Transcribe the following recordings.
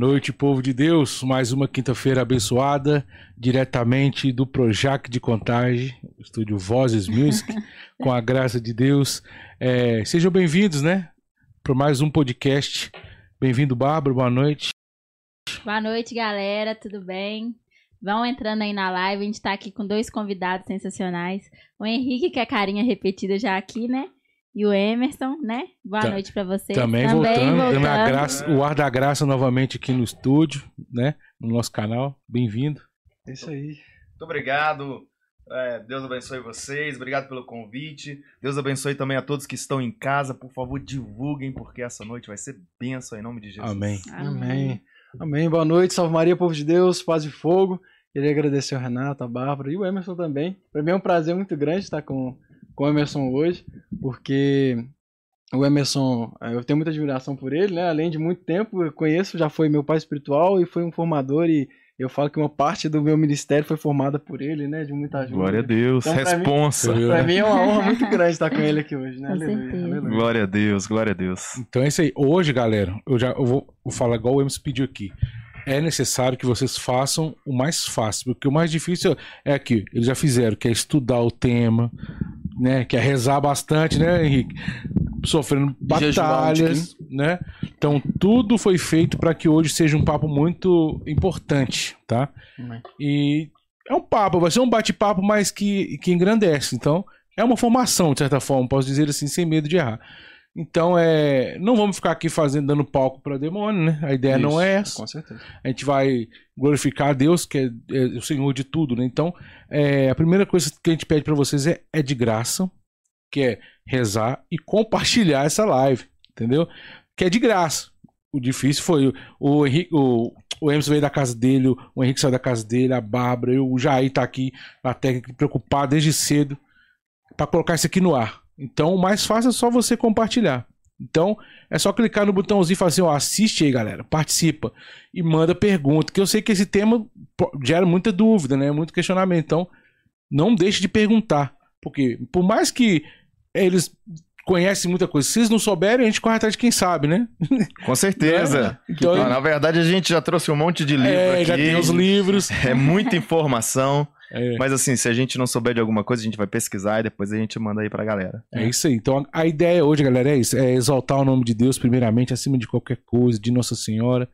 Boa noite, povo de Deus. Mais uma quinta-feira abençoada, diretamente do Projac de Contagem, estúdio Vozes Music, com a graça de Deus. É, sejam bem-vindos, né? Para mais um podcast. Bem-vindo, Bárbara. Boa noite. Boa noite, galera. Tudo bem? Vão entrando aí na live. A gente tá aqui com dois convidados sensacionais. O Henrique, que é carinha repetida já aqui, né? E o Emerson, né? Boa Tá- noite pra vocês. Também, voltando, dando a graça- o ar da graça novamente aqui no estúdio, né? No nosso canal. Bem-vindo. É isso aí. Muito obrigado. É, Deus abençoe vocês. Obrigado pelo convite. Deus abençoe também a todos que estão em casa. Por favor, divulguem, porque essa noite vai ser bênção em nome de Jesus. Amém. Amém. Amém. Boa noite, salve Maria, povo de Deus, paz e fogo. Queria agradecer ao Renato, a Bárbara e o Emerson também. Para mim é um prazer muito grande estar com, com o Emerson hoje, porque o Emerson, eh, eu tenho muita admiração por ele, né? Além de muito tempo, eu conheço, já foi meu pai espiritual e foi um formador e eu falo que uma parte do meu ministério foi formada por ele, né? De muita ajuda. Glória a Deus. Então, pra mim- Responsa. Pra mim é uma honra muito grande estar com ele aqui hoje, né? Com Aleluia, aleluia. Glória a Deus, glória a Deus. Então é isso aí. Hoje, galera, eu já eu vou, vou falar igual o Emerson pediu aqui. É necessário que vocês façam o mais fácil, porque o mais difícil é aqui. Eles já fizeram, que é estudar o tema, né? Que é rezar bastante, né, Henrique? Sofrendo batalhas, né? Então tudo foi feito para que hoje seja um papo muito importante, tá? E é um papo, vai ser um bate-papo, mas que, que engrandece. Então, é uma formação, de certa forma, posso dizer assim, sem medo de errar. Então, é, não vamos ficar aqui fazendo, dando palco para demônio, né? A ideia não Isso, é essa. Com certeza. A gente vai glorificar a Deus, que é, é o Senhor de tudo, né? Então, é, a primeira coisa que a gente pede para vocês é, é de graça, que é rezar e compartilhar essa live, entendeu? Que é de graça. O difícil foi o, Henrique, o, o Emerson veio da casa dele, o, o Henrique saiu da casa dele, a Bárbara, eu, o Jair tá aqui na técnica, preocupado desde cedo para colocar isso aqui no ar. Então, o mais fácil é só você compartilhar. Então, é só clicar no botãozinho e falar assim, ó, assiste aí, galera, participa e manda pergunta, que eu sei que esse tema gera muita dúvida, né? Muito questionamento. Então, não deixe de perguntar, porque por mais que eles conhecem muita coisa, se vocês não souberem, a gente corre atrás de quem sabe, né? Com certeza. Então, Ah, na verdade, a gente já trouxe um monte de livro é, aqui. já tem os livros. É muita informação. É. Mas assim, se a gente não souber de alguma coisa, a gente vai pesquisar e depois a gente manda aí pra galera. É isso aí. Então a a ideia hoje, galera, é isso: é exaltar o nome de Deus, primeiramente, acima de qualquer coisa, de Nossa Senhora.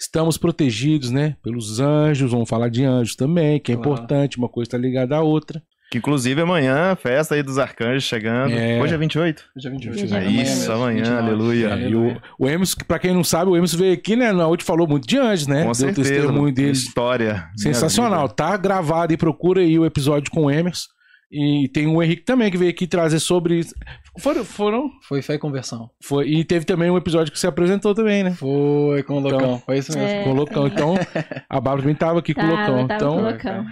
Estamos protegidos, né? Pelos anjos, vamos falar de anjos também, que é Claro. importante, uma coisa está ligada à outra. Que inclusive amanhã, festa aí dos arcanjos chegando. É. Hoje é 28? Dia 28. Dia né? É isso, amanhã, 29. aleluia. É, e o, o Emerson, que pra quem não sabe, o Emerson veio aqui, né? Na última falou muito de anjos, né? Com Deu certeza. testemunho dele. História. Sensacional. Tá gravado e procura aí o episódio com o Emerson. E tem o Henrique também que veio aqui trazer sobre isso. Foram, foram Foi fé e conversão. foi, e teve também um episódio que você apresentou também, né? Foi com o Então, Locão. Foi isso mesmo. É. Com o Locão. Então, a Bárbara também tava aqui com o Locão. tava Então, com o Locão.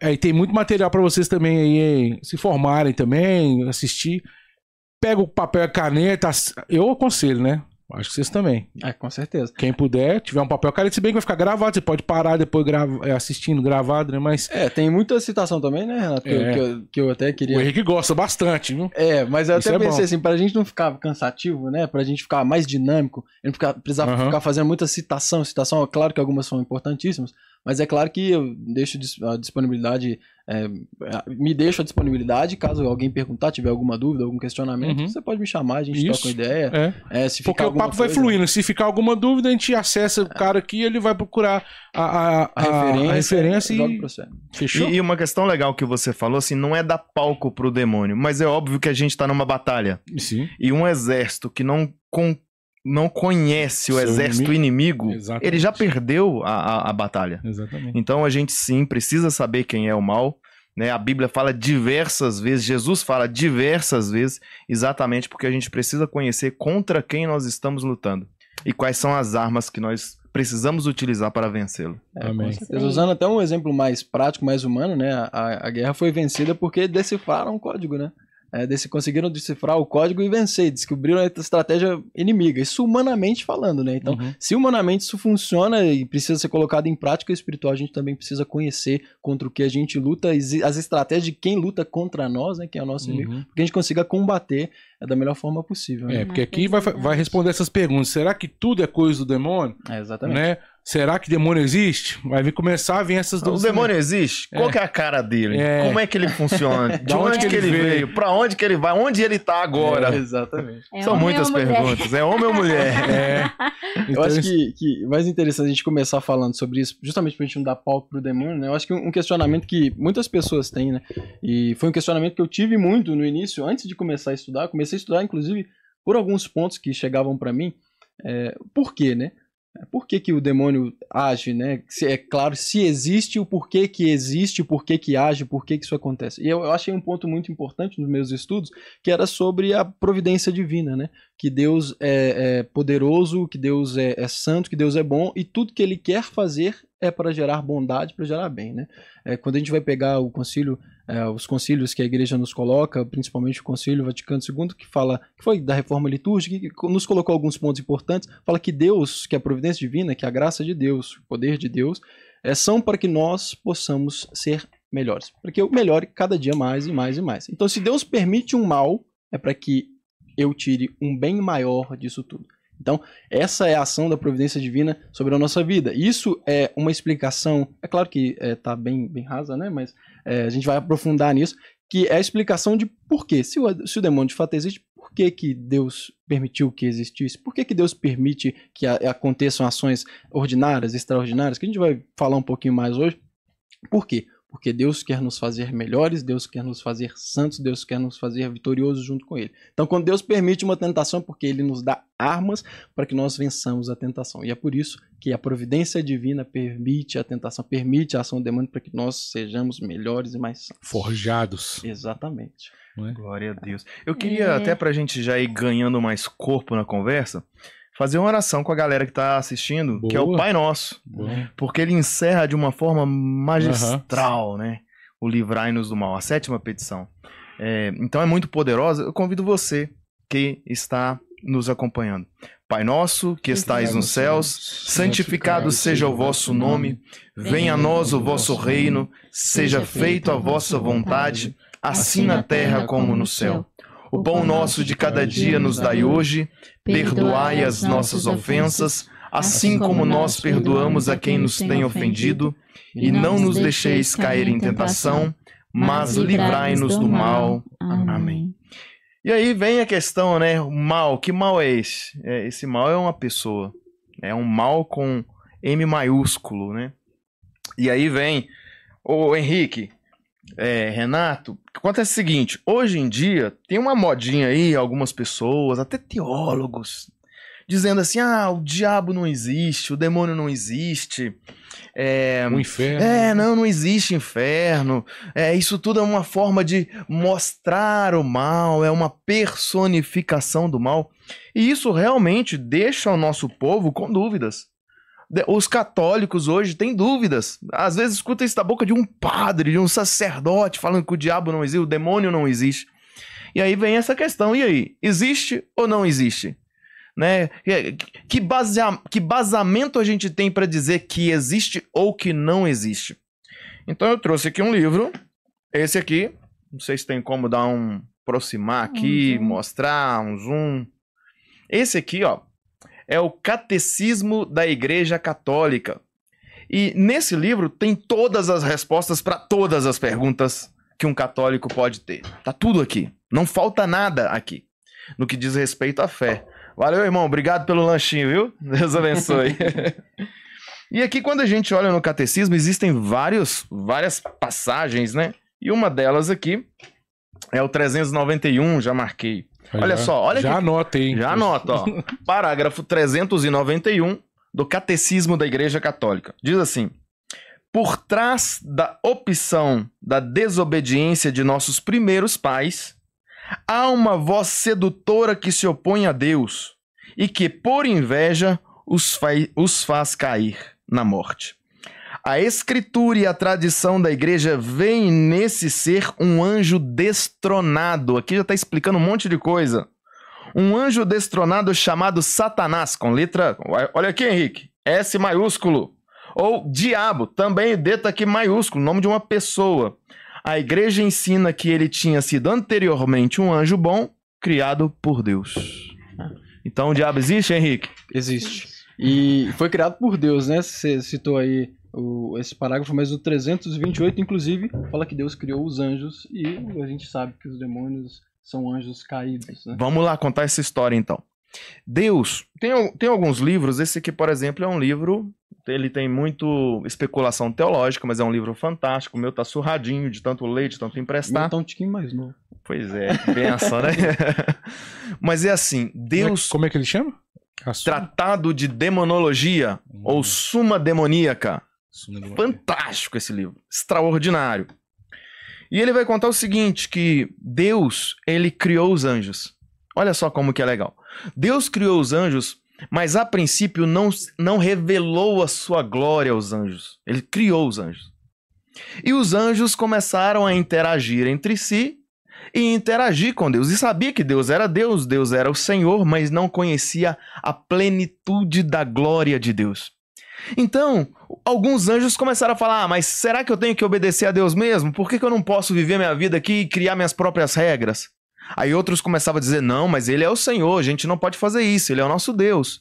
Aí tem muito material pra vocês também aí se formarem também, assistir. Pega o papel e a caneta, eu aconselho, né? Acho que vocês também. É, com certeza. Quem puder, tiver um papel caneta, se bem que vai ficar gravado, você pode parar depois grava, eh, assistindo gravado, né? Mas É, tem muita citação também, né, Renato? Que, eu- É. que eu, que eu até o queria. Henrique gosta bastante, viu? É, mas eu Isso até é pensei bom. assim, pra gente não ficar cansativo, né? Pra gente ficar mais dinâmico, a gente ficar, precisar Aham. ficar fazendo muita citação. Citação, é claro que algumas são importantíssimas, mas é claro que eu deixo a disponibilidade, é, me deixo a disponibilidade, caso alguém perguntar, tiver alguma dúvida, algum questionamento, Uhum. você pode me chamar, a gente Isso. troca uma ideia. É. É, se Porque o papo vai coisa- fluindo. Se ficar alguma dúvida, a gente acessa o cara aqui ele vai procurar a, a, a, referência, a referência joga e pra você. fechou. E, e uma questão legal que você falou, assim, não é dar palco pro demônio, mas é óbvio que a gente tá numa batalha. Sim. E um exército que não, con- não conhece o Seu exército inimigo, Exatamente. ele já perdeu a, a, a batalha. Exatamente. Então a gente sim precisa saber quem é o mal. Né? A Bíblia fala diversas vezes, Jesus fala diversas vezes, exatamente porque a gente precisa conhecer contra quem nós estamos lutando e quais são as armas que nós precisamos utilizar para vencê-lo. É, Amém. Usando até um exemplo mais prático, mais humano, né? A, a guerra foi vencida porque decifraram um código, né? É, desse, conseguiram decifrar o código e vencer, descobriram a estratégia inimiga. Isso humanamente falando, né? Então, Uhum. se humanamente isso funciona e precisa ser colocado em prática espiritual, a gente também precisa conhecer contra o que a gente luta, as estratégias de quem luta contra nós, né? Que é o nosso inimigo, Uhum. para que a gente consiga combater é, da melhor forma possível. É, Né? porque Uma aqui vai, verdade. vai responder essas perguntas. Será que tudo é coisa do demônio? É, exatamente. Né? Será que demônio existe? Vai vir começar a vir essas O dúvidas. demônio existe? Qual que é a cara dele? É. Como é que ele funciona? De onde, onde que ele veio? Pra onde que ele vai? Onde ele tá agora? É, exatamente. É São homem muitas perguntas. É homem ou mulher? É. Eu Então, acho isso- que, que mais interessante a gente começar falando sobre isso, justamente pra gente não dar palco pro demônio, né? Eu acho que um questionamento que muitas pessoas têm, né? E foi um questionamento que eu tive muito no início, antes de começar a estudar. Eu comecei a estudar, inclusive, por alguns pontos que chegavam pra mim. É, por quê, né? Por que, que o demônio age, né? É claro, se existe, o porquê que existe, o porquê que age, o porquê que isso acontece. E eu achei um ponto muito importante nos meus estudos, que era sobre a providência divina, né? Que Deus é, é poderoso, que Deus é, é santo, que Deus é bom, e tudo que ele quer fazer é para gerar bondade, para gerar bem, né? É, quando a gente vai pegar o concílio, é, os concílios que a igreja nos coloca, principalmente o concílio Vaticano II, que fala, que foi da reforma litúrgica, que nos colocou alguns pontos importantes, fala que Deus, que a providência divina, que a graça de Deus, o poder de Deus, é, são para que nós possamos ser melhores, para que eu melhore cada dia mais e mais e mais. Então, se Deus permite um mal, é para que eu tire um bem maior disso tudo. Então, essa é a ação da providência divina sobre a nossa vida. Isso é uma explicação, é claro que está bem, bem rasa, né? Mas é, a gente vai aprofundar nisso, que é a explicação de por quê. Se o, se o demônio de fato existe, por que, que Deus permitiu que existisse? Por que, que Deus permite que a- aconteçam ações ordinárias, extraordinárias, que a gente vai falar um pouquinho mais hoje? Por quê? Porque Deus quer nos fazer melhores, Deus quer nos fazer santos, Deus quer nos fazer vitoriosos junto com Ele. Então, quando Deus permite uma tentação, é porque Ele nos dá armas para que nós vençamos a tentação. E é por isso que a providência divina permite a tentação, permite a ação do demônio para que nós sejamos melhores e mais santos. Forjados. Exatamente. Glória a Deus. Eu queria, É. até pra gente já ir ganhando mais corpo na conversa, fazer uma oração com a galera que tá assistindo, que é o Boa. Pai Nosso. Bom. Porque ele encerra de uma forma magistral, né? O livrai-nos do mal, a sétima petição. É, então é muito poderosa. Eu convido você que está nos acompanhando. Pai nosso, que estais nos céus, santificado seja o vosso nome, venha a nós o vosso reino, seja feito a vossa vontade, assim na terra como no céu. O pão nosso de cada dia nos dai hoje, perdoai as nossas ofensas, assim como nós perdoamos a quem nos tem ofendido, e não nos deixeis cair em tentação, mas livrai-nos do mal. Amém. E aí vem a questão, né? O mal, que mal é esse? É, esse mal é uma pessoa. É um mal com M maiúsculo, né? E aí vem, ô Henrique, é, Renato, acontece o seguinte: hoje em dia tem uma modinha aí, algumas pessoas, até teólogos, dizendo assim: ah, o diabo não existe, o demônio não existe. É, O inferno. é, não, não existe inferno. É, isso tudo é uma forma de mostrar o mal, é uma personificação do mal. E isso realmente deixa o nosso povo com dúvidas. Os católicos hoje têm dúvidas. Às vezes escuta isso da boca de um padre, de um sacerdote, falando que o diabo não existe, o demônio não existe. E aí vem essa questão: e aí? Existe ou não existe? Né? Que, basea- que basamento a gente tem para dizer que existe ou que não existe? Então eu trouxe aqui um livro, esse aqui, não sei se tem como dar um aproximar aqui, Um zoom. mostrar um zoom. Esse aqui, ó, é o Catecismo da Igreja Católica. E nesse livro tem todas as respostas para todas as perguntas que um católico pode ter. Tá tudo aqui. Não falta nada aqui no que diz respeito à fé. Valeu, irmão. Obrigado pelo lanchinho, viu? Deus abençoe. e aqui, quando a gente olha no catecismo, existem vários, várias passagens, né? E uma delas aqui é o 391, já marquei. Olha Já- só, olha Já que- anota, hein? Já anota, ó. Parágrafo 391 do Catecismo da Igreja Católica. Diz assim: Por trás da opção da desobediência de nossos primeiros pais, há uma voz sedutora que se opõe a Deus e que, por inveja, os, fai- os faz cair na morte. A escritura e a tradição da igreja veem nesse ser um anjo destronado. Aqui já está explicando um monte de coisa. Um anjo destronado chamado Satanás, com letra. Olha aqui, Henrique. S maiúsculo. Ou diabo, também deta aqui maiúsculo, nome de uma pessoa. A igreja ensina que ele tinha sido anteriormente um anjo bom, criado por Deus. Então o diabo existe, Henrique? Existe. E foi criado por Deus, né? Você citou aí o, esse parágrafo, mas o 328, inclusive, fala que Deus criou os anjos e a gente sabe que os demônios são anjos caídos, né? Vamos lá contar essa história então. Deus, tem, tem alguns livros, esse aqui, por exemplo, é um livro, ele tem muito especulação teológica, mas é um livro fantástico, o meu tá surradinho de tanto ler, de tanto Meu emprestar. tá um tiquinho mais novo. Pois é, benção, né? mas é assim, Como é- Deus, Como é que ele chama? Tratado de demonologia, ou suma demoníaca, Fantástico esse livro, extraordinário. E ele vai contar o seguinte, que Deus, ele criou os anjos. Olha só como que é legal. Deus criou os anjos, mas a princípio não, não revelou a sua glória aos anjos. Ele criou os anjos. E os anjos começaram a interagir entre si e interagir com Deus. E sabia que Deus era Deus, Deus era o Senhor, mas não conhecia a plenitude da glória de Deus. Então, alguns anjos começaram a falar: ah, mas será que eu tenho que obedecer a Deus mesmo? Por que, que eu não posso viver minha vida aqui e criar minhas próprias regras? Aí outros começavam a dizer: não, mas ele é o Senhor, a gente não pode fazer isso, ele é o nosso Deus.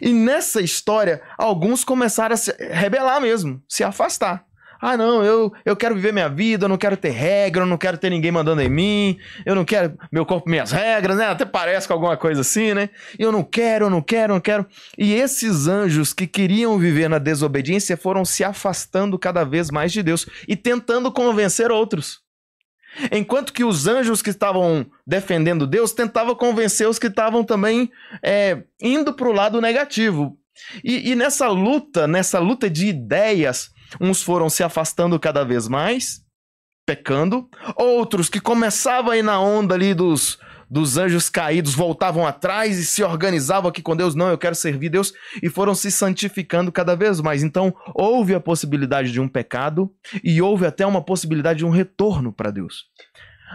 E nessa história, alguns começaram a se rebelar mesmo, se afastar. Ah, não, eu, eu quero viver minha vida, eu não quero ter regra, eu não quero ter ninguém mandando em mim, eu não quero meu corpo, minhas regras, né? Até parece com alguma coisa assim, né? Eu não quero, eu não quero, eu não quero. E esses anjos que queriam viver na desobediência foram se afastando cada vez mais de Deus e tentando convencer outros. Enquanto que os anjos que estavam defendendo Deus tentavam convencer os que estavam também é, indo para o lado negativo. E, e nessa luta, nessa luta de ideias, uns foram se afastando cada vez mais, pecando, outros que começavam aí na onda ali dos, dos anjos caídos voltavam atrás e se organizavam aqui com Deus, não, eu quero servir Deus, e foram se santificando cada vez mais. Então, houve a possibilidade de um pecado e houve até uma possibilidade de um retorno para Deus.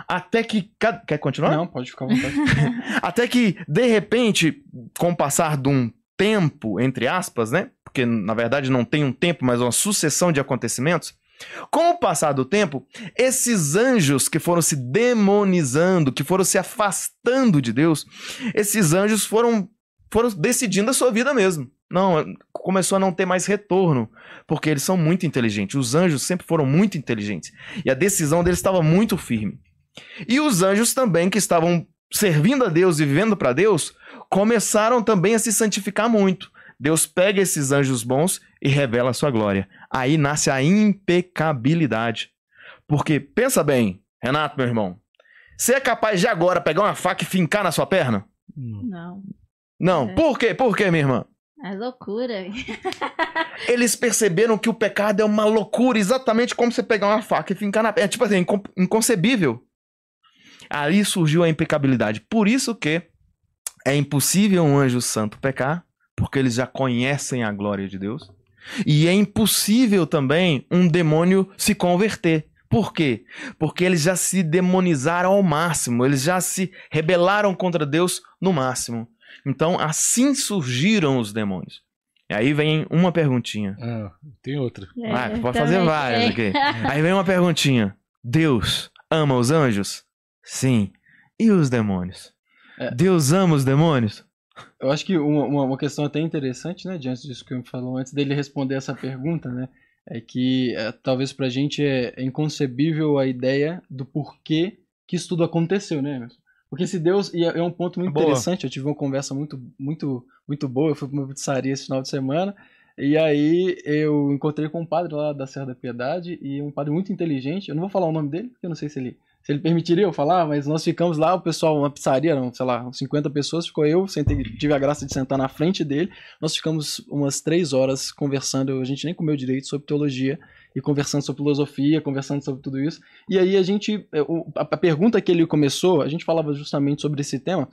Até que. Quer continuar? Não, pode ficar à vontade. Até que, de repente, com o passar de um tempo, entre aspas, né? Porque na verdade não tem um tempo, mas uma sucessão de acontecimentos. Com o passar do tempo, esses anjos que foram se demonizando, que foram se afastando de Deus, esses anjos foram, foram decidindo a sua vida mesmo. Não, começou a não ter mais retorno, porque eles são muito inteligentes. Os anjos sempre foram muito inteligentes. E a decisão deles estava muito firme. E os anjos também, que estavam servindo a Deus e vivendo para Deus, começaram também a se santificar muito. Deus pega esses anjos bons e revela a sua glória. Aí nasce a impecabilidade. Porque, pensa bem, Renato, meu irmão, você é capaz de agora pegar uma faca e fincar na sua perna? Não. Não. É. Por quê? Por quê, minha irmã? É loucura. Eles perceberam que o pecado é uma loucura, exatamente como você pegar uma faca e fincar na perna. É tipo assim, incon- inconcebível. Ali surgiu a impecabilidade. Por isso que é impossível um anjo santo pecar, porque eles já conhecem a glória de Deus. E é impossível também um demônio se converter. Por quê? Porque eles já se demonizaram ao máximo, eles já se rebelaram contra Deus no máximo. Então, assim surgiram os demônios. E aí vem uma perguntinha. Ah, tem outra. Ah, É, pode fazer várias aqui. Aí vem uma perguntinha. Deus ama os anjos? Sim. E os demônios? É. Deus ama os demônios? Eu acho que uma, uma, uma questão até interessante, né, diante disso que eu falou antes dele responder essa pergunta, né, é que é, talvez pra gente é, é inconcebível a ideia do porquê que isso tudo aconteceu, né, Emerson? Porque se Deus, e é é um ponto muito Boa. interessante, eu tive uma conversa muito, muito, muito boa, eu fui pra uma pizzaria esse final de semana, e aí eu encontrei com um padre lá da Serra da Piedade, e um padre muito inteligente, eu não vou falar o nome dele, porque eu não sei se ele se ele permitiria eu falar, mas nós ficamos lá, o pessoal, uma pizzaria, eram, sei lá, uns 50 pessoas, ficou eu, sentei, tive a graça de sentar na frente dele, nós ficamos umas três horas conversando, a gente nem comeu direito sobre teologia, e conversando sobre filosofia, conversando sobre tudo isso, e aí a gente, o- a, a pergunta que ele começou, a gente falava justamente sobre esse tema,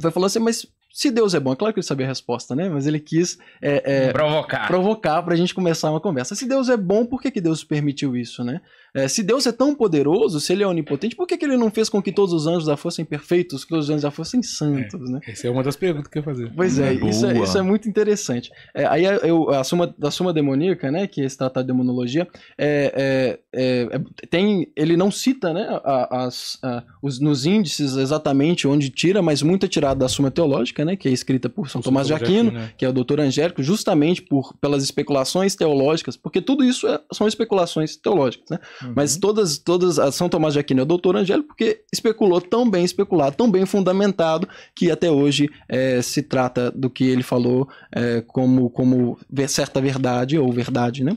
foi falou assim, mas se Deus é bom, é claro que ele sabia a resposta, né? Mas ele quis é, é, Provocar. provocar pra gente começar uma conversa. Se Deus é bom, por que, que Deus permitiu isso, né? É, se Deus é tão poderoso, se ele é onipotente, por que, que ele não fez com que todos os anjos já fossem perfeitos, que todos os anjos já fossem santos, né? Essa é uma das perguntas que eu ia fazer. Pois é, isso é, isso é muito interessante. É, aí eu, a, suma, a Suma Demoníaca, né, que é esse tratado de demonologia, é, é, é, é- tem, ele não cita né, a- a- os, nos índices exatamente onde tira, mas muito é tirado da Suma Teológica, né, que é escrita por São Tomás de Aquino, né? que é o doutor Angélico, justamente por, pelas especulações teológicas, porque tudo isso é- são especulações teológicas, né? Uhum. Mas todas, todas, a São Tomás de Aquino é o doutor Angélico porque especulou tão bem especulado, tão bem fundamentado, que até hoje eh, se trata do que ele falou eh, como, como certa verdade ou verdade, né?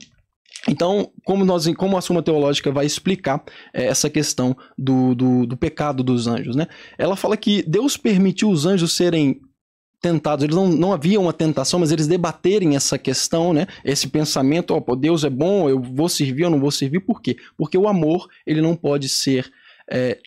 Então, como, nós, como a Suma Teológica vai explicar eh, essa questão do, do, do pecado dos anjos, né? Ela fala que Deus permitiu os anjos serem tentados, eles não, não havia uma tentação, mas eles debaterem essa questão, né? Esse pensamento, ó, pô, Deus é bom, eu vou servir, eu não vou servir, por quê? Porque o amor, ele não pode ser é,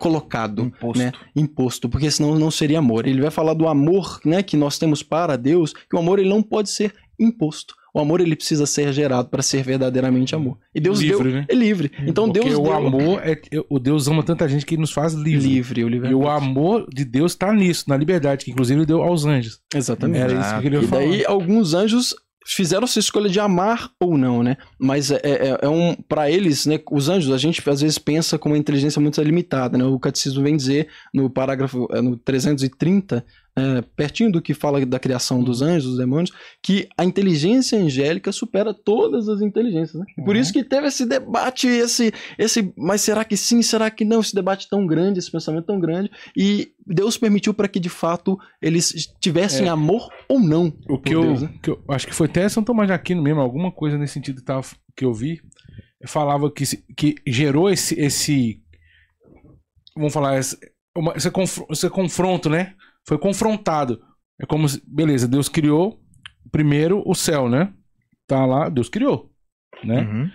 colocado, Imposto. né? Imposto, porque senão não seria amor. Ele vai falar do amor, né, que nós temos para Deus, que o amor ele não pode ser imposto. O amor ele precisa ser gerado para ser verdadeiramente amor. E Deus Livre, deu, né? é livre. Então Porque Deus o deu amor é. O Deus ama tanta gente que ele nos faz livre. livre, o livre E o amor de Deus está nisso, na liberdade, que inclusive ele deu aos anjos. Exatamente. Era isso que eu queria E falar. daí alguns anjos fizeram essa escolha de amar ou não, né? Mas é, é, é um para eles, né? Os anjos a gente às vezes pensa com uma inteligência muito limitada, né? O catecismo vem dizer no parágrafo é, no 330 é, pertinho do que fala da criação dos anjos, dos demônios, que a inteligência angélica supera todas as inteligências, né? Por Uhum. isso que teve esse debate, esse, esse, mas será que sim, será que não? Esse debate tão grande, esse pensamento tão grande, e Deus permitiu para que de fato eles tivessem É. amor ou não. O que eu, Deus, né? que eu acho que foi até São Tomás de Aquino mesmo, alguma coisa nesse sentido que, tava, que eu vi, falava que, que gerou esse, esse vamos falar, esse, uma- esse confronto, né? Foi confrontado. É como se, beleza, Deus criou primeiro o céu, né? Tá lá, Deus criou, né? Uhum.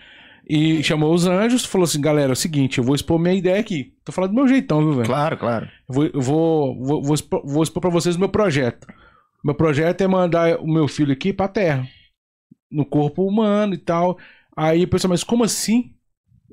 E chamou os anjos, falou assim, galera, é o seguinte, eu vou expor minha ideia aqui. Tô falando do meu jeitão, viu, velho? Claro, claro. Eu vou, eu vou, vou, vou, expor, vou expor pra vocês o meu projeto. Meu projeto é mandar o meu filho aqui pra terra. No corpo humano e tal. Aí o pessoal, mas como assim?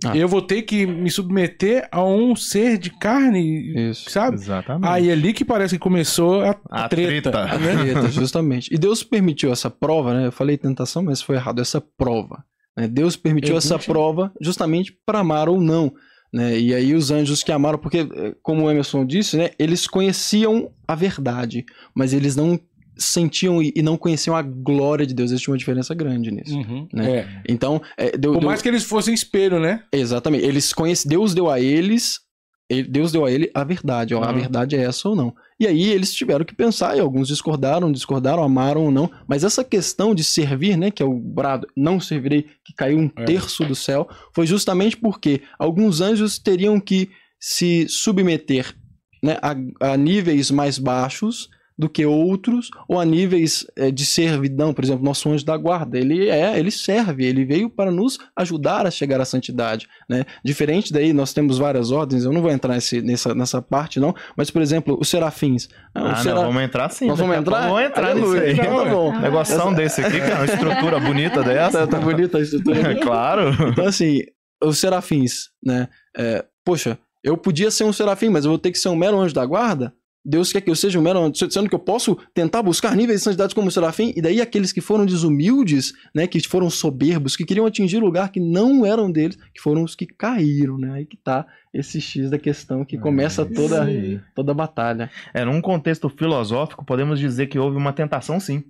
Ah. Eu vou ter que me submeter a um ser de carne, Isso. sabe? Exatamente. Aí é ali que parece que começou a, A treta. treta. né? Treta, justamente. E Deus permitiu essa prova, né? Eu falei tentação, mas foi errado. Essa prova. né? Deus permitiu essa tinha- prova justamente para amar ou não. Né? E aí os anjos que amaram, porque, eh, como o Emerson disse, né? Eles conheciam a verdade, mas eles não sentiam e não conheciam a glória de Deus. Existe uma diferença grande nisso. Uhum. Né? É. Então, é, deu, Por deu- mais que eles fossem espelho, né? Exatamente. Eles conhecem, Deus deu a eles, ele- Deus deu a ele a verdade, ó, a Uhum. verdade é essa ou não. E aí eles tiveram que pensar, e alguns discordaram, discordaram, amaram ou não, mas essa questão de servir, né, que é o brado, não servirei, que caiu um É. terço do céu, foi justamente porque alguns anjos teriam que se submeter né, a, a níveis mais baixos do que outros, ou a níveis eh, de servidão, por exemplo, nosso anjo da guarda, ele é, ele serve, ele veio para nos ajudar a chegar à santidade, né? Diferente daí, nós temos várias ordens, eu não vou entrar nesse, nessa, nessa parte não, mas por exemplo, os serafins. Ah, Ah, sera- não, vamos entrar sim. Nós vamos entrar? Vamos entrar nisso Aleluia. aí. Então tá bom. Negoção desse aqui, cara, uma estrutura bonita dessa. Tá, tá bonita a estrutura. claro. Então, assim, os serafins, né? é, poxa, eu podia ser um serafim, mas eu vou ter que ser um mero anjo da guarda? Deus quer que eu seja um mero sendo que eu posso tentar buscar níveis de santidade como serafim, e daí aqueles que foram desumildes, né, que foram soberbos, que queriam atingir lugar que não eram deles, que foram os que caíram, né? Aí que tá esse X da questão que começa toda, toda a batalha. É, num contexto filosófico, podemos dizer que houve uma tentação sim.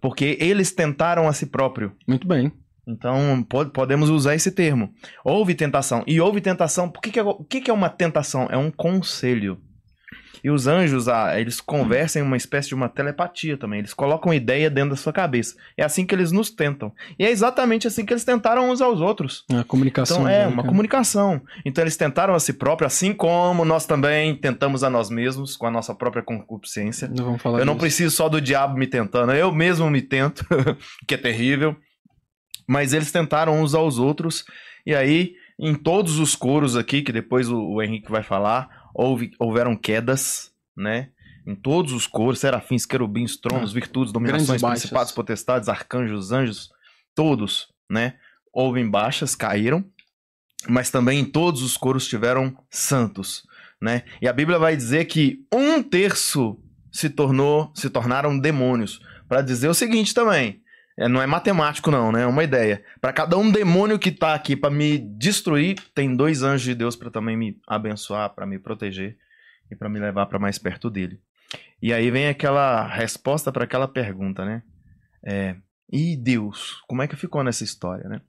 Porque eles tentaram a si próprio. Muito bem. Então, po- podemos usar esse termo. Houve tentação. E houve tentação. Por que que é, o que, que é uma tentação? É um conselho. E os anjos, ah, eles conversam em uma espécie de uma telepatia também. Eles colocam ideia dentro da sua cabeça. É assim que eles nos tentam. E é exatamente assim que eles tentaram uns aos outros. A comunicação. Então, é angélica. uma comunicação. Então, eles tentaram a si próprio, assim como nós também tentamos a nós mesmos, com a nossa própria concupiscência. Não vamos falar Eu não disso. preciso só do diabo me tentando, eu mesmo me tento, que é terrível. Mas eles tentaram uns aos outros, e aí, em todos os coros aqui, que depois o, o Henrique vai falar, houve, houveram quedas, né? Em todos os coros, serafins, querubins, tronos, virtudes, dominações, principados, potestades, arcanjos, anjos, todos, né? Houve baixas, caíram, mas também em todos os coros tiveram santos, né? E a Bíblia vai dizer que um terço se tornou, se tornaram demônios, Pra dizer o seguinte também, é, não é matemático não, né? É uma ideia. Pra cada um demônio que tá aqui pra me destruir, tem dois anjos de Deus pra também me abençoar, pra me proteger e pra me levar pra mais perto dele. E aí vem aquela resposta pra aquela pergunta, né? É, e Deus, como é que ficou nessa história, né?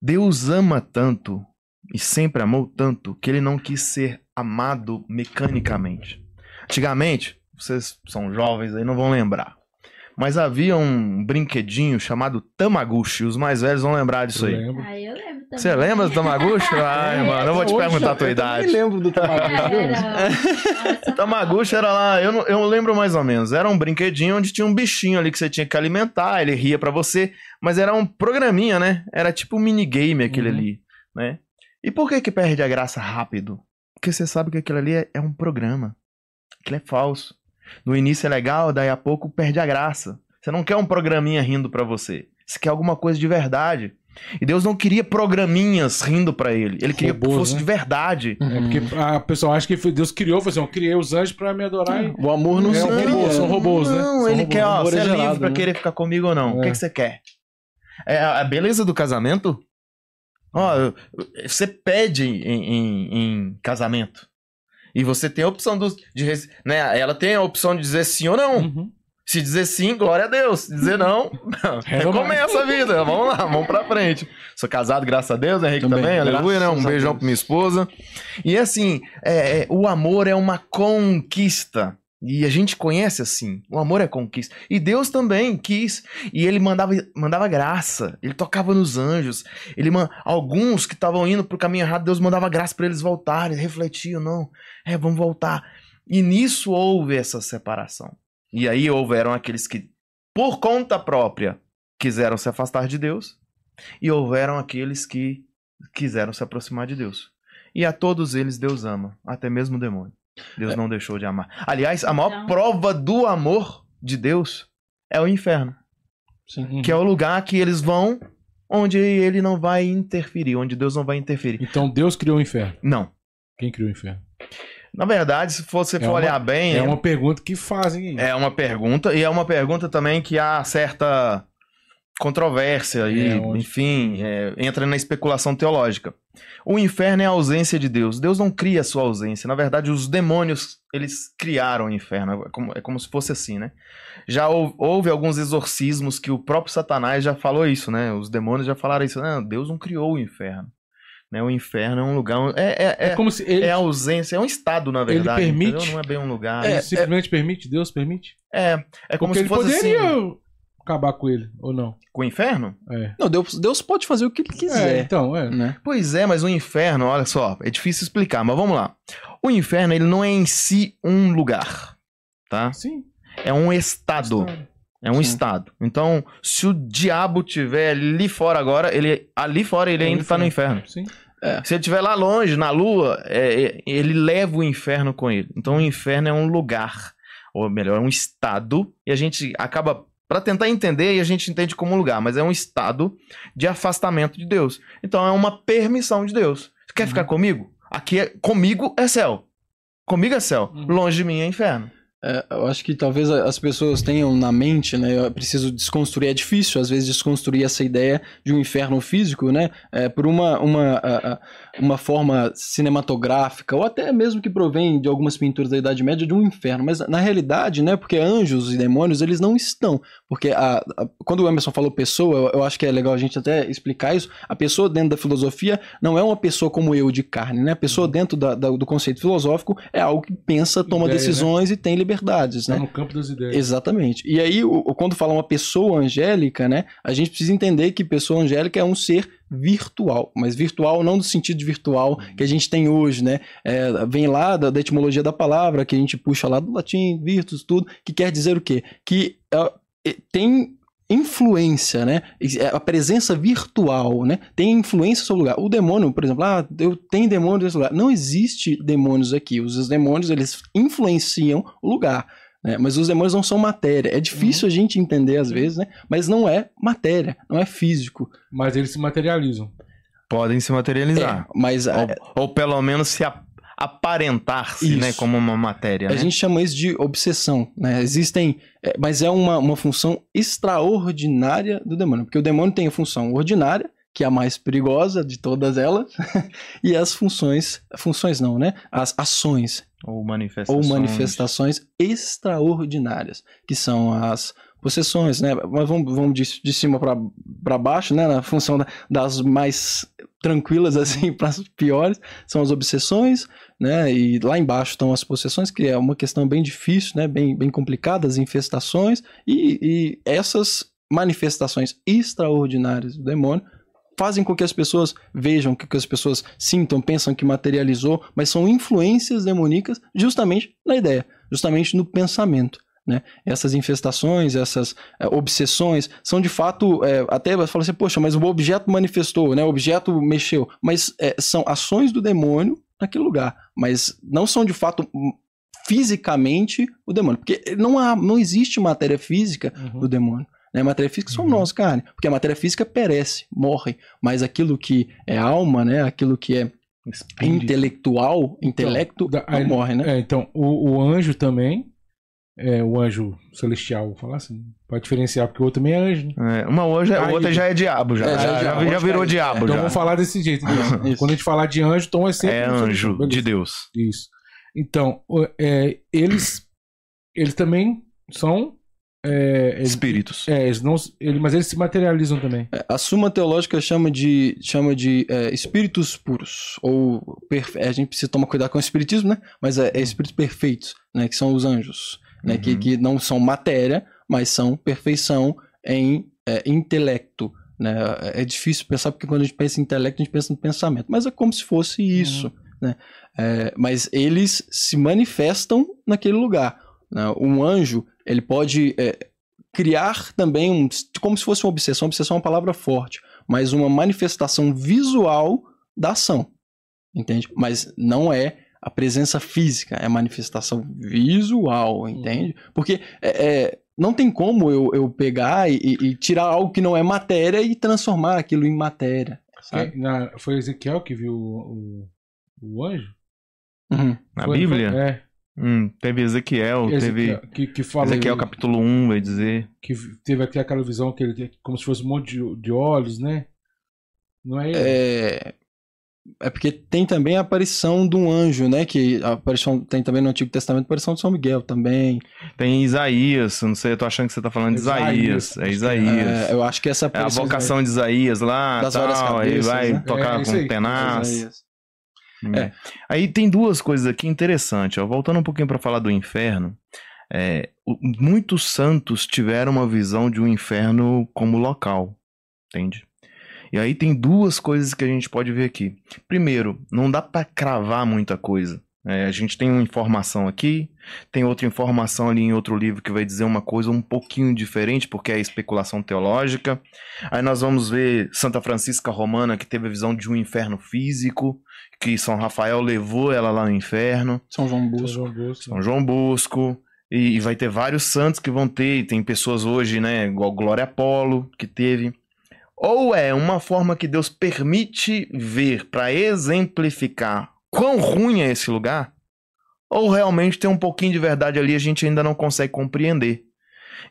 Deus ama tanto e sempre amou tanto que ele não quis ser amado mecanicamente. Antigamente, vocês são jovens aí não vão lembrar. Mas havia um brinquedinho chamado Tamaguchi. Os mais velhos vão lembrar disso Eu aí. lembro. Ah, eu lembro também. Você lembra do Tamaguchi? Ai, mano, eu vou te perguntar a tua eu idade. também lembro do? Era... Tamaguchi era lá, eu, não- eu lembro mais ou menos. Era um brinquedinho onde tinha um bichinho ali que você tinha que alimentar, ele ria pra você, mas era um programinha, né? Era tipo um minigame aquele Uhum. ali, né? E por que que perde a graça rápido? Porque você sabe que aquilo ali é, é um programa. Aquilo é falso. No início é legal, daí a pouco perde a graça. Você não quer um programinha rindo pra você. Você quer alguma coisa de verdade. E Deus não queria programinhas rindo pra ele. Ele queria que Robôs, fosse né? de verdade. É porque a pessoa acha que Deus criou, falou assim, eu criei os anjos pra me adorar e... O amor não É se um cria. robô, são robôs, né? Não, São ele robôs. quer, ó, Amor você é é gelado, livre pra né? querer ficar comigo ou não. O que, É. que você quer? É a beleza do casamento? Ó, você pede em, em- em casamento. E você tem a opção do, de. Né, ela tem a opção de dizer sim ou não. Uhum. Se dizer sim, glória a Deus. Se dizer não, recomeça a vida. Vamos lá, vamos pra frente. Sou casado, graças a Deus, Henrique também, Também, aleluia, né? Um beijão pra minha esposa. E assim, é, é, o amor é uma conquista. E a gente conhece assim, o amor é conquista. E Deus também quis. E ele mandava, mandava graça. Ele tocava nos anjos. Ele. Alguns que estavam indo pro caminho errado, Deus mandava graça pra eles voltarem. Refletiam, não. É, vamos voltar. E nisso houve essa separação. E aí houveram aqueles que, por conta própria, quiseram se afastar de Deus. E houveram aqueles que quiseram se aproximar de Deus. E a todos eles Deus ama, até mesmo o demônio. Deus não deixou de amar. Aliás, a maior prova do amor de Deus é o inferno, Sim. que é o lugar que eles vão onde ele não vai interferir, onde Deus não vai interferir. Então Deus criou o inferno. Não. Quem criou o inferno? Na verdade, se você for É uma- olhar bem, É uma pergunta que fazem. É uma pergunta, e é uma pergunta também que há certa controvérsia e, É, onde- enfim, é, entra na especulação teológica. O inferno é a ausência de Deus. Deus não cria a sua ausência. Na verdade, os demônios, eles criaram o inferno. É como, é como se fosse assim, né? Já hou- houve alguns exorcismos que o próprio Satanás já falou isso, né? Os demônios já falaram isso. Não, Deus não criou o inferno. Né? O inferno é um lugar... É, é, É, é, como se ele, é a ausência, é um estado, na verdade. permite- entendeu? Não é bem um lugar. ele simplesmente permite, Deus permite. É, é como Porque se ele fosse poderia assim, acabar com ele, ou não? com o inferno? É. Não, Deus, Deus pode fazer o que ele É, quiser. então, é. Né? Pois é, mas o inferno, olha só, é difícil explicar, mas vamos lá. O inferno, ele não é em si um lugar, tá? Sim. É um estado. É um Sim. estado. Então, se o diabo tiver ali fora agora, ele ali fora ele É ainda tá no inferno. Sim. Se ele estiver lá longe, na lua, é, é, ele leva o inferno com ele. Então, o inferno é um lugar, ou melhor, é um estado, e a gente acaba Pra tentar entender, e a gente entende como lugar, mas é um estado de afastamento de Deus. Então é uma permissão de Deus. Você quer Uhum. ficar comigo? Aqui é comigo é céu. Comigo é céu. Uhum. Longe de mim é inferno. É, eu acho que talvez as pessoas tenham na mente, né? Eu preciso desconstruir. É difícil, às vezes, desconstruir essa ideia de um inferno físico, né? É, por uma, uma, a- a- uma forma cinematográfica, ou até mesmo que provém de algumas pinturas da Idade Média de um inferno. Mas na realidade, né? Porque anjos e demônios, eles não estão. Porque a, a- quando o Emerson falou pessoa, eu, eu acho que é legal a gente até explicar isso. A pessoa dentro da filosofia não é uma pessoa como eu de carne, né? A pessoa dentro da- da- do conceito filosófico é algo que pensa, toma Ideia, né? decisões e tem liberdades, Tá né? no campo das ideias. Exatamente. E aí, o- quando fala uma pessoa angélica, né, a gente precisa entender que pessoa angélica é um ser virtual, mas virtual não no sentido de virtual que a gente tem hoje, né? É, vem lá da, da etimologia da palavra, que a gente puxa lá do latim, virtus, tudo, que quer dizer o quê? Que é, tem influência, né? É A presença virtual, né? Tem influência sobre o lugar. O demônio, por exemplo, ah, eu tenho demônio nesse lugar. Não existe demônios aqui. Os demônios, eles influenciam o lugar. Né? Mas os demônios não são matéria. É difícil a gente entender às vezes, né? Mas não é matéria, não é físico. Mas eles se materializam. Podem se materializar. É, mas a, Ou, ou pelo menos se ap- aparentar-se, né? Como uma matéria, a né? gente chama isso de obsessão, né? Existem, é, mas é uma, uma função extraordinária do demônio, porque o demônio tem a função ordinária, que é a mais perigosa de todas elas, e as funções, funções não, né? As ações Ou ou manifestações. manifestações extraordinárias, que são as possessões, né? Mas vamos, vamos de, de cima para baixo, né? Na função da- das mais tranquilas assim para as piores são as obsessões, né? E lá embaixo estão as possessões, que é uma questão bem difícil, né? Bem, bem complicada, as infestações e, e essas manifestações extraordinárias do demônio fazem com que as pessoas vejam, que as pessoas sintam, pensam que materializou, mas são influências demoníacas justamente na ideia, justamente no pensamento. Né? Essas infestações, essas é, obsessões, são de fato, é, até você fala assim, poxa, mas o objeto manifestou, né? o objeto mexeu, mas é, são ações do demônio naquele lugar, mas não são de fato hum, fisicamente o demônio, porque não, há, não existe matéria física do demônio. Né? Matéria física são Uhum. nós, carne. Porque a matéria física perece, morre. Mas aquilo que é alma, né? Aquilo que é Espírito. intelectual, intelecto, da- não aí- morre, né? É, então, o, o anjo também, é, o anjo celestial, vou falar assim, pode diferenciar, porque o outro também é anjo, né? É, uma hoje, a Aí- outra já é diabo, já. É, já é já, já, diabo. já virou é- diabo, Então já. vamos falar desse jeito. então. Quando a gente falar de anjo, então é sempre. É anjo celestial, de beleza. Deus. Isso. Então, o- é, eles, eles também são. É, eles, Espíritos. é, eles não, ele, mas eles se materializam também. É, A Suma Teológica chama de, chama de é, espíritos puros. Ou a gente precisa tomar cuidado com o espiritismo, né? Mas é, é espíritos perfeitos, né? Que são os anjos. Né? Que, Uhum. que não são matéria, mas são perfeição em é, intelecto. Né? É difícil pensar, porque quando a gente pensa em intelecto, a gente pensa no pensamento. Mas é como se fosse isso. Né? É, mas eles se manifestam naquele lugar. né? Um anjo, ele pode é, criar também, um, como se fosse uma obsessão. Obsessão é uma palavra forte, mas uma manifestação visual da ação. Entende? Mas não é a presença física, é a manifestação visual, entende? Porque é, é, não tem como eu, eu pegar e, e- tirar algo que não é matéria e transformar aquilo em matéria. Sabe? Na- foi Ezequiel que viu o, o, o anjo? Uhum. Na Foi- Bíblia? foi- é. Hum, teve Ezequiel, teve Ezequiel, que, que fala Ezequiel capítulo 1, vai dizer. que teve aqui aquela visão que ele tem como se fosse um monte de, de olhos, né? Não é ele? É, é porque tem também a aparição de um anjo, né? Que a aparição tem também no Antigo Testamento a aparição de São Miguel também. Tem Isaías, não sei, eu tô achando que você tá falando de Isaías, Isaías. É é. Isaías. É, eu acho que essa É a vocação de Isaías lá, Das tal, aí vai né? tocar É, isso com aí. tenaz. Hum. É. Aí tem duas coisas aqui interessantes. Ó. Voltando um pouquinho para falar do inferno, é, muitos santos tiveram uma visão de um inferno como local, entende? E aí tem duas coisas que a gente pode ver aqui. Primeiro, não dá para cravar muita coisa. É, a gente tem uma informação aqui, tem outra informação ali em outro livro que vai dizer uma coisa um pouquinho diferente, porque é especulação teológica. Aí nós vamos ver Santa Francisca Romana, que teve a visão de um inferno físico, que São Rafael levou ela lá no inferno. São João São Bosco. João Bosco. São João Bosco. E, e vai ter vários santos que vão ter. E tem pessoas hoje, né? Igual Glória Apolo, que teve. Ou é uma forma que Deus permite ver para exemplificar quão ruim é esse lugar, ou realmente tem um pouquinho de verdade ali e a gente ainda não consegue compreender.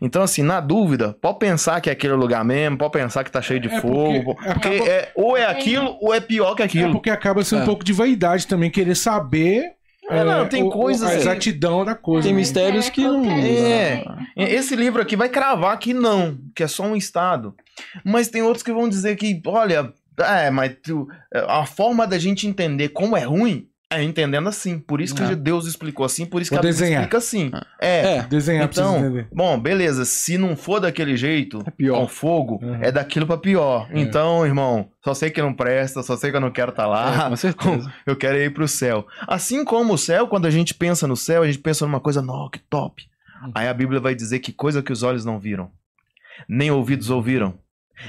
Então, assim, na dúvida, pode pensar que é aquele lugar mesmo, pode pensar que tá cheio de É fogo. porque Porque, acaba- é, ou é aquilo, ou é pior que É aquilo. porque acaba sendo É. um pouco de vaidade também, querer saber É, não, tem o- coisas a assim- exatidão da coisa. Tem né? mistérios que não. É. Esse livro aqui vai cravar que não, que é só um estado. Mas tem outros que vão dizer que, olha, é, mas tu- a forma da gente entender como é ruim é entendendo assim. Por isso que É. Deus explicou assim, por isso que a Bíblia explica assim. É. É, Desenhar Então, bom, beleza. Se não for daquele jeito, é pior. com fogo, Uhum. é daquilo pra pior. É. Então, irmão, só sei que não presta, só sei que eu não quero estar lá. É, com certeza. Eu quero ir pro céu. Assim como o céu, quando a gente pensa no céu, a gente pensa numa coisa, não, que top. Hum. Aí a Bíblia vai dizer que coisa que os olhos não viram. nem ouvidos ouviram,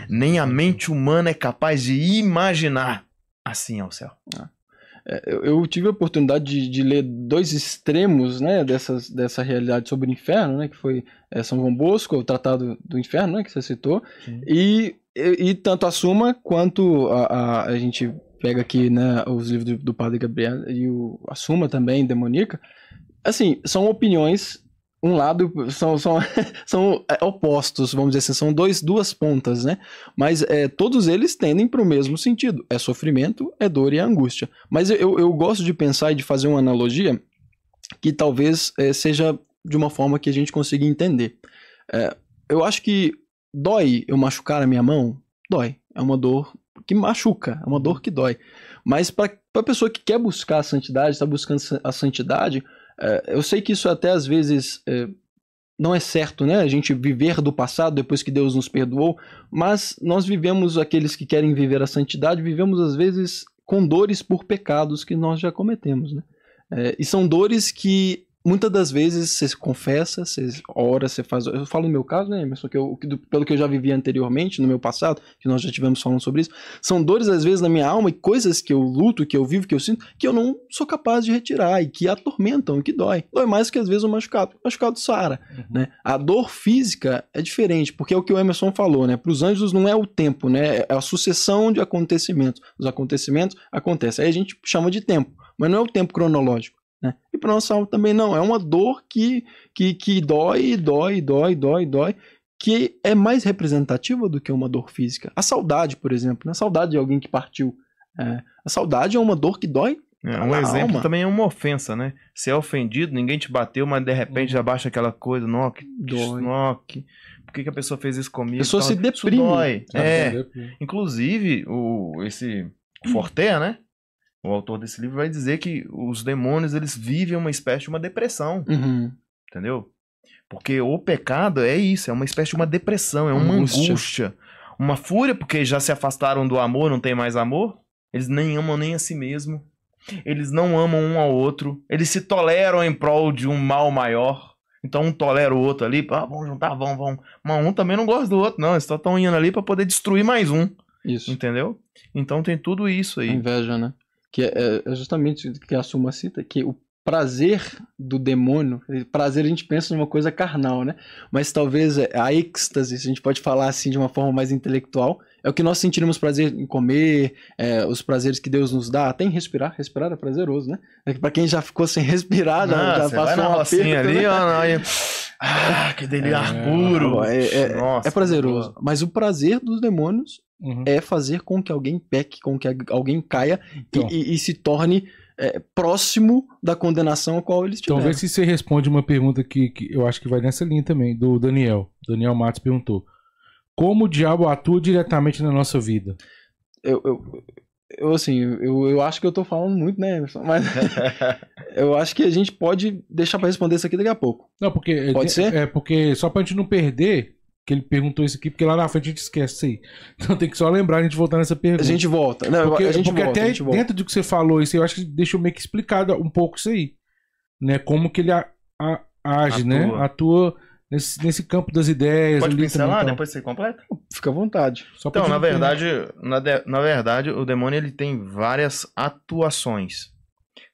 nem a mente humana é capaz de imaginar. Assim é o céu. É, eu, tive a oportunidade de, de ler dois extremos né, dessas, dessa realidade sobre o inferno, né, que foi é, São João Bosco, o Tratado do Inferno, né, que você citou, Sim. e, e, e tanto a Suma quanto a, a, a gente pega aqui né, os livros do, do Padre Gabriel e o, a Suma também, demoníaca, assim, são opiniões um lado são, são, são é, opostos, vamos dizer assim, são dois, duas pontas, né? Mas é, todos eles tendem para o mesmo sentido: é sofrimento, é dor e é angústia. Mas eu, eu gosto de pensar e de fazer uma analogia que talvez é, seja de uma forma que a gente consiga entender. É, eu acho que dói eu machucar a minha mão? Dói. É uma dor que machuca, é uma dor que dói. Mas para a pessoa que quer buscar a santidade, está buscando a santidade, eu sei que isso até às vezes é, não é certo, né? A gente viver do passado depois que Deus nos perdoou, mas nós vivemos, aqueles que querem viver a santidade, vivemos às vezes com dores por pecados que nós já cometemos, né? É, e são dores que muitas das vezes você se confessa, você ora, você faz. Eu falo no meu caso, né, Emerson, que eu, que pelo que eu já vivi anteriormente, no meu passado, que nós já tivemos falando sobre isso, são dores às vezes na minha alma e coisas que eu luto, que eu vivo, que eu sinto, que eu não sou capaz de retirar e que atormentam, que dói. Dói mais que às vezes o machucado. O machucado sara, né? A dor física é diferente, porque é o que o Emerson falou, né? Para os anjos não é o tempo, né? É a sucessão de acontecimentos. Os acontecimentos acontecem. Aí a gente chama de tempo, mas não é o tempo cronológico. Né? E para nossa alma também não. É uma dor que, que, que dói, dói, dói, dói, dói, que é mais representativa do que uma dor física. A saudade, por exemplo, né? a saudade de alguém que partiu. É, a saudade é uma dor que dói. É, um exemplo alma. também é uma ofensa, né? Você é ofendido, ninguém te bateu, mas de repente já baixa aquela coisa, nó, que, Dói. que- por que, que a pessoa fez isso comigo? A pessoa se Isso deprime. dói. É, Deprime. inclusive, o, esse Fortea, né? O autor desse livro vai dizer que os demônios, eles vivem uma espécie de uma depressão, Uhum. entendeu? Porque o pecado é isso, é uma espécie de uma depressão, é uma Angústia. angústia. Uma fúria, porque já se afastaram do amor, não tem mais amor. Eles nem amam nem a si mesmo. Eles não amam um ao outro. Eles se toleram em prol de um mal maior. Então um tolera o outro ali. Ah, vamos juntar, vamos, vamos. Mas um também não gosta do outro, não. Eles só estão indo ali para poder destruir mais um. Isso. Entendeu? Então tem tudo isso aí. inveja, né? Que é, é justamente o que a Suma cita, que o prazer do demônio, prazer a gente pensa numa coisa carnal, né? Mas talvez a êxtase, se a gente pode falar assim de uma forma mais intelectual, é o que nós sentiremos prazer em comer, é, os prazeres que Deus nos dá, até em respirar, respirar é prazeroso, né? É pra quem já ficou sem respirar, já, Ah, já passou um rocinha aperto, ali, né? ó, aí- Ah, que delícia, ar É, puro. É, é- é prazeroso. Mas o prazer dos demônios Uhum. é fazer com que alguém peque, com que alguém caia e- Então. e, e se torne é, próximo da condenação a qual eles Então, tiveram. vê se você responde uma pergunta que, que eu acho que vai nessa linha também, do Daniel. Daniel Matos perguntou: Como o diabo atua diretamente na nossa vida? Eu, eu, eu, assim, eu, eu acho que eu tô falando muito, né, Emerson? Mas eu acho que a gente pode deixar pra responder isso aqui daqui a pouco. Não, porque. Pode é, ser? É, porque só pra gente não perder, que ele perguntou isso aqui, porque lá na frente a gente esquece isso aí. Então tem que só lembrar a gente voltar nessa pergunta. A gente volta. Não, porque a gente porque volta, até a gente volta. dentro do que você falou, isso aí, eu acho que deixou meio que explicado um pouco isso aí. Né? Como que ele a- a- age, Atua. né? Atua nesse, nesse campo das ideias. Pode pincelar, também, então. depois você completa? Fica à vontade. Só Então, na verdade, na, de- na verdade, o demônio ele tem várias atuações.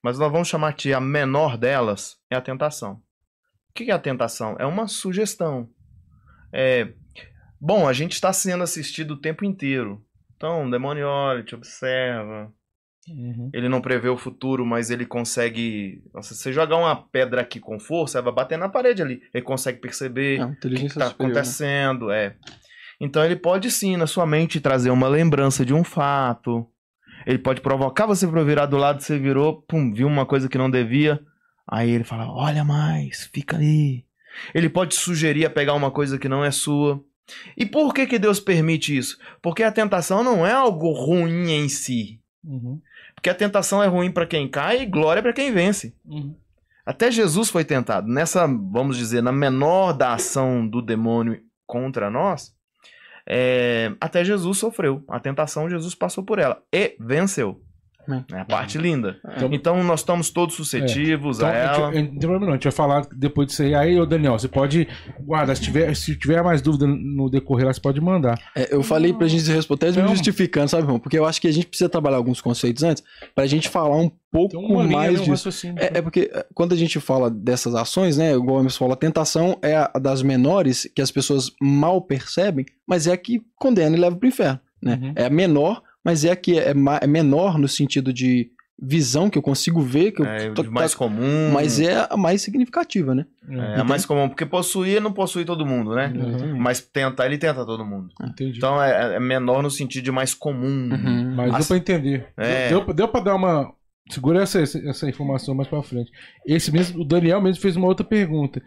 Mas nós vamos chamar que a menor delas é a tentação. O que é a tentação? É uma sugestão. É, bom, a gente está sendo assistido o tempo inteiro. Então, o demônio olha, te observa. Uhum. Ele não prevê o futuro, mas ele consegue. Nossa, se você jogar uma pedra aqui com força, ela vai bater na parede ali. Ele consegue perceber É, o que está né? acontecendo, é. Então ele pode sim, na sua mente, trazer uma lembrança de um fato. Ele pode provocar você para virar do lado, você virou, pum, viu uma coisa que não devia. Aí ele fala: olha mais, fica ali. Ele pode sugerir a pegar uma coisa que não é sua. E por que, que Deus permite isso? Porque a tentação não é algo ruim em si. Uhum. Porque a tentação é ruim para quem cai e glória para quem vence. Uhum. Até Jesus foi tentado. Nessa, vamos dizer, na menor da ação do demônio contra nós, é, até Jesus sofreu. A tentação, Jesus passou por ela e venceu. É a parte linda. É. Então nós estamos todos suscetíveis Então, a gente- ela. a gente- não tem problema não, a gente vai falar depois disso aí. Aí, ô Daniel, você pode guardar. Se tiver, se tiver mais dúvida no decorrer, lá, você pode mandar. É, eu falei pra gente responder, até me Então- justificando, sabe, irmão? Porque eu acho que a gente precisa trabalhar alguns conceitos antes pra gente falar um pouco linha, mais né, um disso. É, é porque é, quando a gente fala dessas ações, né, igual o Emerson falou, a tentação é a das menores que as pessoas mal percebem, mas é a que condena e leva pro inferno, né? Uhum. É a menor, mas é a que é, é menor no sentido de visão, que eu consigo ver, que eu É tô- de mais tá- comum. mas é a mais significativa, né? É a mais comum, porque possuir não possui todo mundo, né? Exatamente. Mas tentar, ele tenta todo mundo. Entendi. Então é, é menor no sentido de mais comum. Uhum. Mas deu As- pra entender. É. Deu, deu pra dar uma. Segura essa, essa informação mais pra frente. Esse mesmo, o Daniel mesmo fez uma outra pergunta.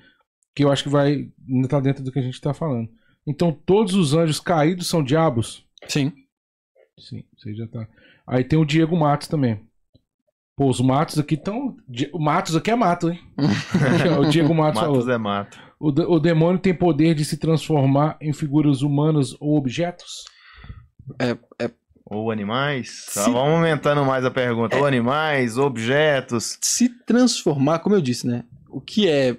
Que eu acho que vai. Ainda tá dentro do que a gente tá falando. Então, todos os anjos caídos são diabos? Sim. Sim, você já tá. Aí tem o Diego Matos também. Pô, os Matos aqui estão. O Matos aqui é mato, hein? o Diego Matos, Matos falou. é mato. O, de- o demônio tem poder de se transformar em figuras humanas ou objetos? Ou animais. Tá, Se- vamos aumentando mais a pergunta. Ou animais, objetos. Se transformar, como eu disse, né? O que é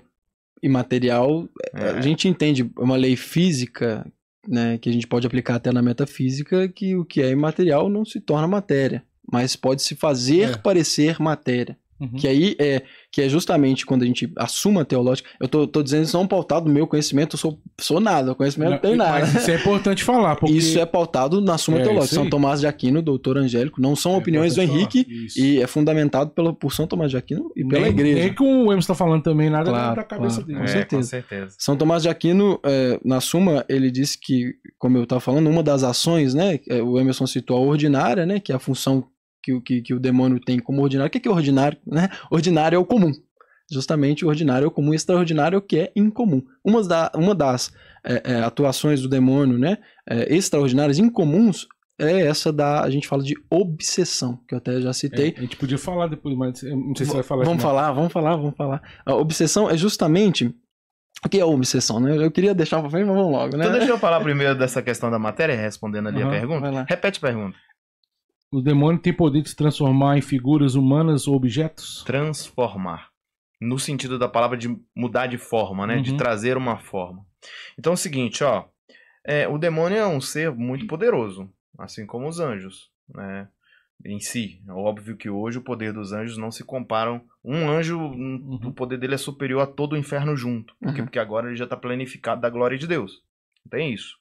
imaterial, É. a gente entende uma lei física, né, que a gente pode aplicar até na metafísica, que o que é imaterial não se torna matéria, mas pode se fazer É. parecer matéria. Uhum. Que aí é que é justamente quando a gente assuma a teológica. Eu tô, tô dizendo isso não pautado no meu conhecimento, eu sou, sou nada, conhecimento não tem nada. Mas isso é importante falar, porque Isso é pautado na Suma É, Teológica. São. Tomás de Aquino, doutor Angélico, não são É opiniões do Henrique. Isso. e é fundamentado pela, por São Tomás de Aquino e pela nem, igreja. Nem que o Emerson tá falando também, nada Claro, da cabeça claro. dele. Com é, certeza. com certeza. São Tomás de Aquino, é, na Suma, ele disse que, como eu estava falando, uma das ações, né, é, o Emerson citou a ordinária, né, que é a função que, o- que, que o demônio tem como ordinário. O que que é ordinário? Né? Ordinário é o comum. Justamente o ordinário é o comum, extraordinário é o que é incomum. Uma, da, uma das é, é, atuações do demônio, né, é, extraordinárias, incomuns, é essa da, a gente fala de obsessão, que eu até já É, citei. a gente podia falar depois, mas não sei se você vai falar. Vamos falar, vamos falar, vamos falar. A obsessão é justamente. O que é obsessão, né? Eu queria deixar pra frente, mas vamos logo, né? Então deixa eu falar primeiro dessa questão da matéria, respondendo ali Aham, a pergunta. Repete a pergunta. O demônio tem poder de se transformar em figuras humanas ou objetos? Transformar. No sentido da palavra de mudar de forma, né? De Uhum. trazer uma forma. Então é o seguinte, ó. é, o demônio é um ser muito poderoso, assim como os anjos, né? Em si. É óbvio que hoje o poder dos anjos não se comparam. Um anjo, um, o poder dele é superior a todo o inferno junto. Por quê? Uhum. Porque agora ele já está planificado da glória de Deus. Tem isso.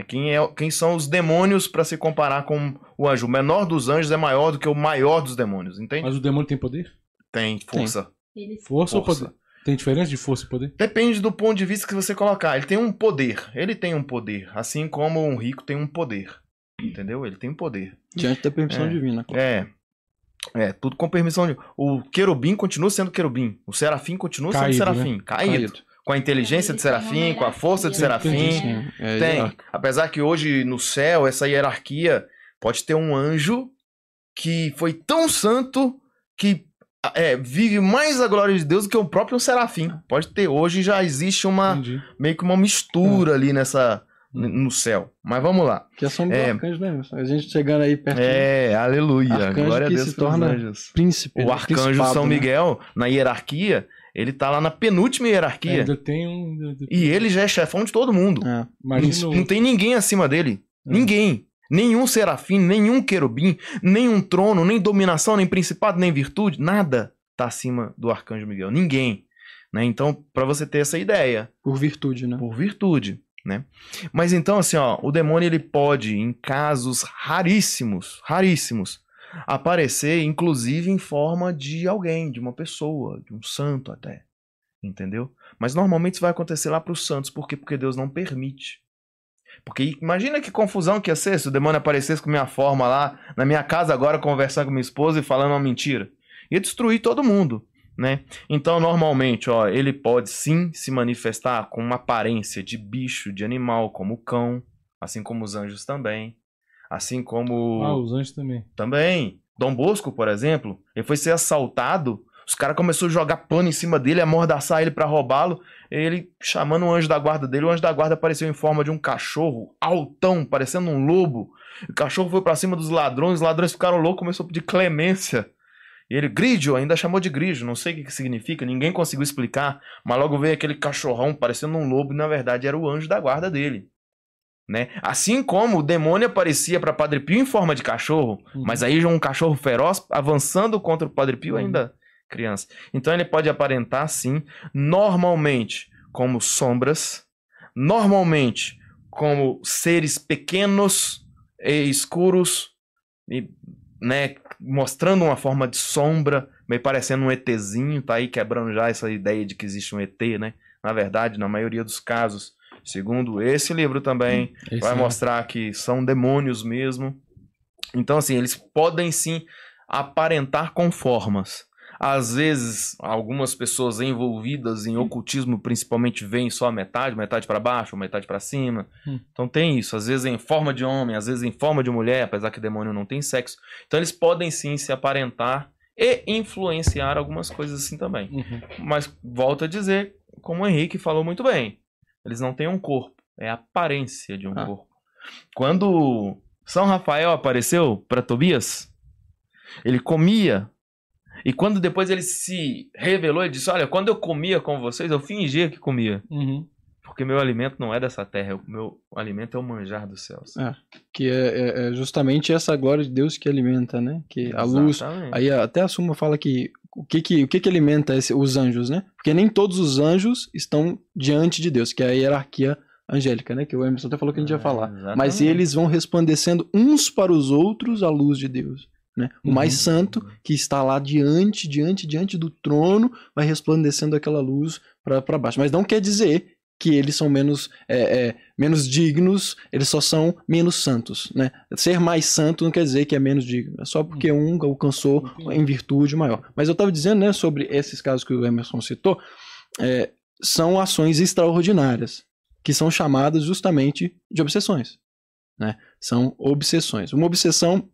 É quem, é quem são os demônios para se comparar com o anjo. O menor dos anjos é maior do que o maior dos demônios, entende? Mas o demônio tem poder? Tem força. Eles- Força, ou Força. poder? Tem diferença de força e poder? Depende do ponto de vista que você colocar. Ele tem um poder. Ele tem um poder. Assim como um rico tem um poder. Entendeu? Ele tem um poder. Diante da permissão É. divina. claro. É. É, tudo com permissão de. O querubim continua sendo querubim. O serafim continua Caído, sendo serafim. Caído. Caído. Com a inteligência de serafim, com a força de serafim. É, Tem. Apesar que hoje no céu, essa hierarquia pode ter um anjo que foi tão santo que é, vive mais a glória de Deus do que o próprio serafim. Pode ter. Hoje já existe uma Entendi. meio que uma mistura ali nessa no céu. Mas vamos lá. Que é a sombra É. do arcanjo, né? A gente chegando aí perto É, aleluia. Arcanjo Glória a Deus se torna anjos. príncipe. O né? arcanjo Principado, São né? Miguel, na hierarquia, ele tá lá na penúltima hierarquia. Ainda tem um. E ele já é chefão de todo mundo. É. Imagina. Não tem ninguém acima dele. É. Ninguém. Nenhum serafim, nenhum querubim, nenhum trono, nem dominação, nem principado, nem virtude, nada tá acima do arcanjo Miguel. Ninguém. Né? Então, para você ter essa ideia, Por virtude, né? por virtude, né? Mas então, assim, ó, o demônio ele pode, em casos raríssimos, raríssimos, aparecer, inclusive, em forma de alguém, de uma pessoa, de um santo até. Entendeu? Mas normalmente isso vai acontecer lá para os santos, por quê? Porque Deus não permite. Porque imagina que confusão que ia ser se o demônio aparecesse com minha forma lá, na minha casa agora, conversando com minha esposa e falando uma mentira. Ia destruir todo mundo, né? Então, normalmente, ó, ele pode sim se manifestar com uma aparência de bicho, de animal, como o cão, assim como os anjos também. Assim como Ah, os anjos também. também Dom Bosco, por exemplo, ele foi ser assaltado Os caras começaram a jogar pano em cima dele, amordaçar ele pra roubá-lo. Ele chamando o anjo da guarda dele, o anjo da guarda apareceu em forma de um cachorro altão, parecendo um lobo. O cachorro foi pra cima dos ladrões, os ladrões ficaram loucos, começou a pedir clemência. E ele, Grídio, ainda chamou de Grídio, não sei o que, que significa, ninguém conseguiu explicar, mas logo veio aquele cachorrão parecendo um lobo, e na verdade era o anjo da guarda dele. Né? Assim como o demônio aparecia para Padre Pio em forma de cachorro, Uhum. mas aí já um cachorro feroz avançando contra o Padre Pio ainda criança. Então ele pode aparentar sim, normalmente como sombras, normalmente como seres pequenos e escuros, e, né, mostrando uma forma de sombra, meio parecendo um ETzinho, tá aí quebrando já essa ideia de que existe um ET, né? Na verdade, na maioria dos casos, segundo esse livro também, Esse vai é- mostrar que são demônios mesmo. Então, assim, eles podem sim aparentar com formas. Às vezes, algumas pessoas envolvidas em ocultismo, principalmente, veem só a metade, metade para baixo, metade para cima. Hum. Então tem isso. Às vezes em forma de homem, às vezes em forma de mulher, apesar que demônio não tem sexo. Então eles podem sim se aparentar e influenciar algumas coisas assim também. Uhum. Mas volto a dizer, como o Henrique falou muito bem, eles não têm um corpo, é a aparência de um Ah. corpo. Quando São Rafael apareceu para Tobias, ele comia. E quando depois ele se revelou, ele disse: Olha, quando eu comia com vocês, eu fingia que comia. Uhum. Porque meu alimento não é dessa terra, o meu alimento é o manjar dos céus. É, Que é, é- é justamente essa glória de Deus que alimenta, né? Que a luz. Exatamente. Aí até a Suma fala que o que que, o que, que alimenta esse- os anjos, né? Porque nem todos os anjos estão diante de Deus, que é a hierarquia angélica, né? Que o Emerson até falou que a gente ia É, falar. exatamente. Mas eles vão resplandecendo uns para os outros a luz de Deus. Né? O mais Uhum. santo, que está lá diante, diante, diante do trono, vai resplandecendo aquela luz para baixo. Mas não quer dizer que eles são menos, é, é, menos dignos, eles só são menos santos. Né? Ser mais santo não quer dizer que é menos digno, é só porque um alcançou em virtude maior. Mas eu estava dizendo né, sobre esses casos que o Emerson citou, é, são ações extraordinárias, que são chamadas justamente de obsessões. Né? São obsessões. Uma obsessão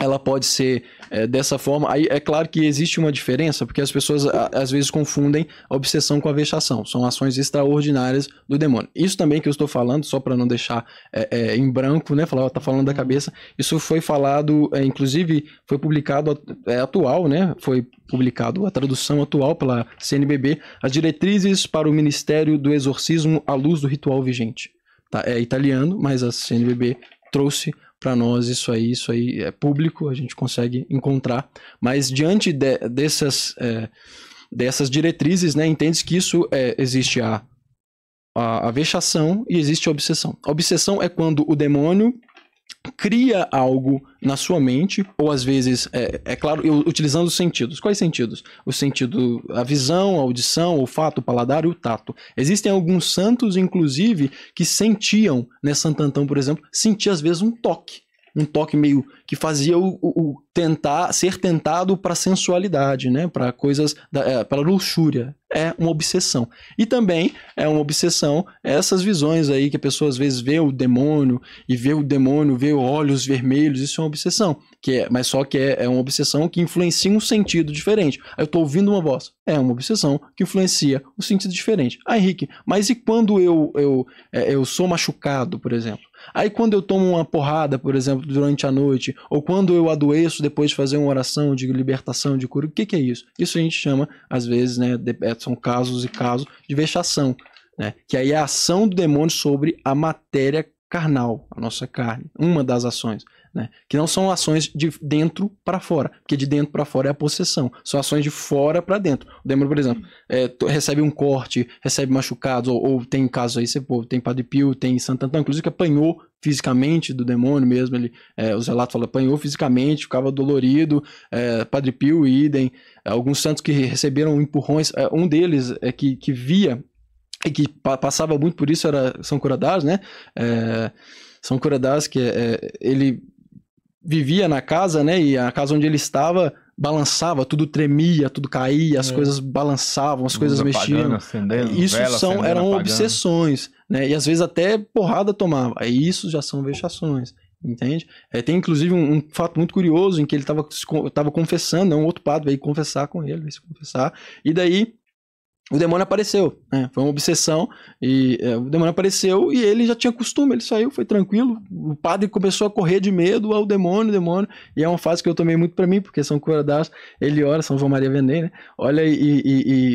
ela pode ser é, dessa forma. Aí é claro que existe uma diferença, porque as pessoas a- às vezes confundem a obsessão com a vexação. São ações extraordinárias do demônio. Isso também que eu estou falando, só para não deixar é, é, em branco, né? Falar, tá falando da cabeça. Isso foi falado, é, inclusive foi publicado, é atual, né? Foi publicado a tradução atual pela CNBB, as diretrizes para o Ministério do Exorcismo à luz do ritual vigente. Tá? É italiano, mas a CNBB trouxe para nós isso aí, isso aí é público, a gente consegue encontrar. Mas diante de- dessas, é, dessas diretrizes, né, entende que isso é, existe a, a, a vexação e existe a obsessão. A obsessão é quando o demônio cria algo na sua mente, ou às vezes, é, é claro, utilizando os sentidos. Quais sentidos? O sentido, a visão, a audição, o olfato, o paladar e o tato. Existem alguns santos, inclusive, que sentiam, né, Santo Antão, por exemplo, sentia às vezes um toque. Um toque meio que fazia o, o- tentar ser tentado para sensualidade, né? Para coisas, é, para luxúria. É uma obsessão. E também é uma obsessão essas visões aí que a pessoa às vezes vê o demônio e vê o demônio, vê olhos vermelhos, isso é uma obsessão. Que é, mas só que é, é uma obsessão que influencia um sentido diferente. Eu tô ouvindo uma voz. É uma obsessão que influencia um sentido diferente. Ah, Henrique, mas e quando eu, eu, é, eu sou machucado, por exemplo? Aí quando eu tomo uma porrada, por exemplo, durante a noite, ou quando eu adoeço depois de fazer uma oração de libertação, de cura, o que, que é isso? Isso a gente chama, às vezes, né, de- é, são casos e casos de vexação, né? Que aí é a ação do demônio sobre a matéria carnal, a nossa carne, uma das ações, né? Que não são ações de dentro para fora, porque de dentro para fora é a possessão, são ações de fora para dentro. O demônio, por exemplo, é, recebe um corte, recebe machucados, ou, ou tem casos aí, você, pô, tem Padre Pio, tem Santo Antão, inclusive que apanhou fisicamente do demônio mesmo, ele, é, os relatos falam, apanhou fisicamente, ficava dolorido, é, Padre Pio, idem, alguns santos que receberam empurrões, é, um deles é que, que via e que pa- passava muito por isso era São Curadas, né? É, São Curadas que é, ele vivia na casa, né? E a casa onde ele estava balançava, tudo tremia, tudo caía, as É. coisas balançavam, as coisas Luz apagando, mexiam. acendendo, Isso vela são, acendendo, eram apagando. obsessões, né? E às vezes até porrada tomava. Aí isso já são vexações. entende? É, tem inclusive um, um fato muito curioso em que ele estava confessando, né, um outro padre veio confessar com ele, veio se confessar, e daí o demônio apareceu, né? Foi uma obsessão e é, o demônio apareceu e ele já tinha costume, ele saiu, foi tranquilo. O padre começou a correr de medo ao demônio, demônio. E é uma fase que eu tomei muito para mim, porque São Curadas, ele ora, São João Maria Vendem, né? Olha e, e,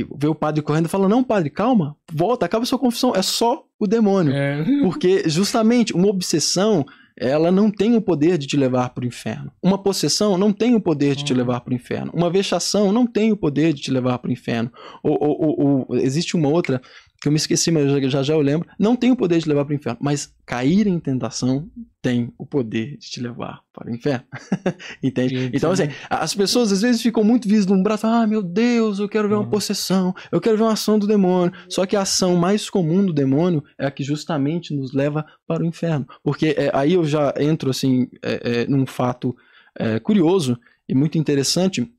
e, vê o padre correndo e fala: "Não, padre, calma, volta, acaba sua confissão, é só o demônio". É. Porque justamente uma obsessão ela não tem o poder de te levar para o inferno. Uma possessão não tem o poder de te uhum. levar para o inferno. Uma vexação não tem o poder de te levar para o inferno. Ou, ou, ou, ou, existe uma outra que eu me esqueci, mas já, já já eu lembro, não tem o poder de levar para o inferno, mas cair em tentação tem o poder de te levar para o inferno. Entende? Entendi. Então, assim, as pessoas às vezes ficam muito vislumbradas, ah, meu Deus, eu quero ver uma uhum. possessão, eu quero ver uma ação do demônio. Só que a ação mais comum do demônio é a que justamente nos leva para o inferno. Porque é, aí eu já entro, assim, é, é, num fato é, curioso e muito interessante,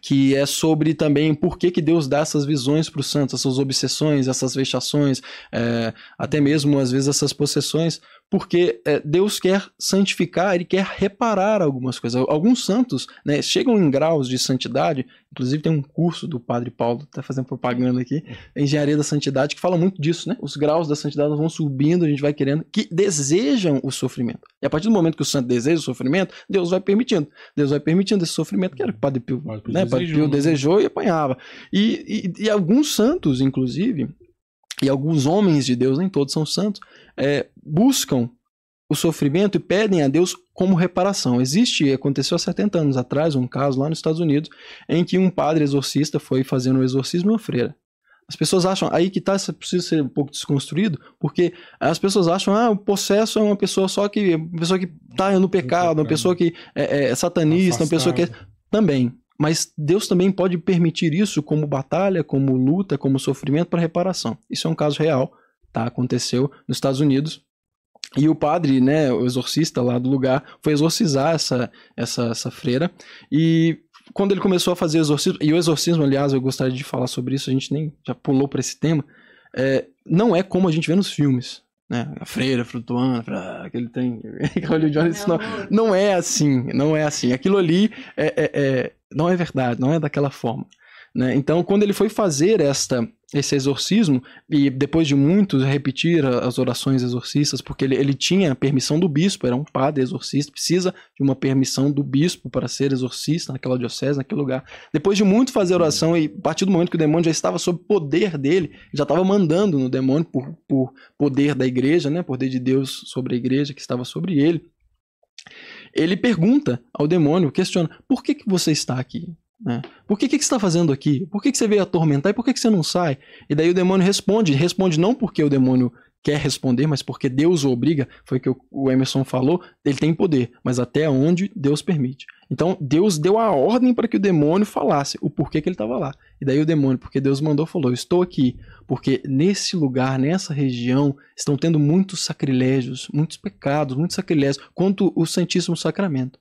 que é sobre também por que, que Deus dá essas visões para os santos, essas obsessões, essas vexações, é, até mesmo às vezes essas possessões, porque é, Deus quer santificar, ele quer reparar algumas coisas. Alguns santos né, chegam em graus de santidade, inclusive tem um curso do Padre Paulo, está fazendo propaganda aqui, Engenharia da Santidade, que fala muito disso, né? Os graus da santidade vão subindo, a gente vai querendo, que desejam o sofrimento. E a partir do momento que o santo deseja o sofrimento, Deus vai permitindo. Deus vai permitindo esse sofrimento, que era o que o Padre Pio, né? Padre Pio né? desejou e apanhava. E, e, e alguns santos, inclusive, e alguns homens de Deus, nem todos são santos, é, buscam o sofrimento e pedem a Deus como reparação. Existe, aconteceu há 70 anos atrás, um caso lá nos Estados Unidos, em que um padre exorcista foi fazendo um exorcismo em uma freira. As pessoas acham, aí que tá, precisa ser um pouco desconstruído, porque as pessoas acham, ah, o possesso é uma pessoa só que, uma pessoa que tá no pecado, uma pessoa que é, é satanista, uma pessoa que é... Também, mas Deus também pode permitir isso como batalha, como luta, como sofrimento para reparação. Isso é um caso real, tá? Aconteceu nos Estados Unidos. E o padre, né, o exorcista lá do lugar, foi exorcizar essa, essa, essa freira. E quando ele começou a fazer exorcismo, e o exorcismo, aliás, eu gostaria de falar sobre isso, a gente nem já pulou para esse tema, é, não é como a gente vê nos filmes. Né? A freira flutuando, aquele tem. não, não é assim, não é assim. Aquilo ali é, é, é não é verdade, não é daquela forma. Né? Então, quando ele foi fazer esta, esse exorcismo, e depois de muitos repetir as orações exorcistas, porque ele, ele tinha permissão do bispo, era um padre exorcista, precisa de uma permissão do bispo para ser exorcista naquela diocese, naquele lugar. Depois de muito fazer oração, e a partir do momento que o demônio já estava sob poder dele, já estava mandando no demônio por, por poder da igreja, né? poder de Deus sobre a igreja que estava sobre ele ele pergunta ao demônio, questiona, por que, que você está aqui? Né? Por que, que, você está fazendo aqui? Por que, que você veio atormentar e por que, que você não sai? E daí o demônio responde, responde não porque o demônio quer responder, mas porque Deus o obriga, foi o que o Emerson falou, ele tem poder, mas até onde Deus permite. Então Deus deu a ordem para que o demônio falasse o porquê que ele estava lá. E daí o demônio, porque Deus mandou, falou: Estou aqui, porque nesse lugar, nessa região, estão tendo muitos sacrilégios, muitos pecados, muitos sacrilégios quanto o Santíssimo Sacramento.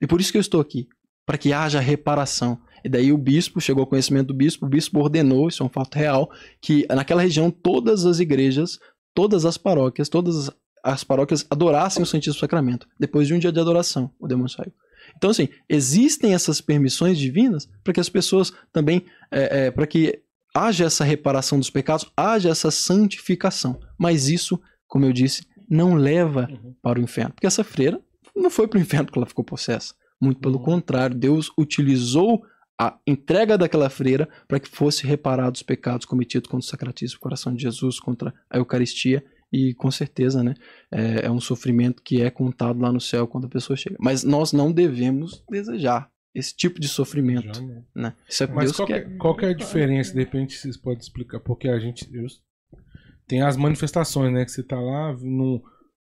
E por isso que eu estou aqui, para que haja reparação. E daí o bispo chegou ao conhecimento do bispo, o bispo ordenou, isso é um fato real, que naquela região todas as igrejas todas as paróquias, todas as paróquias adorassem o Santíssimo Sacramento. Depois de um dia de adoração, o demônio saiu. Então, assim, existem essas permissões divinas para que as pessoas também, é, é, para que haja essa reparação dos pecados, haja essa santificação. Mas isso, como eu disse, não leva uhum. para o inferno. Porque essa freira não foi para o inferno porque ela ficou possessa. Muito pelo uhum. contrário, Deus utilizou a entrega daquela freira para que fosse reparado os pecados cometidos contra o sacratíssimo coração de Jesus, contra a Eucaristia e com certeza, né, é, é, um sofrimento que é contado lá no céu quando a pessoa chega. Mas nós não devemos desejar esse tipo de sofrimento, né? Isso é Mas Deus qual, que é, qual que é a diferença? De repente vocês podem explicar, porque a gente Deus, tem as manifestações, né, que você tá lá no,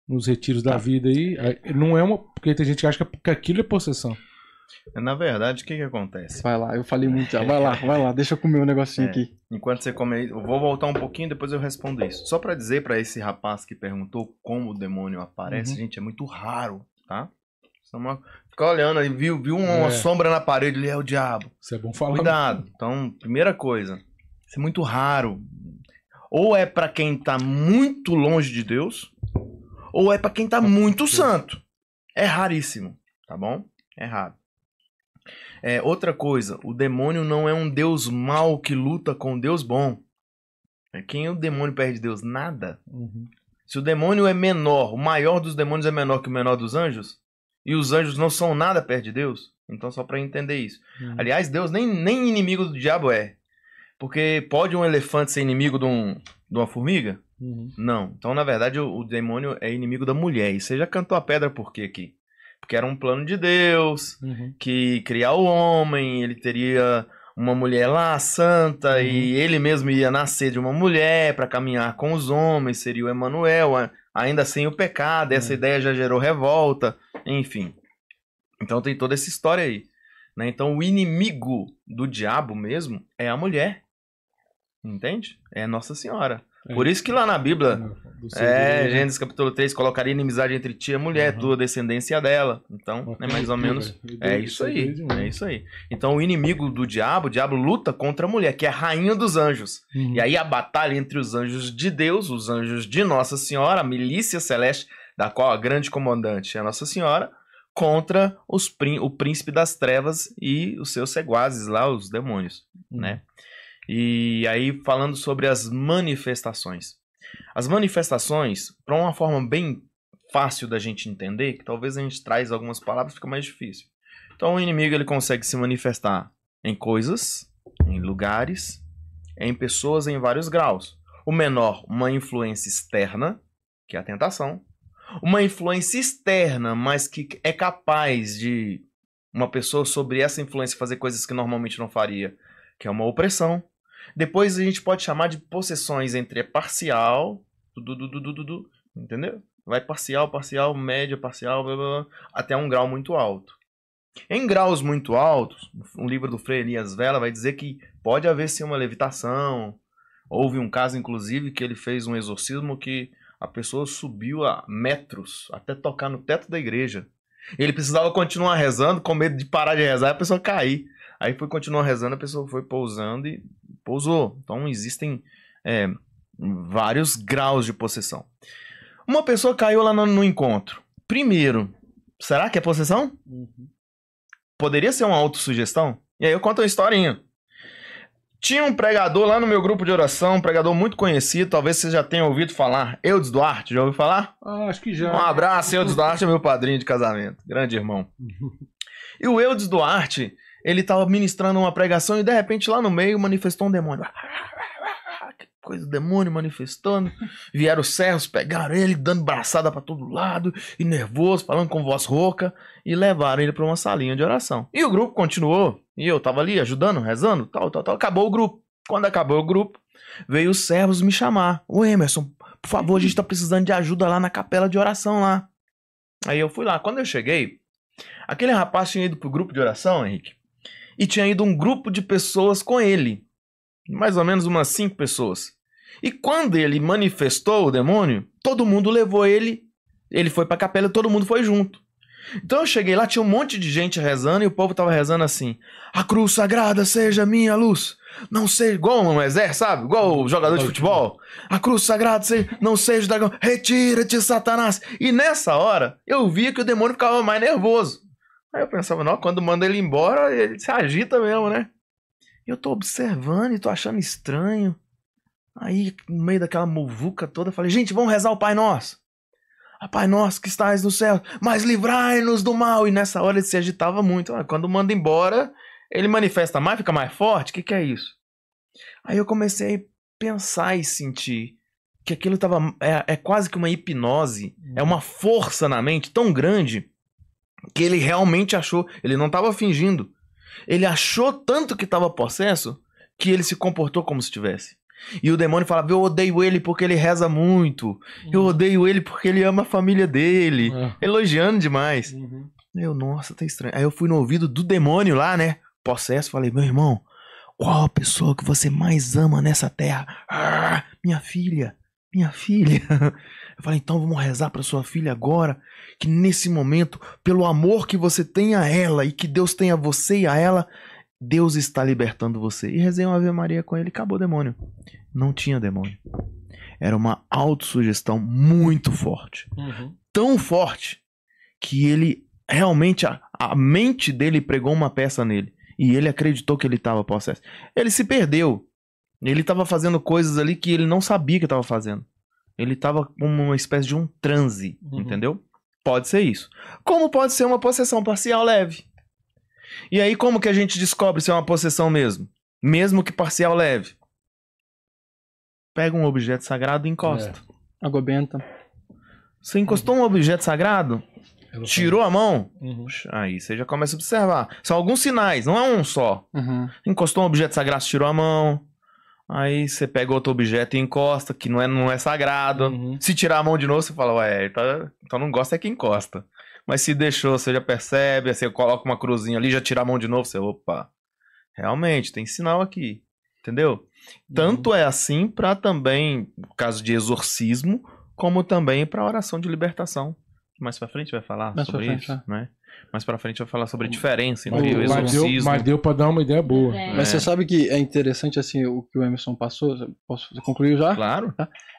nos retiros da tá. vida aí, não é uma, porque tem gente que acha que aquilo é possessão. Na verdade, o que que acontece? Vai lá, eu falei muito já. Vai lá, vai lá, deixa eu comer um negocinho é, aqui. Enquanto você come aí, eu vou voltar um pouquinho, depois eu respondo isso. Só para dizer para esse rapaz que perguntou como o demônio aparece, uhum. gente, é muito raro, tá? Fica olhando aí, viu, viu uma, é. sombra na parede, ele é o diabo. Isso é bom falar. Cuidado. Então, primeira coisa, isso é muito raro. Ou é para quem tá muito longe de Deus, ou é para quem tá muito santo. É raríssimo, tá bom? É raro. É, outra coisa, o demônio não é um deus mau que luta com um deus bom. É, Quem o demônio perto de Deus? Nada. Uhum. Se o demônio é menor, o maior dos demônios é menor que o menor dos anjos, e os anjos não são nada perto de Deus, então só para entender isso. Uhum. Aliás, Deus nem, nem inimigo do diabo é. Porque pode um elefante ser inimigo de, um, de uma formiga? Uhum. Não. Então, na verdade, o, o demônio é inimigo da mulher. E você já cantou a pedra por quê aqui? Porque era um plano de Deus, Uhum. que criar o homem, ele teria uma mulher lá, santa, Uhum. e ele mesmo ia nascer de uma mulher para caminhar com os homens, seria o Emanuel, ainda sem o pecado. Essa Uhum. ideia já gerou revolta, enfim. Então tem toda essa história aí. né? Então o inimigo do diabo mesmo é a mulher. Entende? É Nossa Senhora. É. Por isso que lá na Bíblia, é, né? Gênesis capítulo 3, colocaria inimizade entre ti e a mulher, Uhum. tua descendência dela. Então, é mais ou menos é isso aí, é isso aí. Então o inimigo do diabo, o diabo luta contra a mulher, que é a rainha dos anjos. Uhum. E aí a batalha entre os anjos de Deus, os anjos de Nossa Senhora, a milícia celeste, da qual a grande comandante é Nossa Senhora, contra os o príncipe das trevas e os seus seguazes lá, os demônios, Uhum. né? E aí falando sobre as manifestações. As manifestações, para uma forma bem fácil da gente entender, que talvez a gente traz algumas palavras, fica mais difícil. Então o inimigo ele consegue se manifestar em coisas, em lugares, em pessoas em vários graus. O menor, uma influência externa, que é a tentação. Uma influência externa, mas que é capaz de uma pessoa sobre essa influência fazer coisas que normalmente não faria, que é uma opressão. Depois a gente pode chamar de possessões entre parcial, du, du, du, entendeu? Vai parcial, parcial, média, parcial, blá, blá, blá, até um grau muito alto. Em graus muito altos, um livro do Frei Elias Vela vai dizer que pode haver sim uma levitação. Houve um caso, inclusive, que ele fez um exorcismo que a pessoa subiu a metros até tocar no teto da igreja. Ele precisava continuar rezando, com medo de parar de rezar e a pessoa cair. Aí foi continuar rezando, a pessoa foi pousando e pousou. Então existem é, vários graus de possessão. Uma pessoa caiu lá no, no encontro. Primeiro, será que é possessão? Uhum. Poderia ser uma autossugestão? E aí eu conto uma historinha. Tinha um pregador lá no meu grupo de oração, um pregador muito conhecido, talvez você já tenha ouvido falar, Eudes Duarte, já ouviu falar? Ah, acho que já. Um abraço, Eudes Duarte é meu padrinho de casamento, grande irmão. E o Eudes Duarte, ele tava ministrando uma pregação e de repente lá no meio manifestou um demônio. Que coisa, o demônio manifestando. Vieram os servos, pegaram ele, dando braçada pra todo lado, e nervoso, falando com voz rouca, e levaram ele pra uma salinha de oração. E o grupo continuou, e eu tava ali ajudando, rezando, tal, tal, tal. Acabou o grupo. Quando acabou o grupo, veio os servos me chamar. Ô Emerson, por favor, a gente tá precisando de ajuda lá na capela de oração lá. Aí eu fui lá. Quando eu cheguei, aquele rapaz tinha ido pro grupo de oração, Henrique, e tinha ido um grupo de pessoas com ele. Mais ou menos umas cinco pessoas. E quando ele manifestou o demônio, todo mundo levou ele. Ele foi pra capela e todo mundo foi junto. Então eu cheguei lá, tinha um monte de gente rezando e o povo tava rezando assim: A cruz sagrada seja minha luz. Não seja igual um exército, sabe? Igual o jogador de futebol. A cruz sagrada seja, não seja dragão. Retira-te, Satanás. E nessa hora, eu via que o demônio ficava mais nervoso. Aí eu pensava, não, quando manda ele embora, ele se agita mesmo, né? Eu tô observando e tô achando estranho. Aí, no meio daquela muvuca toda, eu falei, gente, vamos rezar o Pai Nosso. Ah, Pai Nosso que estás no céu, mas livrai-nos do mal. E nessa hora ele se agitava muito. Ah, quando manda embora, ele manifesta mais, fica mais forte. O que, que é isso? Aí eu comecei a pensar e sentir que aquilo tava. É, é quase que uma hipnose. É uma força na mente tão grande que ele realmente achou. Ele não estava fingindo. Ele achou tanto que estava possesso que ele se comportou como se tivesse. E o demônio falava: Eu odeio ele porque ele reza muito. Eu odeio ele porque ele ama a família dele. Ah. Elogiando demais. Uhum. Eu, nossa, tá estranho. Aí eu fui no ouvido do demônio lá, né? Possesso, falei: Meu irmão, qual a pessoa que você mais ama nessa terra? Ah, minha filha, minha filha. Eu falei: Então vamos rezar pra sua filha agora. Que nesse momento, pelo amor que você tem a ela e que Deus tem a você e a ela, Deus está libertando você. E rezei uma Ave Maria com ele, acabou o demônio. Não tinha demônio. Era uma autossugestão muito forte. Uhum. Tão forte que ele realmente, a, a mente dele pregou uma peça nele. E ele acreditou que ele estava possesso. Ele se perdeu. Ele estava fazendo coisas ali que ele não sabia que estava fazendo. Ele estava como uma espécie de um transe, Uhum. entendeu? Pode ser isso. Como pode ser uma possessão parcial leve. E aí, como que a gente descobre se é uma possessão mesmo? Mesmo que parcial leve. Pega um objeto sagrado e encosta. Água benta. Você encostou um objeto sagrado, tirou a mão, Uhum. aí você já começa a observar. São alguns sinais, não é um só. Uhum. Encostou um objeto sagrado, tirou a mão. Aí você pega outro objeto e encosta, que não é, não é sagrado. Uhum. Se tirar a mão de novo, você fala, ué, tá, então não gosta é que encosta. Mas se deixou, você já percebe, você coloca uma cruzinha ali, já tira a mão de novo, você, opa, realmente, tem sinal aqui. Entendeu? Tanto é assim para também, no caso de exorcismo, como também para oração de libertação. Mais pra frente vai falar Mais sobre frente, isso, é. né? Mais pra frente vai falar sobre a diferença entre o mas deu, exorcismo. mas deu pra dar uma ideia boa. É. Mas É. você sabe que é interessante assim o que o Emerson passou. Posso concluir já? Claro.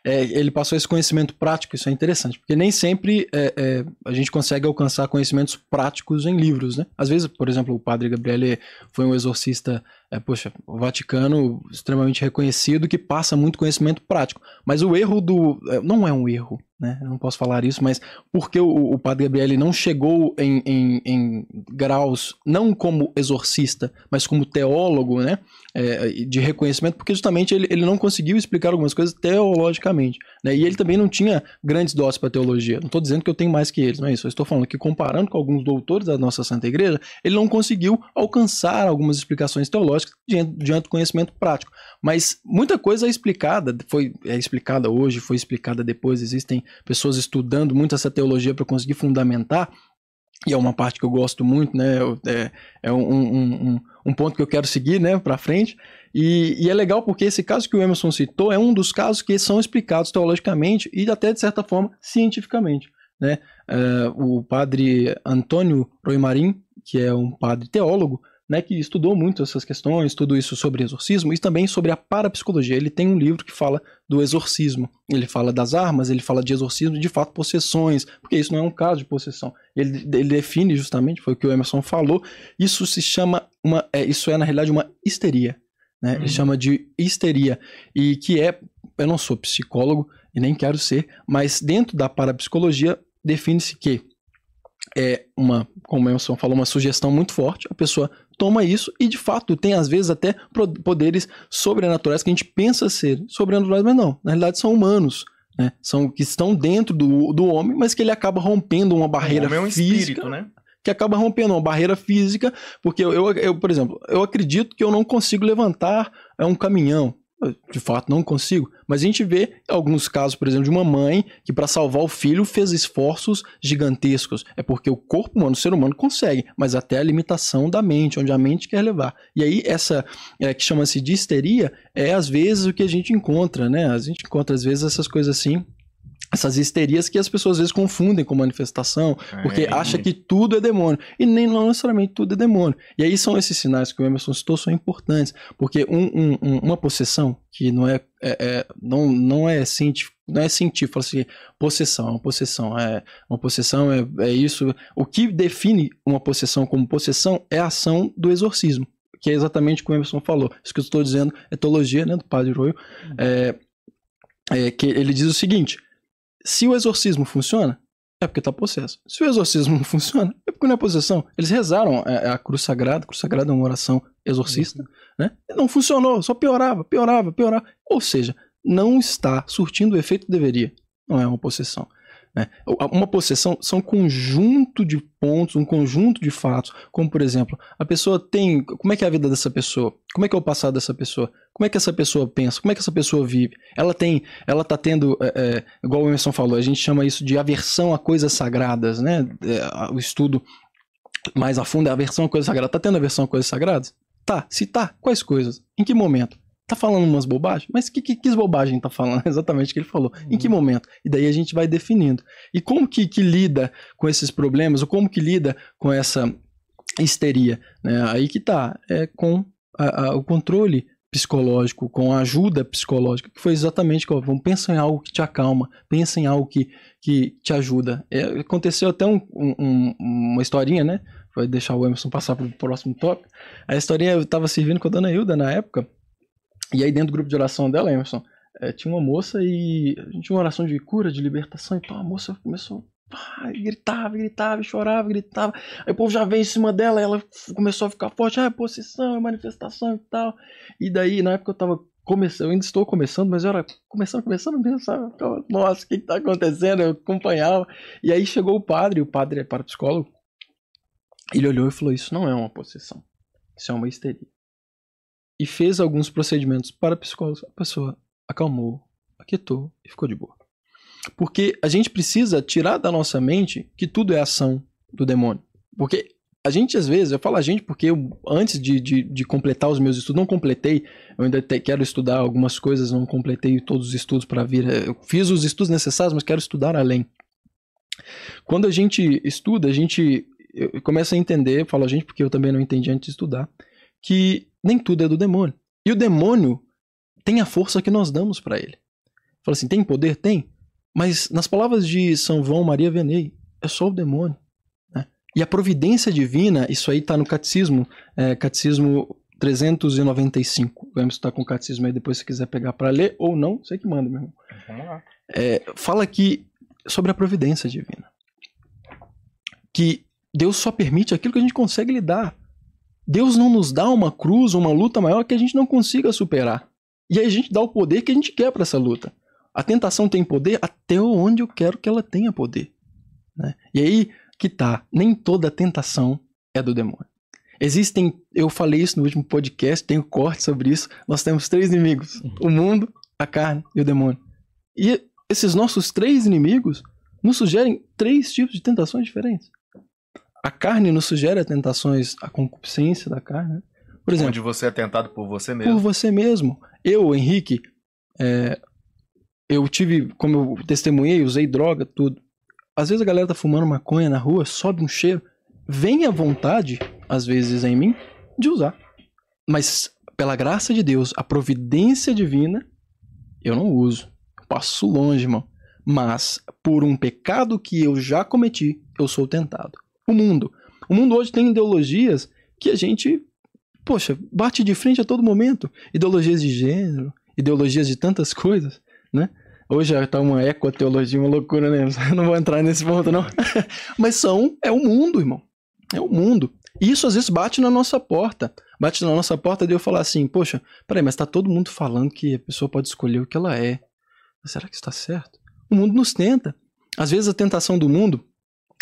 É, ele passou esse conhecimento prático, isso é interessante, porque nem sempre é, é, a gente consegue alcançar conhecimentos práticos em livros, né? Às vezes, por exemplo, o padre Gabriele foi um exorcista, é, poxa, o Vaticano extremamente reconhecido que passa muito conhecimento prático. Mas o erro do. é, Não é um erro, né? Eu não posso falar isso, mas porque o, o padre Gabriele não chegou em, em- em graus, não como exorcista, mas como teólogo, né? é, de reconhecimento, porque justamente ele, ele não conseguiu explicar algumas coisas teologicamente. Né? E ele também não tinha grandes doses para teologia. Não estou dizendo que eu tenho mais que eles, não é isso. Eu estou falando que, comparando com alguns doutores da nossa Santa Igreja, ele não conseguiu alcançar algumas explicações teológicas diante, do conhecimento prático. Mas muita coisa é explicada, foi é explicada hoje, foi explicada depois. Existem pessoas estudando muito essa teologia para conseguir fundamentar. E é uma parte que eu gosto muito, né? É, é um, um, um, um ponto que eu quero seguir, né, para frente. E, e é legal porque esse caso que o Emerson citou é um dos casos que são explicados teologicamente e até, de certa forma, cientificamente. Né? É, o padre Antônio Roimarim, que é um padre teólogo, né, que estudou muito essas questões, tudo isso sobre exorcismo e também sobre a parapsicologia. Ele tem um livro que fala do exorcismo. Ele fala das armas, ele fala de exorcismo, de fato, possessões, porque isso não é um caso de possessão. Ele, ele define justamente, foi o que o Emerson falou, isso se chama uma, é, isso é na realidade uma histeria, né? Ele Uhum. chama de histeria e que é, eu não sou psicólogo e nem quero ser, mas dentro da parapsicologia define-se que é uma, como o Emerson falou, uma sugestão muito forte. A pessoa toma isso e de fato tem às vezes até poderes sobrenaturais que a gente pensa ser sobrenaturais, mas não. Na realidade são humanos. Né? São que estão dentro do, do homem, mas que ele acaba rompendo uma barreira é um física espírito, né? que acaba rompendo uma barreira física, porque eu, eu, eu, por exemplo, eu acredito que eu não consigo levantar é, um caminhão. De fato, não consigo. Mas a gente vê alguns casos, por exemplo, de uma mãe que, para salvar o filho, fez esforços gigantescos. É porque o corpo humano, o ser humano, consegue, mas até a limitação da mente, onde a mente quer levar. E aí, essa é, que chama-se de histeria, é às vezes o que a gente encontra, né? A gente encontra, às vezes, essas coisas assim. Essas histerias que as pessoas às vezes confundem com manifestação, porque É. acha que tudo é demônio. E nem não necessariamente tudo é demônio. E aí são esses sinais que o Emerson citou, são importantes. Porque um- um- um- uma possessão, que não é, é- é- não, não é científico, não é científico, fala assim, possessão, é uma possessão, é uma possessão, é, é isso. O que define uma possessão como possessão é a ação do exorcismo. Que é exatamente o que o Emerson falou. Isso que eu estou dizendo é teologia, né, do Padre Royo. É, é que ele diz o seguinte: se o exorcismo funciona, é porque está possesso. Se o exorcismo não funciona, é porque não é possessão. Eles rezaram a, a cruz sagrada, a cruz sagrada é uma oração exorcista, né? E não funcionou, só piorava, piorava, piorava. Ou seja, não está surtindo o efeito que deveria. Não é uma possessão. Né? Uma possessão são um conjunto de pontos, um conjunto de fatos, como por exemplo, a pessoa tem. Como é que é a vida dessa pessoa? Como é que é o passado dessa pessoa? Como é que essa pessoa pensa? Como é que essa pessoa vive? Ela tem. Ela tá tendo. é, é, igual o Emerson falou, a gente chama isso de aversão a coisas sagradas, né? É, o estudo mais a fundo é aversão a coisas sagradas. Tá tendo aversão a coisas sagradas? Tá. Se tá, quais coisas? Em que momento? Tá falando umas bobagens? Mas que, que, que bobagem tá falando? Exatamente o que ele falou. Em que momento? E daí a gente vai definindo. E como que, que lida com esses problemas? Ou como que lida com essa histeria? né? Aí que tá. É com a- a- o controle psicológico, com a ajuda psicológica, que foi exatamente que, ó, vamos pensar em algo que te acalma, pensa em algo que, que te ajuda. É, aconteceu até um, um- uma historinha, né? Vai deixar o Emerson passar para o próximo tópico. A historinha eu estava servindo com a dona Hilda na época, e aí dentro do grupo de oração dela, Emerson, é, tinha uma moça e a gente tinha uma oração de cura, de libertação, então a moça começou. ah, gritava, gritava, chorava, gritava. Aí o povo já veio em cima dela, ela começou a ficar forte, ah, é possessão, é manifestação e tal. E daí, na época eu tava começando, eu ainda estou começando, mas eu era começando, começando mesmo, sabe? Ficava, Nossa, o que, que tá acontecendo? Eu acompanhava. E aí chegou o padre, o padre é parapsicólogo, ele olhou e falou: Isso não é uma possessão, isso é uma histeria. E fez alguns procedimentos para psicólogos. A pessoa acalmou, aquietou e ficou de boa. Porque a gente precisa tirar da nossa mente que tudo é ação do demônio. Porque a gente, às vezes, eu falo a gente porque eu, antes de, de, de completar os meus estudos, não completei, eu ainda te- quero estudar algumas coisas, não completei todos os estudos para vir. Eu fiz os estudos necessários, mas quero estudar além. Quando a gente estuda, a gente eu começo a entender, eu falo a gente porque eu também não entendi antes de estudar, que nem tudo é do demônio. E o demônio tem a força que nós damos para ele. Fala assim, tem poder? Tem. Mas nas palavras de São João Maria Vianney, é só o demônio. né? E a providência divina, isso aí tá no catecismo, é, catecismo 395. O Emerson tá com o catecismo aí depois se quiser pegar para ler, ou não, você que manda, meu irmão. Vamos lá. É, fala aqui sobre a providência divina. Que Deus só permite aquilo que a gente consegue lidar. Deus não nos dá uma cruz, uma luta maior que a gente não consiga superar. E aí a gente dá o poder que a gente quer para essa luta. A tentação tem poder até onde eu quero que ela tenha poder. né? E aí que tá, nem toda tentação é do demônio. Existem, eu falei isso no último podcast, tenho corte sobre isso. Nós temos três inimigos: o mundo, a carne e o demônio. E esses nossos três inimigos nos sugerem três tipos de tentações diferentes. A carne nos sugere tentações, a concupiscência da carne. né? Por exemplo, Onde você é tentado por você mesmo. por você mesmo. Eu, Henrique, é, eu tive, como eu testemunhei, usei droga, tudo. Às vezes a galera tá fumando maconha na rua, sobe um cheiro. Vem a vontade, às vezes em mim, de usar. Mas, pela graça de Deus, a providência divina, eu não uso. Eu passo longe, irmão. Mas, por um pecado que eu já cometi, eu sou tentado. O mundo. O mundo hoje tem ideologias que a gente poxa, bate de frente a todo momento. Ideologias de gênero, ideologias de tantas coisas, né? Hoje tá uma ecoteologia, uma loucura, né? Não vou entrar nesse ponto, não. Mas são, é o mundo, irmão. É o mundo. E isso às vezes bate na nossa porta. Bate na nossa porta de eu falar assim, poxa, peraí, mas tá todo mundo falando que a pessoa pode escolher o que ela é. Mas será que isso tá certo? O mundo nos tenta. Às vezes a tentação do mundo,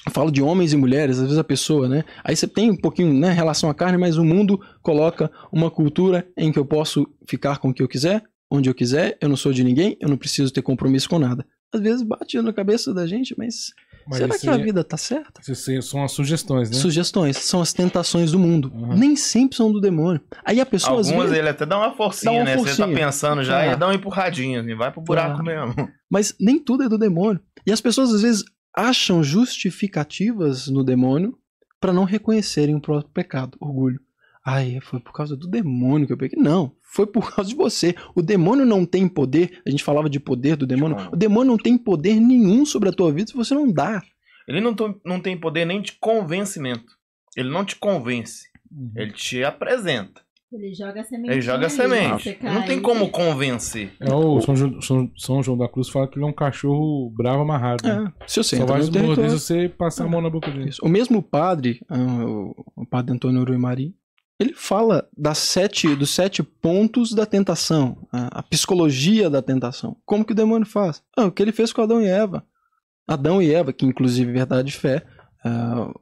eu falo de homens e mulheres, às vezes a pessoa, né? Aí você tem um pouquinho, né, relação à carne, mas o mundo coloca uma cultura em que eu posso ficar com o que eu quiser, onde eu quiser, eu não sou de ninguém, eu não preciso ter compromisso com nada. Às vezes bate na cabeça da gente, mas, Mas será que a aí- vida tá certa? Isso são as sugestões, né? Sugestões, são as tentações do mundo. Uhum. Nem sempre são do demônio. Aí a pessoa às Algumas vezes, ele até dá uma forcinha, Dá uma né? Você tá forcinha. pensando já Ah. e dá uma empurradinha, assim, vai pro buraco Ah. mesmo. mas nem tudo é do demônio. E as pessoas às vezes acham justificativas no demônio para não reconhecerem o próprio pecado, orgulho. Ai, foi por causa do demônio que eu peguei. Não, foi por causa de você. O demônio não tem poder. A gente falava de poder do demônio. O demônio não tem poder nenhum sobre a tua vida se você não dá. Ele não, não tem poder nem de convencimento. Ele não te convence. Uhum. Ele te apresenta. Ele joga a semente. Ele joga a semente. Não tem como convencer. É, o São João, São- São João da Cruz fala que ele é um cachorro bravo amarrado. né? É, se você Só vai morder se você passar a mão na boca dele. Isso. O mesmo padre, ah, o o padre Antônio Uruimari, ele fala das sete, dos sete pontos da tentação, a, a psicologia da tentação. Como que o demônio faz? Ah, o que ele fez com Adão e Eva. Adão e Eva, que inclusive verdade e fé, ah,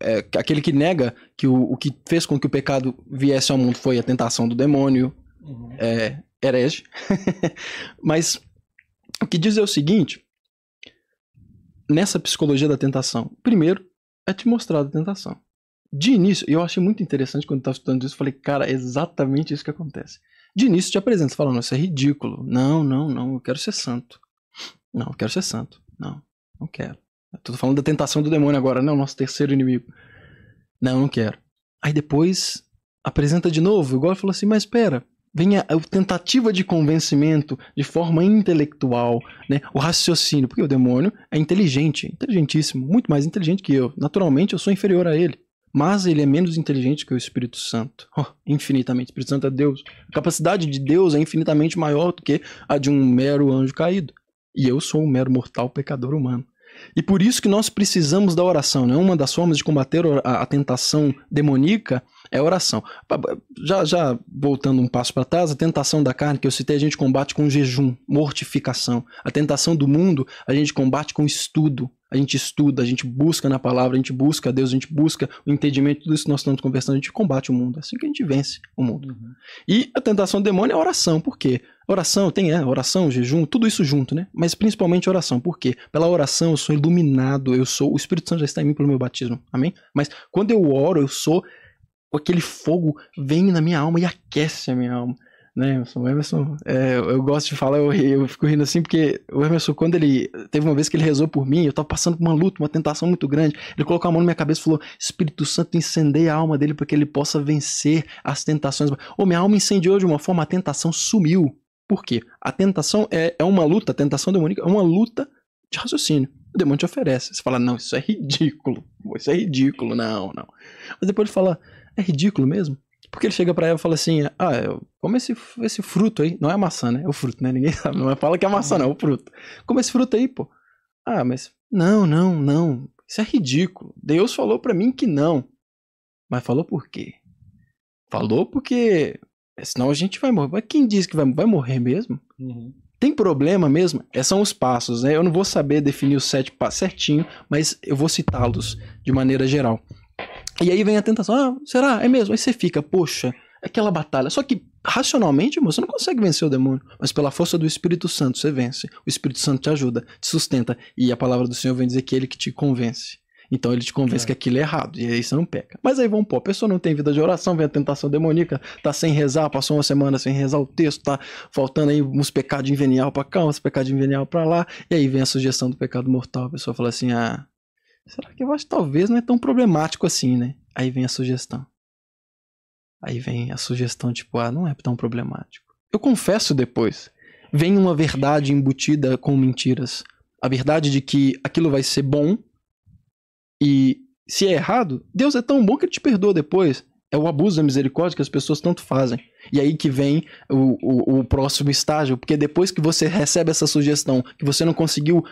é aquele que nega que o, o que fez com que o pecado viesse ao mundo foi a tentação do demônio, é herege. Mas o que diz é o seguinte: nessa psicologia da tentação, primeiro é te mostrar a tentação. De início, eu achei muito interessante quando estava estudando isso, falei, cara, é exatamente isso que acontece. De início te apresenta, você fala, não, isso é ridículo. Não, não, não, eu quero ser santo. Não, eu quero ser santo. Não, não quero. Tô falando da tentação do demônio agora, não, nosso terceiro inimigo. Não, não quero. Aí depois apresenta de novo, igual falou assim, mas espera, vem a, a tentativa de convencimento de forma intelectual, né? O raciocínio, porque o demônio é inteligente, inteligentíssimo, muito mais inteligente que eu. Naturalmente, eu sou inferior a ele. Mas ele é menos inteligente que o Espírito Santo. Oh, infinitamente. O Espírito Santo é Deus. A capacidade de Deus é infinitamente maior do que a de um mero anjo caído. E eu sou um mero mortal pecador humano. E por isso que nós precisamos da oração. Né? Uma das formas de combater a, a tentação demoníaca é a oração. Já, já voltando um passo para trás, a tentação da carne que eu citei, a gente combate com jejum, mortificação. A tentação do mundo, a gente combate com estudo. A gente estuda, a gente busca na palavra, a gente busca Deus, a gente busca o entendimento, tudo isso que nós estamos conversando, a gente combate o mundo. É assim que a gente vence o mundo. Uhum. E a tentação do demônio é a oração. Por quê? Oração, tem é, oração, jejum, tudo isso junto, né? Mas principalmente oração. Por quê? Pela oração eu sou iluminado, eu sou, o Espírito Santo já está em mim pelo meu batismo. Amém? Mas quando eu oro, eu sou aquele fogo vem na minha alma e aquece a minha alma né, Emerson? O Emerson, é, eu gosto de falar, eu, eu fico rindo assim, porque o Emerson, quando ele. Teve uma vez que ele rezou por mim, eu tava passando por uma luta, uma tentação muito grande. Ele colocou a mão na minha cabeça e falou: Espírito Santo, incendeia a alma dele para que ele possa vencer as tentações. Ô, minha alma incendiou de uma forma, a tentação sumiu. Por quê? A tentação é, é uma luta, a tentação demoníaca é uma luta de raciocínio. O demônio te oferece. Você fala, não, isso é ridículo. Isso é ridículo, não, não. Mas depois ele fala, é ridículo mesmo? Porque ele chega para ela e fala assim: Ah, come esse, esse fruto aí. Não é maçã, né? É o fruto, né? Ninguém sabe. Não fala que é maçã, não, é o fruto. Come esse fruto aí, pô. Ah, mas. Não, não, não. Isso é ridículo. Deus falou para mim que não. Mas falou por quê? Falou porque. Senão a gente vai morrer. Mas quem disse que vai, vai morrer mesmo? Uhum. Tem problema mesmo? Esses são os passos, né? Eu não vou saber definir os sete passos certinho, mas eu vou citá-los de maneira geral. E aí vem a tentação, ah, será? É mesmo? Aí você fica, poxa, aquela batalha. Só que, racionalmente, você não consegue vencer o demônio, mas pela força do Espírito Santo você vence. O Espírito Santo te ajuda, te sustenta. E a palavra do Senhor vem dizer que é ele que te convence. Então ele te convence é. que aquilo é errado, e aí você não peca. Mas aí vamos pôr, a pessoa não tem vida de oração, vem a tentação demoníaca, tá sem rezar, passou uma semana sem rezar o texto, tá faltando aí uns pecados invenial pra cá, uns pecados invenial pra lá, e aí vem a sugestão do pecado mortal, a pessoa fala assim, ah, Será que eu acho que talvez não é tão problemático assim, né? Aí vem a sugestão. Aí vem a sugestão, tipo, ah, não é tão problemático. Eu confesso depois. Vem uma verdade embutida com mentiras. A verdade de que aquilo vai ser bom e se é errado, Deus é tão bom que ele te perdoa depois. É o abuso da misericórdia que as pessoas tanto fazem. E aí que vem o, o, o, próximo estágio, porque depois que você recebe essa sugestão, que você não conseguiu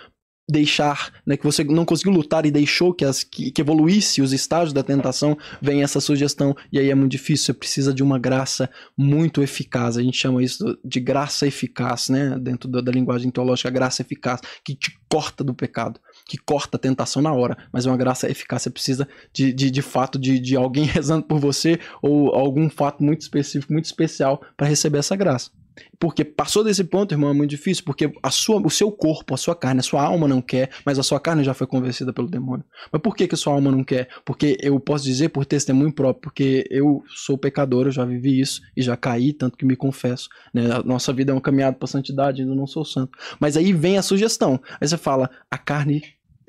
deixar, né, que você não conseguiu lutar e deixou que, as, que, que, evoluísse os estágios da tentação, vem essa sugestão, e aí é muito difícil, você precisa de uma graça muito eficaz, a gente chama isso de graça eficaz, né, dentro da, da linguagem teológica, graça eficaz, que te corta do pecado, que corta a tentação na hora, mas é uma graça eficaz, você precisa de, de, de fato de, de alguém rezando por você, ou algum fato muito específico, muito especial, para receber essa graça. Porque passou desse ponto, irmão, é muito difícil, porque a sua, o seu corpo, a sua carne, a sua alma não quer, mas a sua carne já foi convencida pelo demônio. Mas por que, que a sua alma não quer? Porque eu posso dizer por testemunho próprio, porque eu sou pecador, eu já vivi isso e já caí, tanto que me confesso. Né? A nossa vida é um caminhado para santidade, ainda não sou santo. Mas aí vem a sugestão. Aí você fala, a carne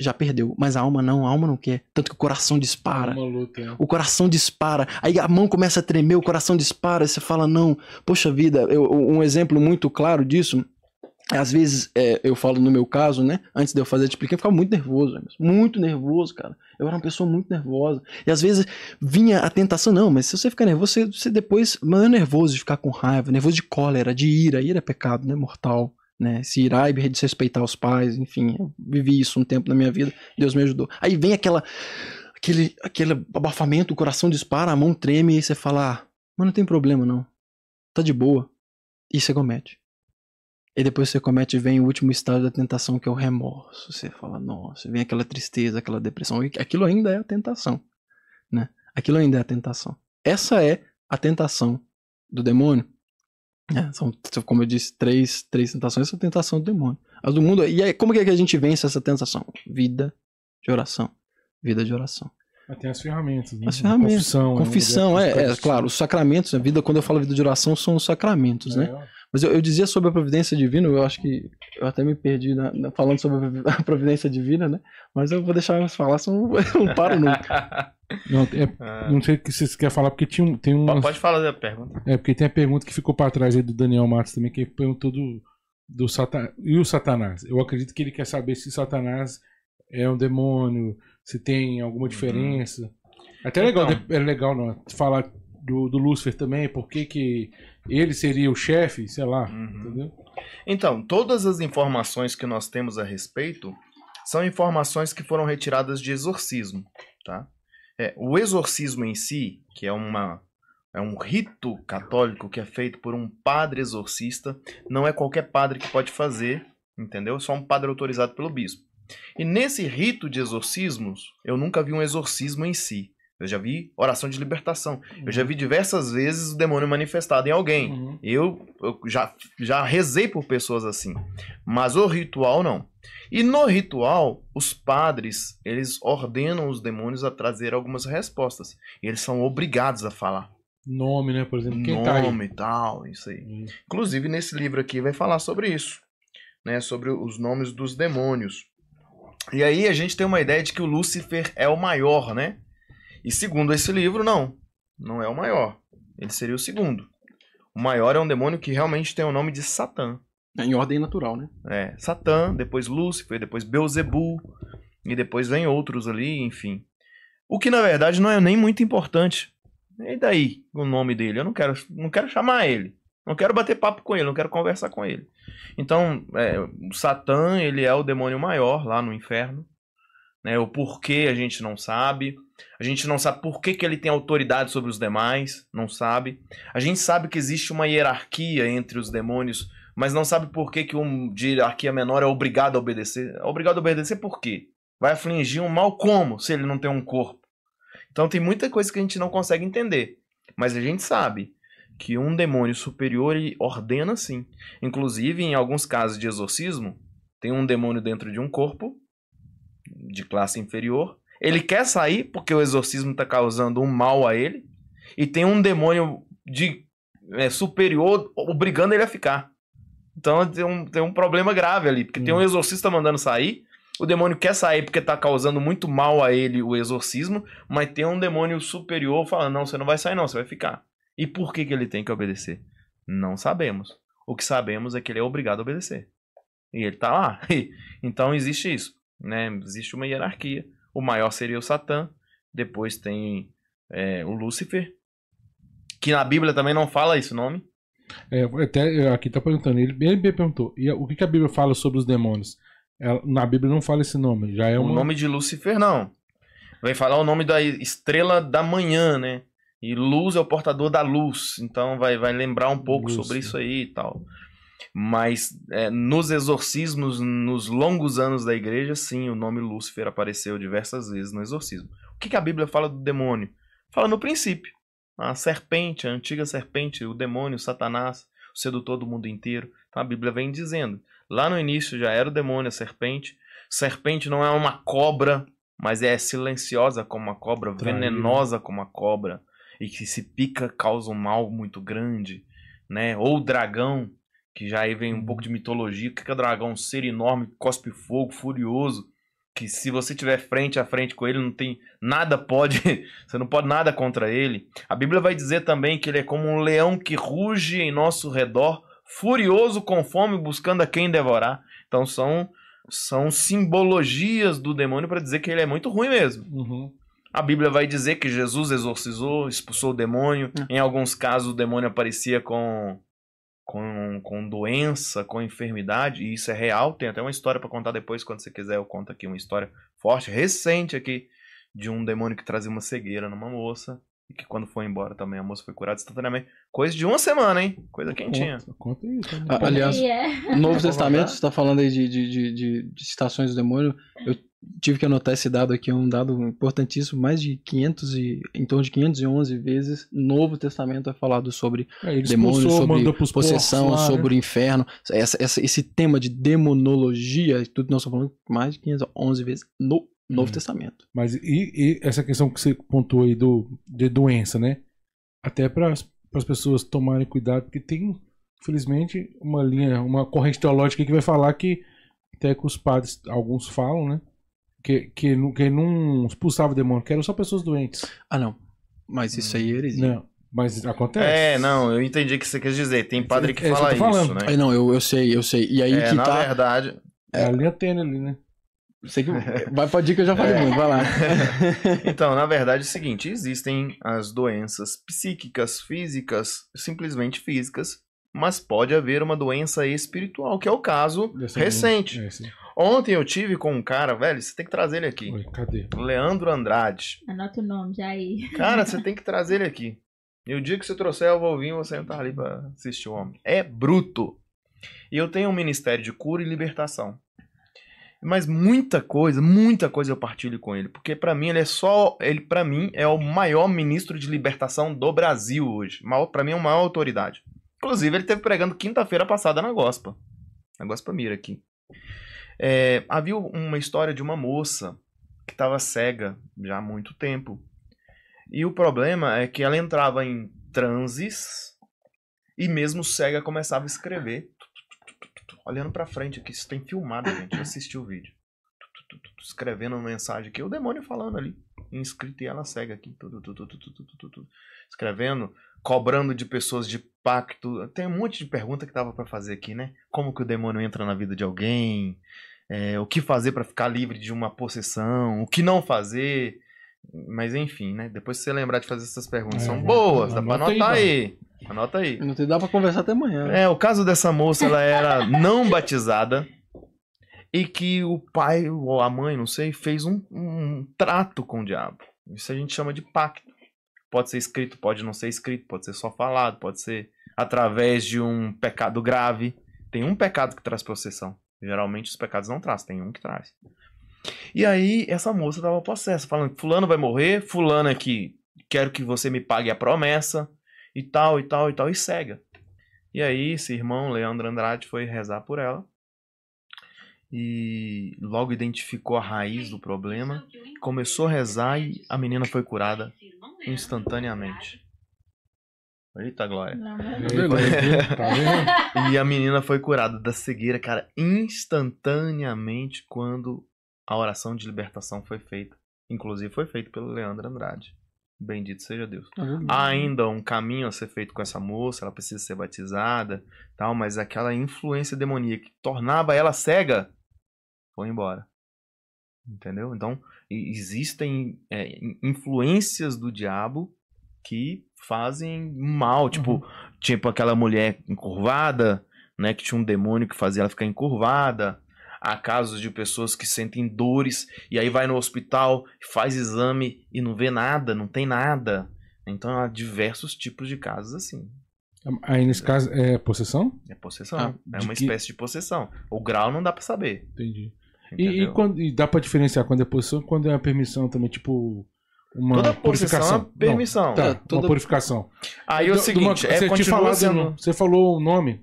já perdeu. Mas a alma não, a alma não quer. Tanto que o coração dispara. Luta, é. O coração dispara. Aí a mão começa a tremer, o coração dispara. E você fala, não, poxa vida, eu, um exemplo muito claro disso. Às vezes, é, eu falo no meu caso, né? Antes de eu fazer a explicação, eu ficava muito nervoso, muito nervoso, cara. Eu era uma pessoa muito nervosa. E às vezes vinha a tentação, não, mas se você ficar nervoso, você, você depois. Não é nervoso de ficar com raiva, nervoso de cólera, de ira. Ira é pecado, né? Mortal né? Se irar e desrespeitar os pais, enfim, eu vivi isso um tempo na minha vida, Deus me ajudou. Aí vem aquela aquele aquele abafamento, o coração dispara, a mão treme e você fala: ah, "Mas não tem problema não. Tá de boa". E você comete. E depois você comete vem o último estágio da tentação, que é o remorso. Você fala: "Nossa", vem aquela tristeza, aquela depressão, e aquilo ainda é a tentação, né? Aquilo ainda é a tentação. Essa é a tentação do demônio. É, são, como eu disse, três, três tentações. Essa é tentação do demônio. As do mundo. E aí, como que, é que a gente vence essa tentação? Vida de oração. Vida de oração. Tem as ferramentas, né? As ferramentas. Confissão. Confissão, é, é, é, claro. Os sacramentos, a vida, quando eu falo vida de oração, são os sacramentos, né? Mas eu, eu dizia sobre a providência divina, eu acho que eu até me perdi na- na- falando sobre a providência divina, né? Mas eu vou deixar eles falar, senão eu não paro nunca. Não, é- Ah, não sei o que vocês querem falar, porque tinha um, tem um. Pode falar a pergunta. É, porque tem a pergunta que ficou pra trás aí do Daniel Matos também, que perguntou do, do Satanás. E o Satanás? Eu acredito que ele quer saber se Satanás é um demônio, se tem alguma diferença. Até é legal, Uhum. Então. é legal não, falar do, do Lúcifer também, por que que ele seria o chefe, sei lá, Uhum. entendeu? Então, todas as informações que nós temos a respeito são informações que foram retiradas de exorcismo, tá? É, o exorcismo em si, que é uma é um rito católico que é feito por um padre exorcista, não é qualquer padre que pode fazer, entendeu? Só um padre autorizado pelo bispo. E nesse rito de exorcismos, eu nunca vi um exorcismo em si. Eu já vi oração de libertação. Eu já vi diversas vezes o demônio manifestado em alguém. Uhum. Eu, eu já, já rezei por pessoas assim. Mas o ritual não. E no ritual, os padres, eles ordenam os demônios a trazer algumas respostas. E eles são obrigados a falar. Nome, né, por exemplo, quem tá? Nome e tal, isso aí. Uhum. Inclusive, nesse livro aqui vai falar sobre isso. Né, sobre os nomes dos demônios. E aí a gente tem uma ideia de que o Lúcifer é o maior, né? E segundo esse livro, não. Não é o maior. Ele seria o segundo. O maior é um demônio que realmente tem o nome de Satã. É em ordem natural, né? É, Satã, depois Lúcifer, depois Beuzebu, e depois vem outros ali, enfim. O que na verdade não é nem muito importante. E daí o nome dele? Eu não quero, não quero chamar ele. Não quero bater papo com ele, não quero conversar com ele. Então, é, o Satã, ele é o demônio maior lá no inferno. Né? O porquê a gente não sabe. A gente não sabe por que, que ele tem autoridade sobre os demais, não sabe. A gente sabe que existe uma hierarquia entre os demônios, mas não sabe por que, que um de hierarquia menor é obrigado a obedecer. É obrigado a obedecer por quê? Vai afligir um mal como se ele não tem um corpo? Então tem muita coisa que a gente não consegue entender. Mas a gente sabe que um demônio superior ordena sim. Inclusive, em alguns casos de exorcismo, tem um demônio dentro de um corpo de classe inferior. Ele quer sair porque o exorcismo está causando um mal a ele. E tem um demônio de é, superior obrigando ele a ficar. Então tem um, tem um problema grave ali. Porque tem um exorcista mandando sair. O demônio quer sair porque está causando muito mal a ele o exorcismo. Mas tem um demônio superior falando: não, você não vai sair, não, você vai ficar. E por que, que ele tem que obedecer? Não sabemos. O que sabemos é que ele é obrigado a obedecer. E ele tá lá. então existe isso. Né? Existe uma hierarquia. O maior seria o Satã. Depois tem é, o Lúcifer. Que na Bíblia também não fala esse nome. É, até aqui tá perguntando, ele, ele me perguntou, e o que, que a Bíblia fala sobre os demônios? Ela- na Bíblia não fala esse nome, já é o uma... nome de Lúcifer, não. Vai falar o nome da estrela da manhã, né? E luz é o portador da luz. Então vai, vai lembrar um pouco Luz, sobre isso aí e tal. Mas é, nos exorcismos, nos longos anos da igreja, sim, o nome Lúcifer apareceu diversas vezes no exorcismo. O que, que a Bíblia fala do demônio? Fala no princípio. A serpente, a antiga serpente, o demônio, Satanás, o sedutor do mundo inteiro. Então a Bíblia vem dizendo. Lá no início já era o demônio, a serpente. Serpente não é uma cobra, mas é silenciosa como uma cobra, Traíra. venenosa como uma cobra. E que se pica causa um mal muito grande. Né? Ou dragão, que já aí vem um pouco de mitologia. O que é dragão? Um ser enorme, que cospe fogo, furioso. Que se você tiver frente a frente com ele, não tem nada pode. Você não pode nada contra ele. A Bíblia vai dizer também que ele é como um leão que ruge em nosso redor, furioso com fome, buscando a quem devorar. Então são, são simbologias do demônio para dizer que ele é muito ruim mesmo. Uhum. A Bíblia vai dizer que Jesus exorcizou, expulsou o demônio. Em alguns casos, o demônio aparecia com, com, com doença, com enfermidade, e isso é real. Tem até uma história para contar depois, quando você quiser. Eu conto aqui uma história forte, recente aqui, de um demônio que trazia uma cegueira numa moça. E que quando foi embora também, a moça foi curada instantaneamente. Coisa de uma semana, hein? Coisa quentinha. Conta, conta isso. aliás. No Novo Testamento, você está falando aí de, de, de, de, de citações do demônio. Eu tive que anotar esse dado aqui, é um dado importantíssimo. Mais de 500 e, em torno de 511 vezes, no Novo Testamento é falado sobre É, ele demônio, expulsou, sobre possessão, porcos né? sobre o inferno. Essa, essa- esse tema de demonologia, tudo nós estamos falando, mais de 511 vezes no Novo Uhum. Testamento. Mas e, e essa questão que você pontuou aí do, de doença, né? Até para as pessoas tomarem cuidado, porque tem infelizmente, uma linha, uma corrente teológica que vai falar que até que os padres, alguns falam, né? Que, que, não- que não expulsava demônio, que eram só pessoas doentes. Ah, não. Mas isso aí é heresia. Não, mas acontece. É, não, eu entendi o que você quer dizer. Tem padre que É isso fala isso, falando. né? É, não, eu, eu sei, eu sei. E aí É, que na tá. verdade, É a linha tênue ali, né? Sei que... Vai pra dica que eu já falei muito, vai lá. Então, na verdade é o seguinte, existem as doenças psíquicas, físicas, simplesmente físicas, mas pode haver uma doença espiritual, que é o caso recente. É, sim. Ontem eu tive com um cara, velho, você tem que trazer ele aqui. Oi, cadê? Leandro Andrade. Anota o nome, Jair. Cara, você tem que trazer ele aqui. E o dia que você trouxer, eu vou vir, você não tá ali pra assistir o homem. É bruto. E eu tenho um ministério de cura e libertação. Mas muita coisa, muita coisa eu partilho com ele, porque pra mim ele é só, ele para mim é o maior ministro de libertação do Brasil hoje. Para mim é uma maior autoridade. Inclusive ele esteve pregando quinta-feira passada na Gospa. Na Gospa Mira aqui. É, havia uma história de uma moça que estava cega já há muito tempo. E o problema é que ela entrava em transes e mesmo cega começava a escrever. Olhando pra frente aqui, isso tem filmado, gente. Eu o vídeo. Escrevendo uma mensagem aqui, o demônio falando ali, em escrito e ela cega aqui. Escrevendo, cobrando de pessoas de pacto. Tem um monte de pergunta que tava pra fazer aqui, né? Como que o demônio entra na vida de alguém? É, o que fazer pra ficar livre de uma possessão? O que não fazer? Mas enfim, né? Depois se você lembrar de fazer essas perguntas, É, são boas, dá pra anota aí, anotar mano. aí. Anota aí. Não te dá pra conversar até amanhã. né? É, o caso dessa moça, ela era não batizada e que o pai ou a mãe, não sei, fez um, um trato com o diabo. Isso a gente chama de pacto. Pode ser escrito, pode não ser escrito, pode ser só falado, pode ser através de um pecado grave. Tem um pecado que traz possessão. Geralmente os pecados não trazem, tem um que traz. E aí essa moça estava possessa, falando: Fulano vai morrer, Fulano aqui, quero que você me pague a promessa, e tal, e tal, e tal, e cega. E aí, esse irmão, Leandro Andrade, foi rezar por ela. E logo identificou a raiz do problema. Começou a rezar e a menina foi curada instantaneamente. Eita, Glória. Não, E não. tá? Tá? E a menina foi curada da cegueira, cara, instantaneamente quando a oração de libertação foi feita. Inclusive foi feita pelo Leandro Andrade. Bendito seja Deus. Há ainda um caminho a ser feito com essa moça, ela precisa ser batizada, tal, mas aquela influência demoníaca que tornava ela cega foi embora. Entendeu? Então, existem é, in- influências do diabo que fazem mal, tipo, tipo aquela mulher encurvada, né, que tinha um demônio que fazia ela ficar encurvada. Há casos de pessoas que sentem dores e aí vai no hospital, faz exame e não vê nada, não tem nada. Então há diversos tipos de casos assim. Aí nesse caso é possessão? É possessão. Ah, é uma que- espécie de possessão. O grau não dá pra saber. Entendi. E, e entendeu? quando, e dá pra diferenciar quando é possessão e quando é a permissão também, tipo. Uma Toda possessão purificação. é permissão. Não, tá, É, toda- uma purificação. Aí é o de uma- seguinte, é você, falado, sendo... no- você falou o nome.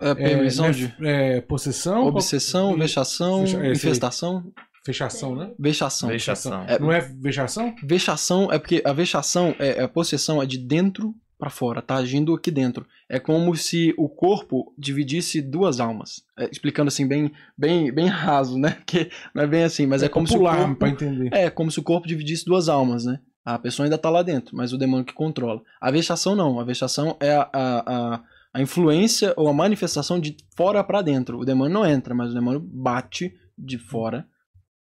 É, É, permissão né, de é, possessão. obsessão, e- vexação, Fecha- é, infestação, Fechação, né? vexação. Vexação. É, Não é vexação? Vexação é porque a vexação, é, a possessão é de dentro pra fora, tá agindo aqui dentro. É como se o corpo dividisse duas almas. É, explicando assim bem, bem, bem raso, né? Que não é bem assim, mas é, como se o popular, corpo pra entender. é como se o corpo dividisse duas almas, né? A pessoa ainda tá lá dentro, mas o demônio que controla. A vexação não. A vexação é a, a, a, a influência ou a manifestação de fora pra dentro. O demônio não entra, mas o demônio bate de fora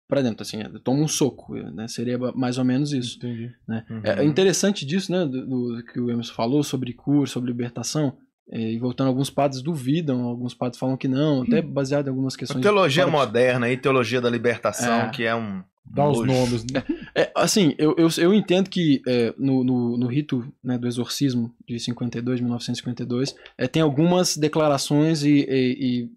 pra dentro, assim, é, toma um soco, né? Seria mais ou menos isso. Entendi. Uhum. É interessante disso, né, do, do que o Emerson falou sobre cura, sobre libertação. é, e voltando, alguns padres duvidam, alguns padres falam que não, até baseado em algumas A questões. teologia fora de- moderna aí, teologia da libertação, É. que é um... Dá os nomes. né? É, assim, eu, eu, eu entendo que é, no, no, no rito né, do exorcismo de 52, 1952, é, tem algumas declarações e, e- e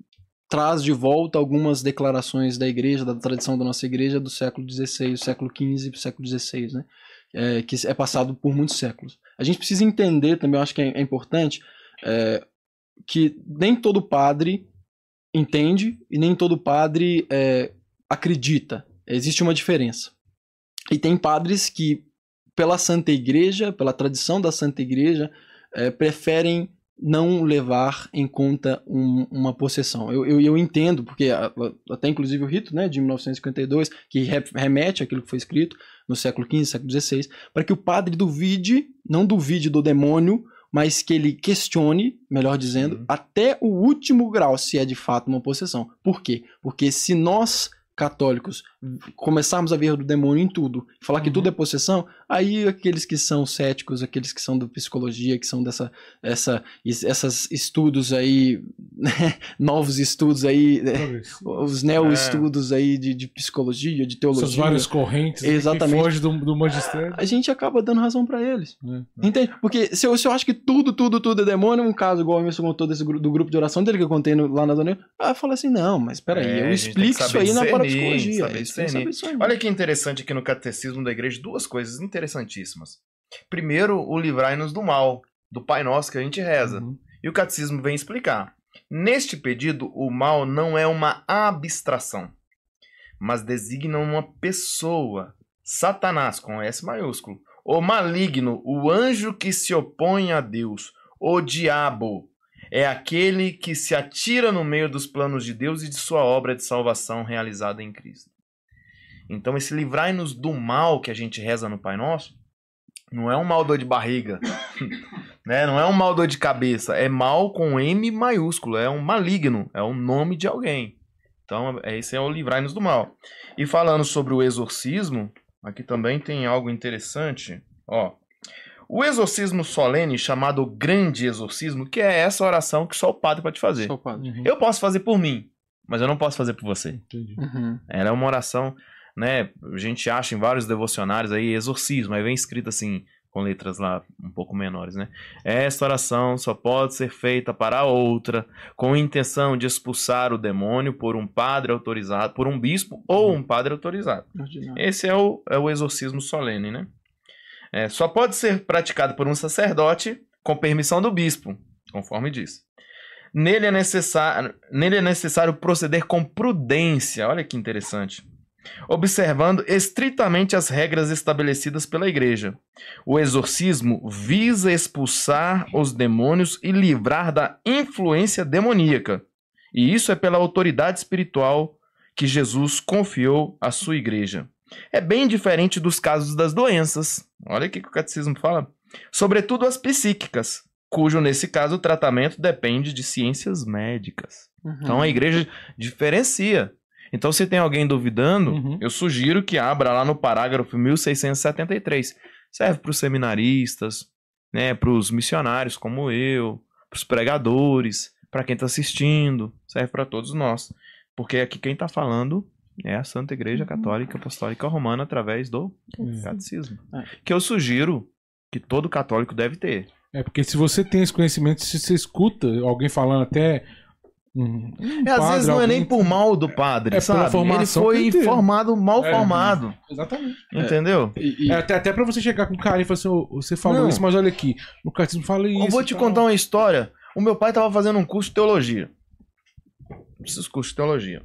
traz de volta algumas declarações da igreja, da tradição da nossa igreja do século XVI, século XV século XVI, né? É, que é passado por muitos séculos. A gente precisa entender também, eu acho que é, é importante, é, que nem todo padre entende e nem todo padre é, acredita. Existe uma diferença. E tem padres que, pela Santa Igreja, pela tradição da Santa Igreja, eh, preferem não levar em conta um- uma possessão. Eu, eu, eu entendo, porque até inclusive o rito né, de 1952, que re- remete àquilo que foi escrito no século XV, século XVI, para que o padre duvide, não duvide do demônio, mas que ele questione, melhor dizendo, Uhum. até o último grau se é de fato uma possessão. Por quê? Porque se nós católicos começarmos a ver do demônio em tudo, falar que Uhum. tudo é possessão, aí aqueles que são céticos, aqueles que são da psicologia, que são dessa essa es- essas estudos aí, né, novos estudos aí, né, os neo-estudos aí de, de psicologia, de teologia, Essas várias correntes Exatamente. que fogem do, do magistério. a gente acaba dando razão pra eles. né? Entende? Porque se eu, se eu acho que tudo, tudo, tudo é demônio, um caso igual o Emerson contou desse, do grupo de oração dele que eu contei no- lá na Dona ah, fala assim, não, mas peraí, É, eu explico isso aí na discernir, parapsicologia. saber a gente tem que discernir. saber isso aí. Olha que interessante aqui no Catecismo da Igreja, duas coisas interessantíssimas. Primeiro, o livrai-nos do mal, do Pai Nosso que a gente reza. Uhum. E o Catecismo vem explicar. Neste pedido, o mal não é uma abstração, mas designa uma pessoa, Satanás, com S maiúsculo, o maligno, o anjo que se opõe a Deus, o diabo. É aquele que se atira no meio dos planos de Deus e de sua obra de salvação realizada em Cristo. Então, esse livrai-nos do mal que a gente reza no Pai Nosso, não é um mal dor de barriga, né? Não é um mal dor de cabeça, é mal com M maiúsculo, é um maligno, é o nome de alguém. Então, é- esse é o livrai-nos do mal. E falando sobre o exorcismo, aqui também tem algo interessante, ó. O exorcismo solene, chamado grande exorcismo, que é essa oração que só o padre pode fazer. Só o padre. Uhum. Eu posso fazer por mim, mas eu não posso fazer por você. Entendi. Uhum. Ela é uma oração, né? A gente acha em vários devocionários aí exorcismo, aí vem escrito assim, com letras lá um pouco menores, né? Esta oração só pode ser feita para outra, com intenção de expulsar o demônio por um padre autorizado, por um bispo ou um padre autorizado. Ordinário. Esse é o, é o exorcismo solene, né? É, só pode ser praticado por um sacerdote com permissão do bispo, conforme diz. Nele é necessário, nele é necessário proceder com prudência, olha que interessante. Observando estritamente as regras estabelecidas pela igreja. O exorcismo visa expulsar os demônios e livrar da influência demoníaca. E isso é pela autoridade espiritual que Jesus confiou à sua igreja. É bem diferente dos casos das doenças. Olha o que o catecismo fala. Sobretudo as psíquicas, cujo, nesse caso, o tratamento depende de ciências médicas. Uhum. Então a igreja diferencia. Então, se tem alguém duvidando, Uhum. eu sugiro que abra lá no parágrafo 1673. Serve para os seminaristas, né, para os missionários como eu, para os pregadores, para quem está assistindo, serve para todos nós. Porque aqui quem está falando é a Santa Igreja Católica Apostólica Romana através do catecismo. É. Que eu sugiro que todo católico deve ter. É porque se você tem esse conhecimento, se você escuta alguém falando até. Um, um É, às padre, vezes não é nem alguém- por mal do padre, É sabe? Ele foi ele teve. formado mal É. formado, Exatamente. entendeu? E- e- É, até, até pra você chegar com carinho e falar assim: "Ô, você falou Não. isso, mas olha aqui. No catecismo fala isso. Eu vou te tal." contar uma história. O meu pai estava fazendo um curso de teologia. Esses cursos de teologia.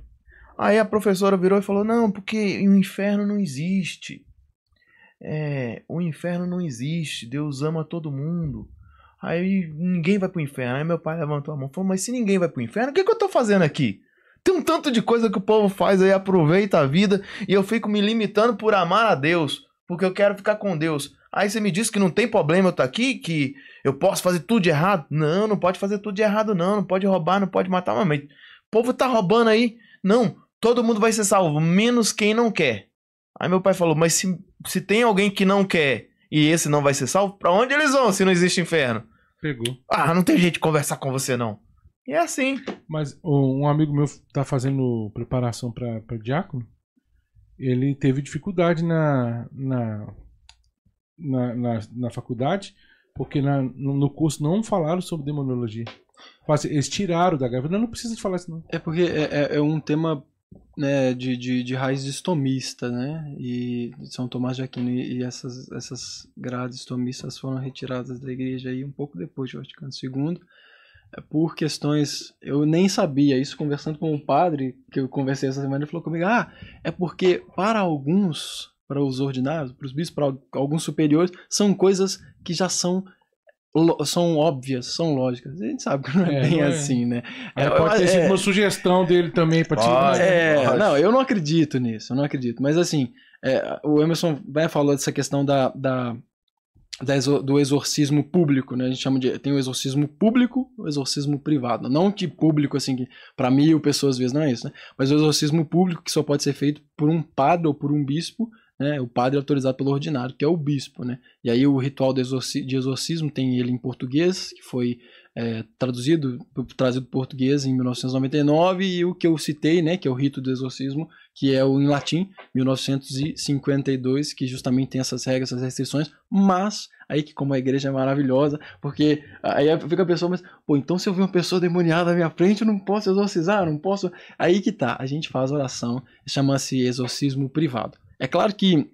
Aí a professora virou e falou: Não, porque o inferno não existe. É, o inferno não existe. Deus ama todo mundo. Aí ninguém vai pro inferno. Aí meu pai levantou a mão e falou: Mas se ninguém vai pro inferno, o que, que eu tô fazendo aqui? Tem um tanto de coisa que o povo faz aí, aproveita a vida, e eu fico me limitando por amar a Deus, porque eu quero ficar com Deus. Aí você me diz que não tem problema eu estar aqui, que eu posso fazer tudo de errado? Não, não pode fazer tudo de errado, não. Não pode roubar, não pode matar. Mas o povo tá roubando aí. Não, todo mundo vai ser salvo, menos quem não quer. Aí meu pai falou: Mas se, se tem alguém que não quer e esse não vai ser salvo, pra onde eles vão se não existe inferno? Pegou. Ah, não tem jeito de conversar com você, não. E é assim. Mas o- um amigo meu tá fazendo preparação pra pra diácono. Ele teve dificuldade na, na, na, na, na faculdade, porque na, no, curso não falaram sobre demonologia. Eles tiraram da grávida. Não, não precisa de falar isso, não. É porque é, é- é um tema né, de, de, de raiz estomista, né? E São Tomás de Aquino. E, e essas, essas grades estomistas foram retiradas da igreja aí um pouco depois de Vaticano II. É por questões. Eu nem sabia isso conversando com um padre que eu conversei essa semana. Ele falou comigo: Ah, é porque para alguns, para os ordinários, para os bispos, para alguns superiores, são coisas que já são são óbvias, são lógicas. A gente sabe que não é, É, bem não é. assim, né? É, pode ter é- sido uma sugestão dele também. Pode. né? É, Lógico. não, eu não acredito nisso, eu não acredito. Mas assim, é, o Emerson vai falou dessa questão da, da, da exor- do exorcismo público, né? A gente chama de tem o exorcismo público, o exorcismo privado. Não que público assim que para mil pessoas às vezes não é isso, né? Mas o exorcismo público que só pode ser feito por um padre ou por um bispo, né? O padre é autorizado pelo ordinário, que é o bispo, né? E aí o ritual de, exorci- de exorcismo tem ele em português, que foi é, traduzido, trazido português em 1999, e o que eu citei, né, que é o rito do exorcismo, que é o em latim, 1952, que justamente tem essas regras, essas restrições, mas aí que como a igreja é maravilhosa, porque aí fica a pessoa, mas, pô, então se eu ver uma pessoa demoniada na minha frente, eu não posso exorcizar, não posso... Aí que tá, a gente faz oração, chama-se exorcismo privado. É claro que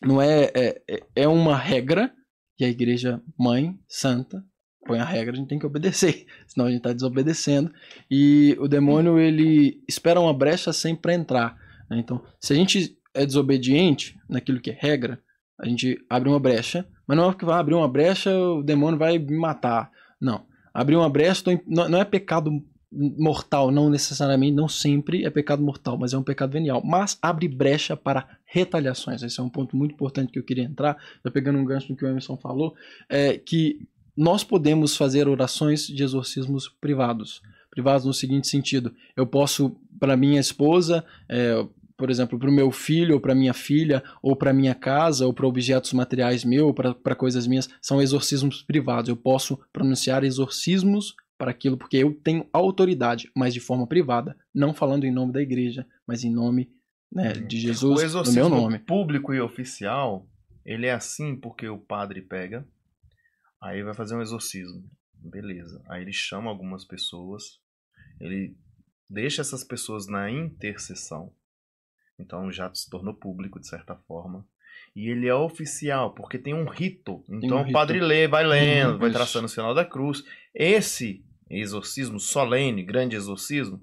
não é, é, é- é uma regra, e a igreja mãe, santa, põe a regra, a gente tem que obedecer, senão a gente está desobedecendo. E o demônio, ele espera uma brecha sempre para entrar. né? Então, se a gente é desobediente naquilo que é regra, a gente abre uma brecha, mas não é que vai abrir uma brecha, o demônio vai me matar. Não. Abrir uma brecha não é pecado mortal, não necessariamente, não sempre é pecado mortal, mas é um pecado venial. Mas abre brecha para retaliações. Esse é um ponto muito importante que eu queria entrar, já pegando um gancho no que o Emerson falou, é que nós podemos fazer orações de exorcismos privados. Privados no seguinte sentido: eu posso, para minha esposa, é, por exemplo, para o meu filho, ou para minha filha, ou para minha casa, ou para objetos materiais meus, para coisas minhas, são exorcismos privados. Eu posso pronunciar exorcismos para aquilo, porque eu tenho autoridade, mas de forma privada, não falando em nome da igreja, mas em nome né, de O Jesus, no exorcismo meu nome. público e oficial, ele é assim porque o padre pega, aí vai fazer um exorcismo. Beleza. Aí ele chama algumas pessoas, ele deixa essas pessoas na intercessão. Então já se tornou público de certa forma. E ele é oficial, porque tem um rito. Então um o padre rito. lê, vai lendo, Uhum, vai traçando o sinal da cruz. Esse exorcismo solene, grande exorcismo,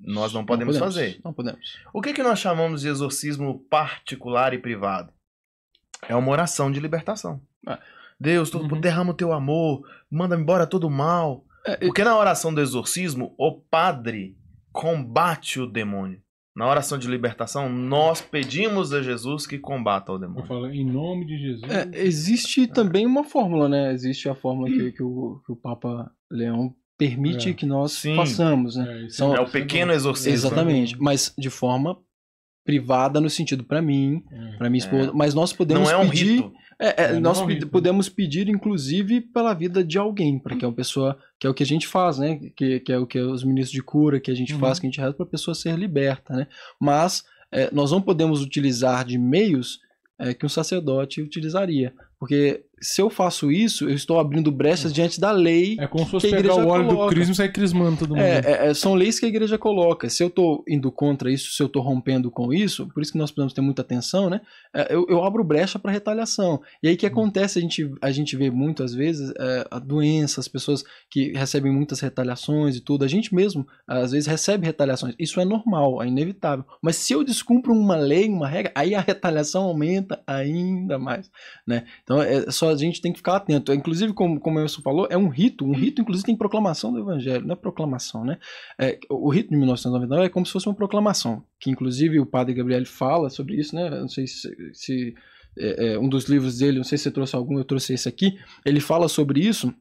nós não podemos fazer. Não podemos. O que, que nós chamamos de exorcismo particular e privado? É uma oração de libertação. Ah. Deus, Uhum. derrama o teu amor, manda embora todo o mal. É, Porque na oração do exorcismo, o padre combate o demônio. Na oração de libertação, nós pedimos a Jesus que combata o Eu demônio. falo, em nome de Jesus. É, existe também uma fórmula, né? Existe a fórmula que, que o, que o Papa Leão permite É. que nós Sim. façamos, né? É, São- É o isso bom. pequeno exorcismo. Exatamente, mas de forma privada no sentido para mim, É. para minha esposa, mas nós podemos Não é um pedir, rito. É, é, É, nós é rito. podemos pedir inclusive pela vida de alguém, para que a pessoa, que é o que a gente faz, né? Que, que é o que os ministros de cura que a gente Uhum. faz, que a gente reza para a pessoa ser liberta, né? Mas é, nós não podemos utilizar de meios é, que um sacerdote utilizaria, porque se eu faço isso, eu estou abrindo brechas diante da lei É como se fosse pegar o óleo do coloca. crisma e sair crismando todo mundo. É, é, é, são leis que a igreja coloca. Se eu estou indo contra isso, se eu estou rompendo com isso, por isso que nós precisamos ter muita atenção, né? É, eu, eu abro brecha para retaliação. E aí o que acontece? A gente, a gente vê muitas vezes é, a doença, as pessoas que recebem muitas retaliações e tudo. A gente mesmo, às vezes, recebe retaliações. Isso é normal, é inevitável. Mas se eu descumpro uma lei, uma regra, aí a retaliação aumenta ainda mais, né? Então, é só a gente tem que ficar atento. Inclusive, como, como o Emerson falou, é um rito. Um rito, inclusive, tem proclamação do evangelho. Não é proclamação, né? É, o rito de 1999 é como se fosse uma proclamação. Que, inclusive, o padre Gabriel fala sobre isso, né? Não sei se... se é, é, um dos livros dele, não sei se você trouxe algum, eu trouxe esse aqui. Ele fala sobre isso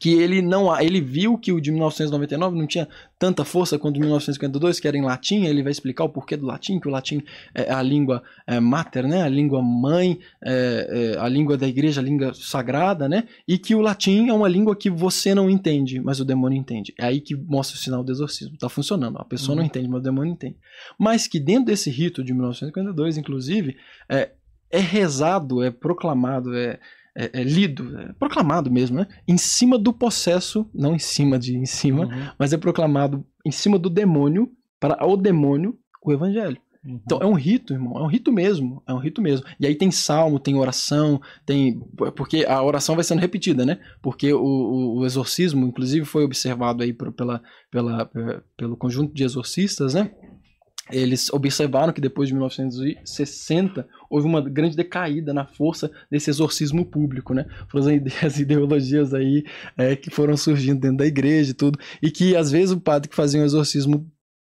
que ele não ele viu que o de 1999 não tinha tanta força quanto o de 1952 que era em latim ele vai explicar o porquê do latim que o latim é a língua é, mater né a língua mãe é, é, a língua da igreja a língua sagrada né e que o latim é uma língua que você não entende mas o demônio entende. É aí que mostra o sinal do exorcismo. Tá funcionando a pessoa Uhum. não entende mas o demônio entende. Mas que dentro desse rito de 1952 inclusive é, é rezado é proclamado é é, é lido, é proclamado mesmo, né? Em cima do possesso, não em cima de em cima, Uhum, mas é proclamado em cima do demônio, para o demônio, o evangelho. uhum. Então é um rito, irmão, é um rito mesmo, é um rito mesmo. E aí tem salmo, tem oração, tem. Porque a oração vai sendo repetida, né? Porque o, o, o exorcismo, inclusive, foi observado aí por, pela, pela, pelo conjunto de exorcistas, né? Eles observaram que depois de 1960 houve uma grande decaída na força desse exorcismo público, né? Foram as ideologias aí é, que foram surgindo dentro da igreja e tudo, e que às vezes o padre que fazia um exorcismo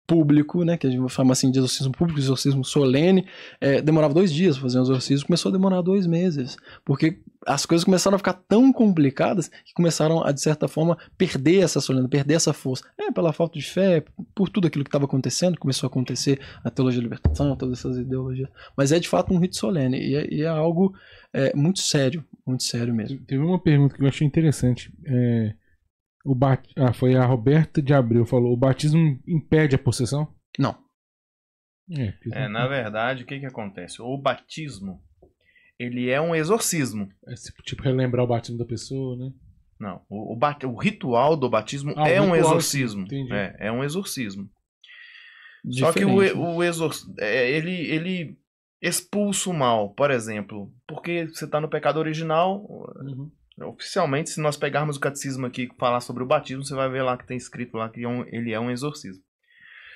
público, né, que a gente chama assim de exorcismo público, exorcismo solene, é, demorava dois dias fazer um exorcismo, começou a demorar dois meses, porque as coisas começaram a ficar tão complicadas que começaram a, de certa forma, perder essa solene, perder essa força. É, pela falta de fé, por tudo aquilo que estava acontecendo, começou a acontecer a teologia da libertação, todas essas ideologias. Mas é de fato um rito solene, e é, e é algo é, muito sério, muito sério mesmo. Teve uma pergunta que eu achei interessante. É, o bat... Ah, foi a Roberta de Abreu falou: o batismo impede a possessão? Não. É, É, na verdade, o que que acontece? O batismo, ele é um exorcismo. é tipo relembrar o batismo da pessoa, né? Não, o, o, bat- o ritual do batismo Ah, é um exorcismo. entendi. É, é um exorcismo. Só que o, Diferente, né? o exor... é, ele, ele expulsa o mal, por exemplo, porque você está no pecado original. Uhum. Oficialmente, se nós pegarmos o catecismo aqui e falar sobre o batismo, você vai ver lá que tem escrito lá que é ele é um exorcismo.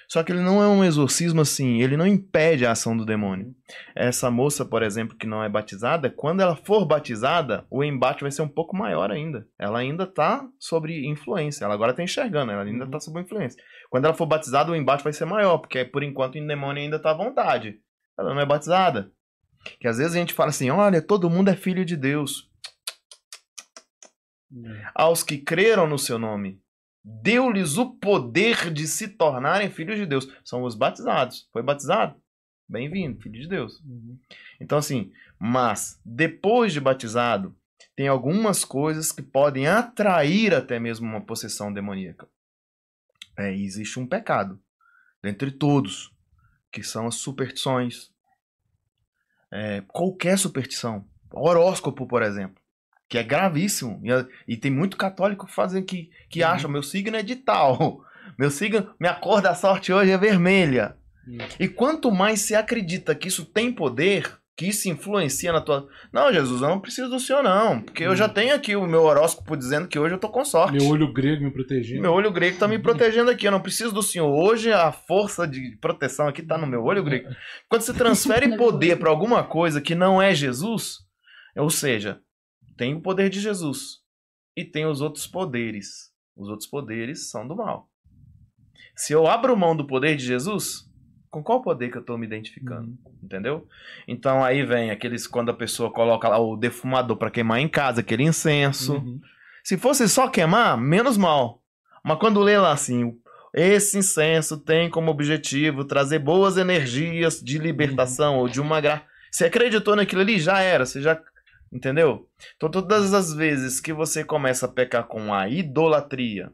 Só que ele não é um exorcismo assim, ele não impede a ação do demônio. Essa moça, por exemplo, que não é batizada, quando ela for batizada, o embate vai ser um pouco maior ainda. Ela ainda está sobre influência, ela agora está enxergando, ela ainda está sob influência. Quando ela for batizada, o embate vai ser maior, porque por enquanto o demônio ainda está à vontade. Ela não é batizada. Que às vezes a gente fala assim: olha, todo mundo é filho de Deus. Aos que creram no seu nome, deu-lhes o poder de se tornarem filhos de Deus. São os batizados. Foi batizado? Bem-vindo, filho de Deus. Então, assim, mas depois de batizado, tem algumas coisas que podem atrair até mesmo uma possessão demoníaca. É, existe um pecado, dentre todos, que são as superstições. É, qualquer superstição. Horóscopo, por exemplo. Que é gravíssimo. E, e tem muito católico fazem que, que Uhum. acha, meu signo é de tal. Meu signo, minha cor da sorte hoje é vermelha. Uhum. E quanto mais você acredita que isso tem poder, que isso influencia na tua. Não, Jesus, eu não preciso do senhor, não. Porque eu já tenho aqui o meu horóscopo dizendo que hoje eu tô com sorte. Meu olho grego me protegendo. Meu olho grego tá me protegendo aqui. Eu não preciso do senhor. Hoje a força de proteção aqui tá no meu olho grego. Quando você transfere poder para alguma coisa que não é Jesus, ou seja, tem o poder de Jesus e tem os outros poderes. Os outros poderes são do mal. Se eu abro mão do poder de Jesus, com qual poder que eu estou me identificando? Entendeu? Então aí vem aqueles quando a pessoa coloca lá o defumador para queimar em casa, aquele incenso. Uhum. Se fosse só queimar, menos mal. Mas quando lê lá assim, esse incenso tem como objetivo trazer boas energias de libertação ou de uma graça. Você acreditou naquilo ali, já era, você já. Entendeu? Então, todas as vezes que você começa a pecar com a idolatria,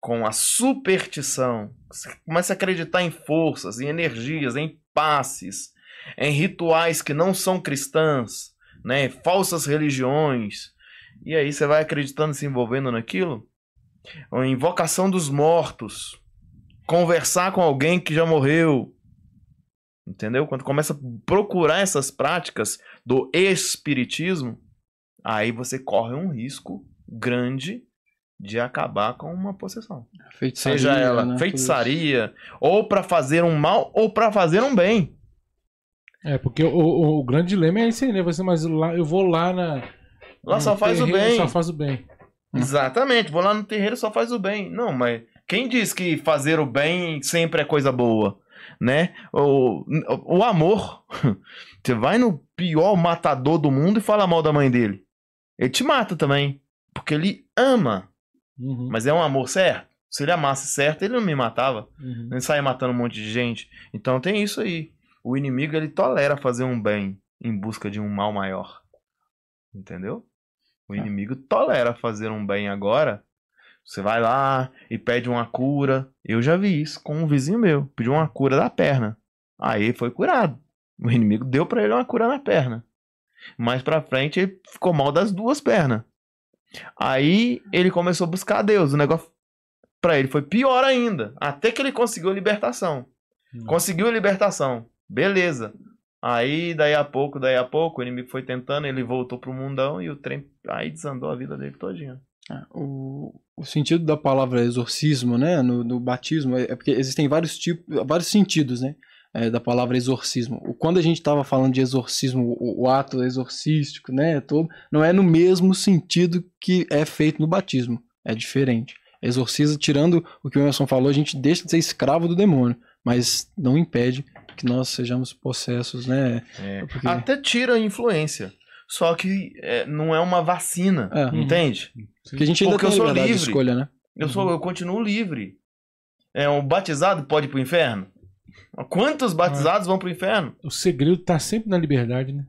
com a superstição, você começa a acreditar em forças, em energias, em passes, em rituais que não são cristãs, né? falsas religiões, e aí você vai acreditando, se envolvendo naquilo. Ou invocação dos mortos. Conversar com alguém que já morreu. Entendeu? Quando começa a procurar essas práticas do espiritismo, aí você corre um risco grande de acabar com uma possessão. Feitiçaria, Seja ela né, feitiçaria, ou para fazer um mal, ou para fazer um bem. É, porque o, o, o grande dilema é esse aí, né? Você, mas lá, eu vou lá na. Lá só faz o bem. Só faz o bem. Exatamente, vou lá no terreiro só faz o bem. Não, mas quem diz que fazer o bem sempre é coisa boa? Né? O, o amor. Você vai no pior matador do mundo e fala mal da mãe dele. Ele te mata também. Porque ele ama. Uhum, Mas é um amor certo. Se ele amasse certo, ele não me matava. uhum. Ele saia matando um monte de gente. Então tem isso aí. O inimigo ele tolera fazer um bem em busca de um mal maior. Entendeu? O Ah. inimigo tolera fazer um bem agora. Você vai lá e pede uma cura. Eu já vi isso com um vizinho meu. Pediu uma cura da perna. Aí foi curado. O inimigo deu pra ele uma cura na perna. Mais pra frente ele ficou mal das duas pernas. Aí ele começou a buscar a Deus. O negócio pra ele foi pior ainda. Até que ele conseguiu a libertação. Hum. Conseguiu a libertação. Beleza. Aí, daí a pouco, daí a pouco, o inimigo foi tentando, ele voltou pro mundão e o trem. Aí desandou a vida dele todinha. É, O, o sentido da palavra exorcismo, né, no, no batismo, é é porque existem vários tipos, vários sentidos, né? é, da palavra exorcismo. Quando a gente estava falando de exorcismo, o, o ato exorcístico, né, todo, não é no mesmo sentido que é feito no batismo. É diferente. Exorciza, tirando o que o Emerson falou, a gente deixa de ser escravo do demônio, mas não impede que nós sejamos possessos, né? É, Porque- Até tira a influência. Só que é, não é uma vacina, É. entende? Porque a gente ainda Porque tem eu sou liberdade de livre. escolha, né? Eu sou, eu continuo livre. É, um batizado pode ir pro inferno? Quantos batizados vão pro inferno? O segredo tá sempre na liberdade, né?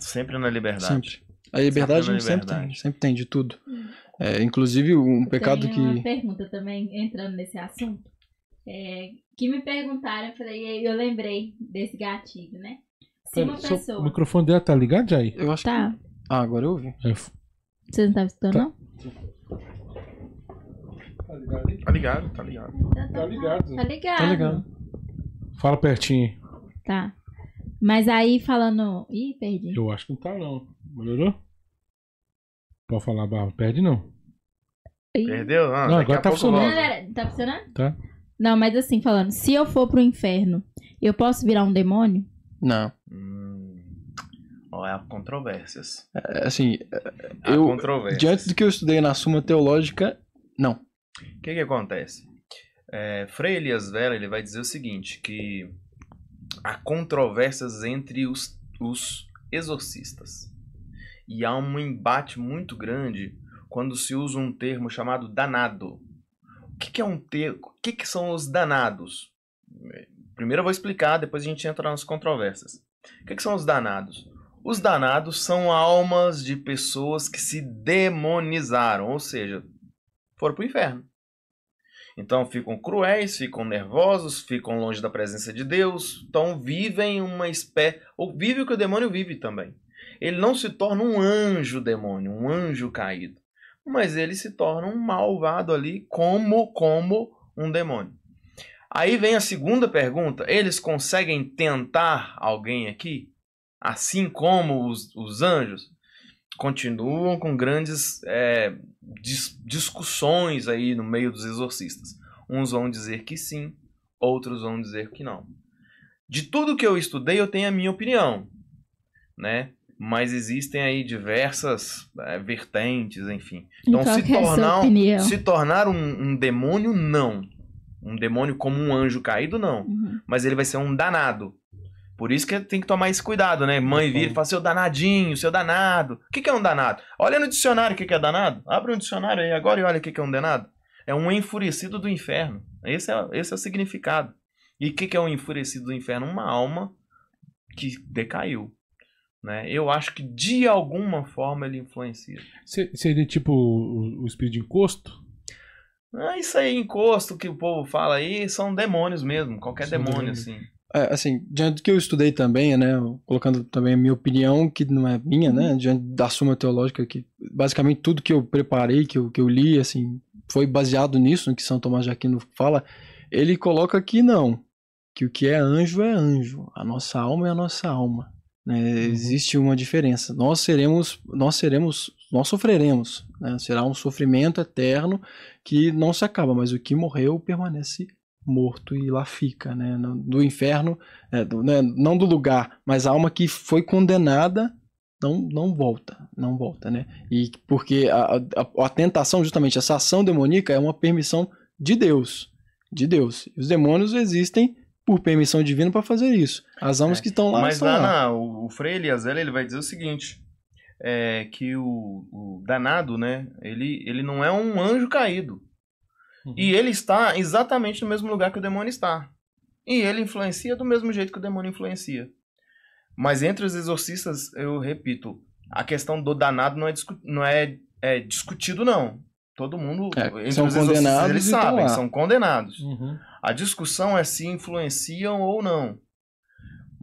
Sempre na liberdade. Sempre. A liberdade Sempre a gente sempre tem, liberdade. sempre tem de tudo. É, inclusive, um pecado Tem uma que. pergunta também, entrando nesse assunto. É, que me perguntaram, eu falei, eu lembrei desse gatilho, né? Se uma pessoa. O microfone dela tá ligado, Jair? Eu acho Tá. que. Ah, agora eu ouvi. É, Você não tava escutando, Tá. não? Tá ligado aí? Tá ligado, tá ligado. Tá ligado. Tá ligado. Tá ligado. Fala pertinho. aí. Tá. Mas aí falando. Ih, perdi. Eu acho que não tá, não. Melhorou? Pode falar, Barba. Perde não. Ih. Perdeu? Ah, Não, daqui agora a tá pouco Não, funcionando. volta. Tá funcionando? Tá? Não, mas assim, falando, se eu for pro inferno, eu posso virar um demônio? Não. Hum, ó, há controvérsias. É, assim, Há Eu- controvérsias. diante do que eu estudei na Suma Teológica, não. O que que acontece? É, Frei Elias Vera ele vai dizer o seguinte, que há controvérsias entre os, os exorcistas. E há um embate muito grande quando se usa um termo chamado danado. O que, que é um termo? O que, que são os danados? Primeiro eu vou explicar, depois a gente entra nas controvérsias. O que, que são os danados? Os danados são almas de pessoas que se demonizaram, ou seja, foram para o inferno. Então ficam cruéis, ficam nervosos, ficam longe da presença de Deus, então vivem uma espécie. Ou vive o que o demônio vive também. Ele não se torna um anjo demônio, um anjo caído. Mas ele se torna um malvado ali, como, como um demônio. Aí vem a segunda pergunta: eles conseguem tentar alguém aqui? Assim como os, os anjos? Continuam com grandes é, dis- discussões aí no meio dos exorcistas. Uns vão dizer que sim, outros vão dizer que não. De tudo que eu estudei, eu tenho a minha opinião, né? Mas existem aí diversas é, vertentes, enfim. Então, E qual se é tornar, se tornar um, um demônio, não. Um demônio como um anjo caído, não. Uhum. Mas ele vai ser um danado. Por isso que tem que tomar esse cuidado, né? Mãe vira e fala, seu danadinho, seu danado. O que, que é um danado? Olha no dicionário o que, que é danado. Abre um dicionário aí agora e olha o que, que é um danado. É um enfurecido do inferno. Esse é, esse é o significado. E o que, que é um enfurecido do inferno? Uma alma que decaiu. Né? Eu acho que de alguma forma ele influencia. Se- Seria tipo o, o espírito de encosto? Ah, isso aí, encosto que o povo fala aí, são demônios mesmo. Qualquer São demônio, demônios. assim. É, assim, diante do que eu estudei também, né, colocando também a minha opinião, que não é minha, né, diante da Suma Teológica, que basicamente tudo que eu preparei, que eu, que eu li, assim, foi baseado nisso, no que São Tomás de Aquino fala, ele coloca que não, que o que é anjo é anjo, a nossa alma é a nossa alma, né, existe uma diferença, nós seremos, nós seremos, nós sofreremos, né, será um sofrimento eterno que não se acaba, mas o que morreu permanece morto e lá fica, né? Do inferno, é, do- né, não do lugar, mas a alma que foi condenada não, não volta, não volta, né? E porque a, a, a tentação, justamente, essa ação demoníaca é uma permissão de Deus, de Deus. E os demônios existem por permissão divina para fazer isso. As almas É, que estão lá Mas estão lá, lá. na- o, o Frei Eliasel, ele vai dizer o seguinte, é, que o, o danado, né, ele, ele não é um anjo caído. Uhum. E ele está exatamente no mesmo lugar que o demônio está. E ele influencia do mesmo jeito que o demônio influencia. Mas entre os exorcistas, eu repito, a questão do danado não é, não é, é discutido, não. Todo mundo, É, entre são os condenados eles sabem, são condenados. Uhum. A discussão é se influenciam ou não.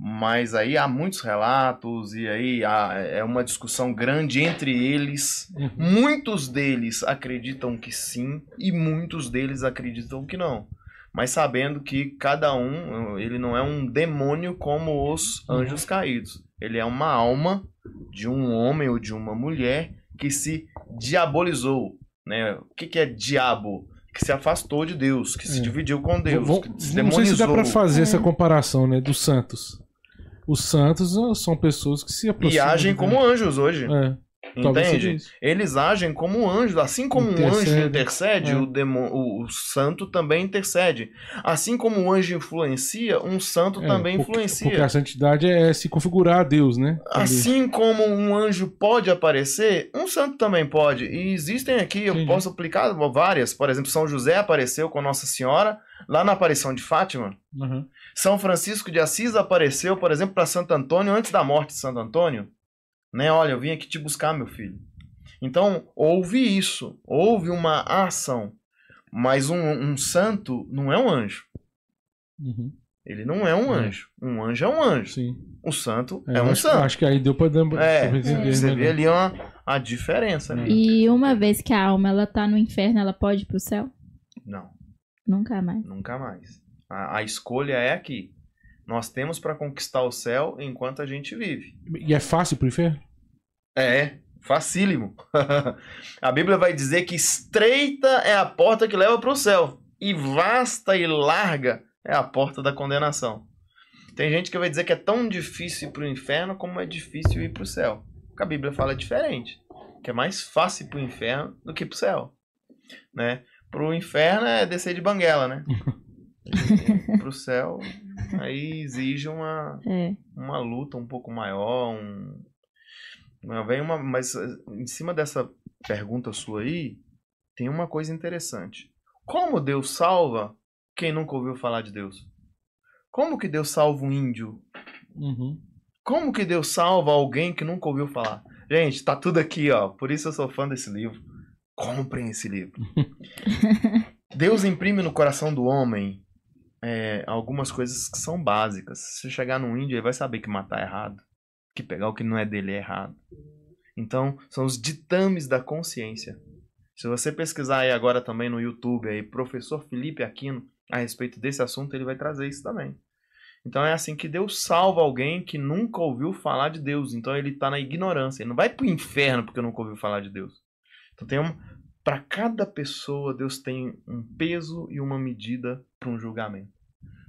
Mas aí há muitos relatos e aí há, é uma discussão grande entre eles. Uhum. Muitos deles acreditam que sim e muitos deles acreditam que não. Mas sabendo que cada um, ele não é um demônio como os anjos caídos. Ele é uma alma de um homem ou de uma mulher que se diabolizou. Né? O que, que é diabo? que se afastou de Deus, que se É. dividiu com Deus, Vou- que não se sei se dá demonizou. pra fazer É. essa comparação, né, dos santos. Os santos são pessoas que se E aproximam. agem de como Deus. anjos hoje. É, Entende? Eles agem como anjos, assim como um anjo Intercede. intercede, É. o, o- santo também intercede. Assim como o anjo influencia, um santo É, também porque- influencia. Porque a santidade é se configurar a Deus, né? Ali. Assim como um anjo pode aparecer, um santo também pode. E existem aqui, eu Entendi. posso aplicar várias. Por exemplo, São José apareceu com Nossa Senhora lá na aparição de Fátima. Uhum. São Francisco de Assis apareceu, por exemplo, para Santo Antônio antes da morte de Santo Antônio. Né? Olha, eu vim aqui te buscar, meu filho. Então, houve isso, houve uma ação. Mas um, um santo não é um anjo. Uhum. Ele não é um É. anjo. Um anjo é um anjo. Sim. Um santo É, é, um acho, santo. acho que aí deu pra dar É, pra entender Você vê ali uma, a diferença. né? E uma vez que a alma ela tá no inferno, ela pode ir pro céu? Não. Nunca mais. Nunca mais. A, a escolha é aqui. Nós temos para conquistar o céu enquanto a gente vive. E é fácil pro inferno? É, facílimo. a Bíblia vai dizer que estreita é a porta que leva para o céu, e vasta e larga é a porta da condenação. Tem gente que vai dizer que é tão difícil ir para o inferno como é difícil ir para o céu. Porque a Bíblia fala diferente, que é mais fácil para o inferno do que para o céu. Né? Para o inferno é descer de banguela, né? para o céu, aí exige uma, É. uma luta um pouco maior, um... Mas Vem uma, mas eh, em cima dessa pergunta sua aí, tem uma coisa interessante. Como Deus salva quem nunca ouviu falar de Deus? Como que Deus salva um índio? Uhum. Como que Deus salva alguém que nunca ouviu falar? Gente, tá tudo aqui, ó. Por isso eu sou fã desse livro. Comprem esse livro. Deus imprime no coração do homem é, algumas coisas que são básicas. Se você chegar num índio, ele vai saber que matar é errado. Que pegar o que não é dele é errado. Então, são os ditames da consciência. Se você pesquisar aí agora também no YouTube, aí, professor Felipe Aquino, a respeito desse assunto, ele vai trazer isso também. Então é assim que Deus salva alguém que nunca ouviu falar de Deus. Então ele está na ignorância. Ele não vai pro inferno porque nunca ouviu falar de Deus. Então tem um, para cada pessoa Deus tem um peso e uma medida para um julgamento.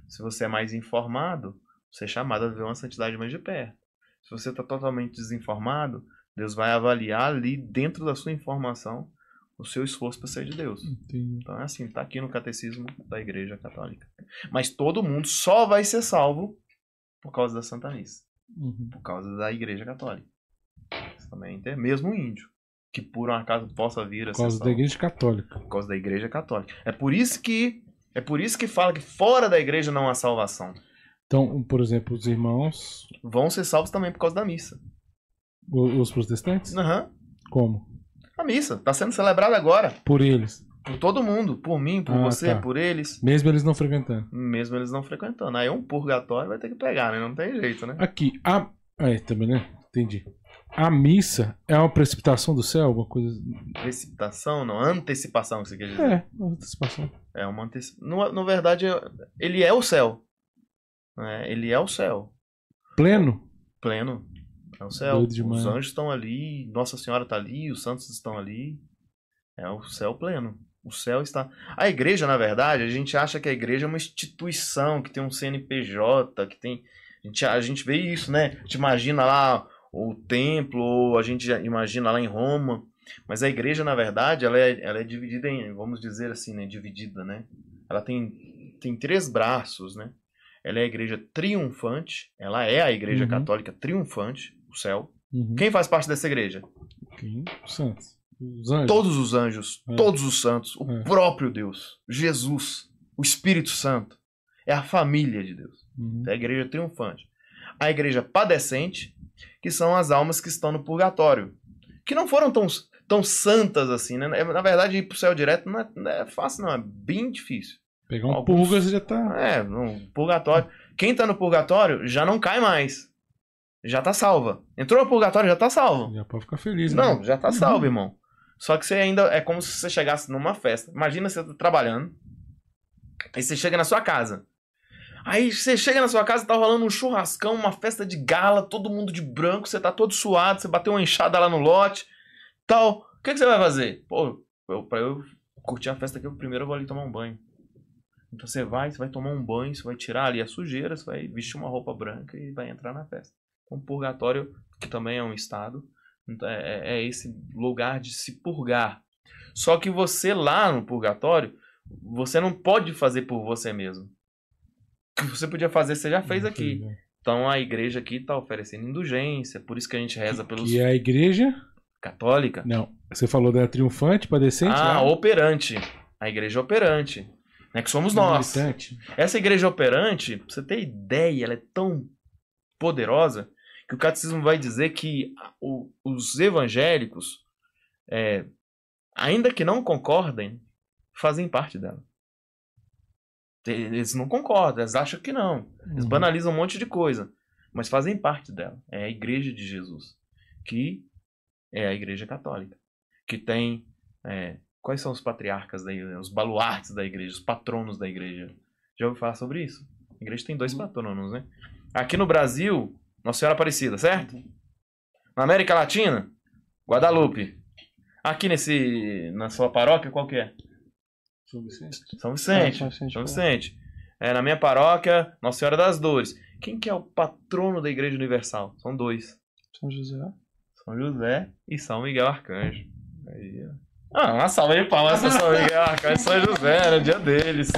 Se você é mais informado, você é chamado a ver uma santidade mais de perto. Se você está totalmente desinformado, Deus vai avaliar ali dentro da sua informação o seu esforço para ser de Deus. Entendi. Então é assim, tá aqui no catecismo da Igreja Católica. Mas todo mundo só vai ser salvo por causa da Santa Missa, Uhum. por causa da Igreja Católica. Isso também tem mesmo o índio, que por um acaso possa vir a Por causa da igreja católica. por causa da Igreja Católica. É por isso que é por isso que fala que fora da igreja não há salvação. Então, por exemplo, os irmãos, Vão ser salvos também por causa da missa. o- os protestantes, Aham. como? A missa está sendo celebrada agora Por eles. por todo mundo, por mim, por Ah, você, tá. por eles, Mesmo eles não frequentando. mesmo eles não frequentando. Aí um purgatório vai ter que pegar, né? Não tem jeito, né? Aqui, a. É, também, né? Entendi. A missa é uma precipitação do céu? Alguma coisa. Precipitação, não, antecipação que você quer dizer. É, uma antecipação. É, uma antecipação. Na verdade, ele é o céu. né? Ele é o céu. Pleno? Pleno. É o céu. Os anjos estão ali, Nossa Senhora está ali, os santos estão ali. É o céu pleno. O céu está. A igreja, na verdade, a gente acha que a igreja é uma instituição, que tem um CNPJ, que tem. A gente, a gente vê isso, né? A gente imagina lá o templo, ou a gente imagina lá em Roma. Mas a igreja, na verdade, ela é, ela é dividida em, vamos dizer assim, né? Dividida, né? Ela tem, tem três braços, né? Ela é a igreja triunfante, ela é a igreja Uhum. católica triunfante, o céu. Uhum. Quem faz parte dessa igreja? Quem? Os santos. Os anjos. Todos os anjos, É. todos os santos, o É. próprio Deus, Jesus, o Espírito Santo. É a família de Deus. Uhum. É a igreja triunfante. A igreja padecente, que são as almas que estão no purgatório. Que não foram tão, tão santas assim, né? Na verdade, ir pro céu direto não é, não é fácil, não. É bem difícil. Pegar um Alguns- você já tá. É, no purgatório. Quem tá no purgatório já não cai mais. Já tá salva. Entrou no purgatório, já tá salvo. Já pode ficar feliz. Não, né? já tá salvo, irmão. Só que você ainda. É como se você chegasse numa festa. Imagina você tá trabalhando. Aí você chega na sua casa. Aí você chega na sua casa, tá rolando um churrascão, uma festa de gala, todo mundo de branco, você tá todo suado, você bateu uma enxada lá no lote, tal. O que, que você vai fazer? Pô, eu, pra eu curtir a festa aqui, primeiro eu vou ali tomar um banho. Então você vai, você vai tomar um banho, você vai tirar ali a sujeira, você vai vestir uma roupa branca e vai entrar na festa. Então, purgatório, que também é um estado, então, é, é- é esse lugar de se purgar. Só que você lá no purgatório, você não pode fazer por você mesmo. O que você podia fazer, você já fez aqui. Então a igreja aqui está oferecendo indulgência, por isso que a gente reza pelos Que é a igreja. católica. Não. Você falou da triunfante, padecente? Ah, lá? operante. A igreja operante. Né, que somos nós. Militante. Essa igreja operante, pra você ter ideia, ela é tão poderosa que o catecismo vai dizer que o- os evangélicos, é, ainda que não concordem, fazem parte dela. Eles não concordam, eles acham que não. Eles Uhum. banalizam um monte de coisa, mas fazem parte dela. É a igreja de Jesus, que é a igreja católica, que tem é, quais são os patriarcas da igreja, os baluartes da igreja, os patronos da igreja. Já ouviu falar sobre isso? A igreja tem dois patronos, né? Aqui no Brasil, Nossa Senhora Aparecida, certo? Na América Latina, Guadalupe. Aqui nesse na sua paróquia, qual que é? São Vicente. É, São Vicente, São Vicente. É, na minha paróquia, Nossa Senhora das Dores. Quem que é o patrono da Igreja Universal? São dois. São José. São José e São Miguel Arcanjo. Aí, ó. Ah, uma salva de palmas para São Miguel Arcanjo e São José, era o dia deles.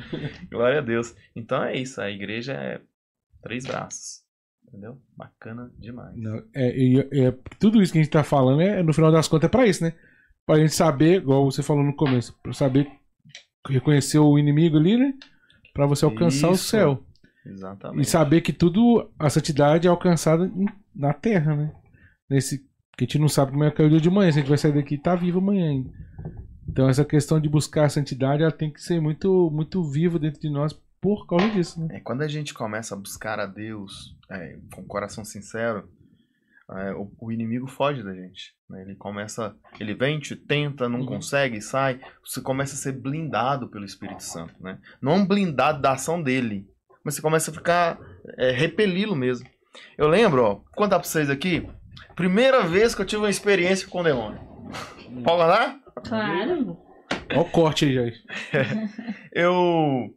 Glória a Deus. Então é isso, a igreja é três braços. Entendeu? Bacana demais. Não, é, e- é- tudo isso que a gente tá falando é, no final das contas, é pra isso, né? Pra gente saber, igual você falou no começo, pra saber reconhecer o inimigo ali, né? Pra você alcançar o Isso. céu. Exatamente. E saber que tudo, a santidade é alcançada na terra, né? Nesse, que a gente não sabe como é que é o dia de manhã, se a gente vai sair daqui e tá vivo amanhã ainda. Então essa questão de buscar a santidade, ela tem que ser muito, muito viva dentro de nós por causa disso, né? É, quando a gente começa a buscar a Deus é, com o coração sincero, é, o, o inimigo foge da gente. né? Ele começa, ele vem, te tenta, não Uhum. consegue, sai. Você começa a ser blindado pelo Espírito Santo, né? Não blindado da ação dele, mas você começa a ficar é, repeli-lo mesmo. Eu lembro, ó, vou contar pra vocês aqui, primeira vez que eu tive uma experiência com o demônio. Pode lá? Claro. Olha o corte aí, Jair. eu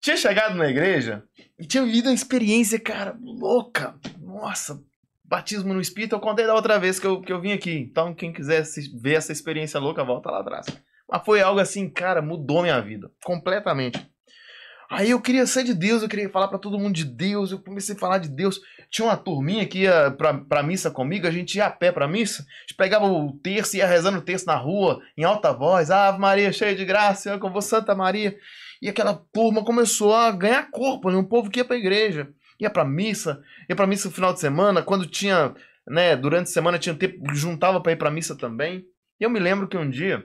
tinha chegado na igreja e tinha vivido uma experiência, cara, louca. Nossa, batismo no Espírito, eu contei da outra vez que eu, que eu vim aqui. Então, quem quiser se- ver essa experiência louca, volta lá atrás. Mas foi algo assim, cara, mudou minha vida. Completamente. Aí eu queria ser de Deus, eu queria falar pra todo mundo de Deus, eu comecei a falar de Deus. Tinha uma turminha que ia pra, pra missa comigo, a gente ia a pé pra missa, a gente pegava o terço, ia rezando o terço na rua, em alta voz, Ave Maria, cheia de graça, Senhor com você, Santa Maria. E aquela turma começou a ganhar corpo, né? um povo que ia pra igreja, ia pra missa, ia pra missa no final de semana, quando tinha, né, durante a semana tinha tempo, juntava pra ir pra missa também. E eu me lembro que um dia,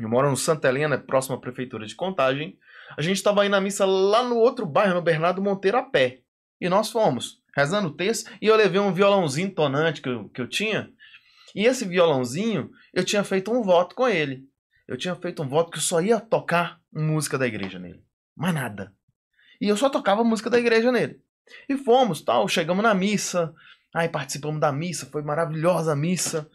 eu moro no Santa Helena, próximo à prefeitura de Contagem, a gente estava indo na missa lá no outro bairro, no Bernardo Monteiro, a pé. E nós fomos, rezando o texto, e eu levei um violãozinho tonante que eu, que eu tinha. E esse violãozinho, eu tinha feito um voto com ele. Eu tinha feito um voto que eu só ia tocar música da igreja nele. Mais nada. E eu só tocava música da igreja nele. E fomos, tal, chegamos na missa. Aí participamos da missa, foi maravilhosa a missa.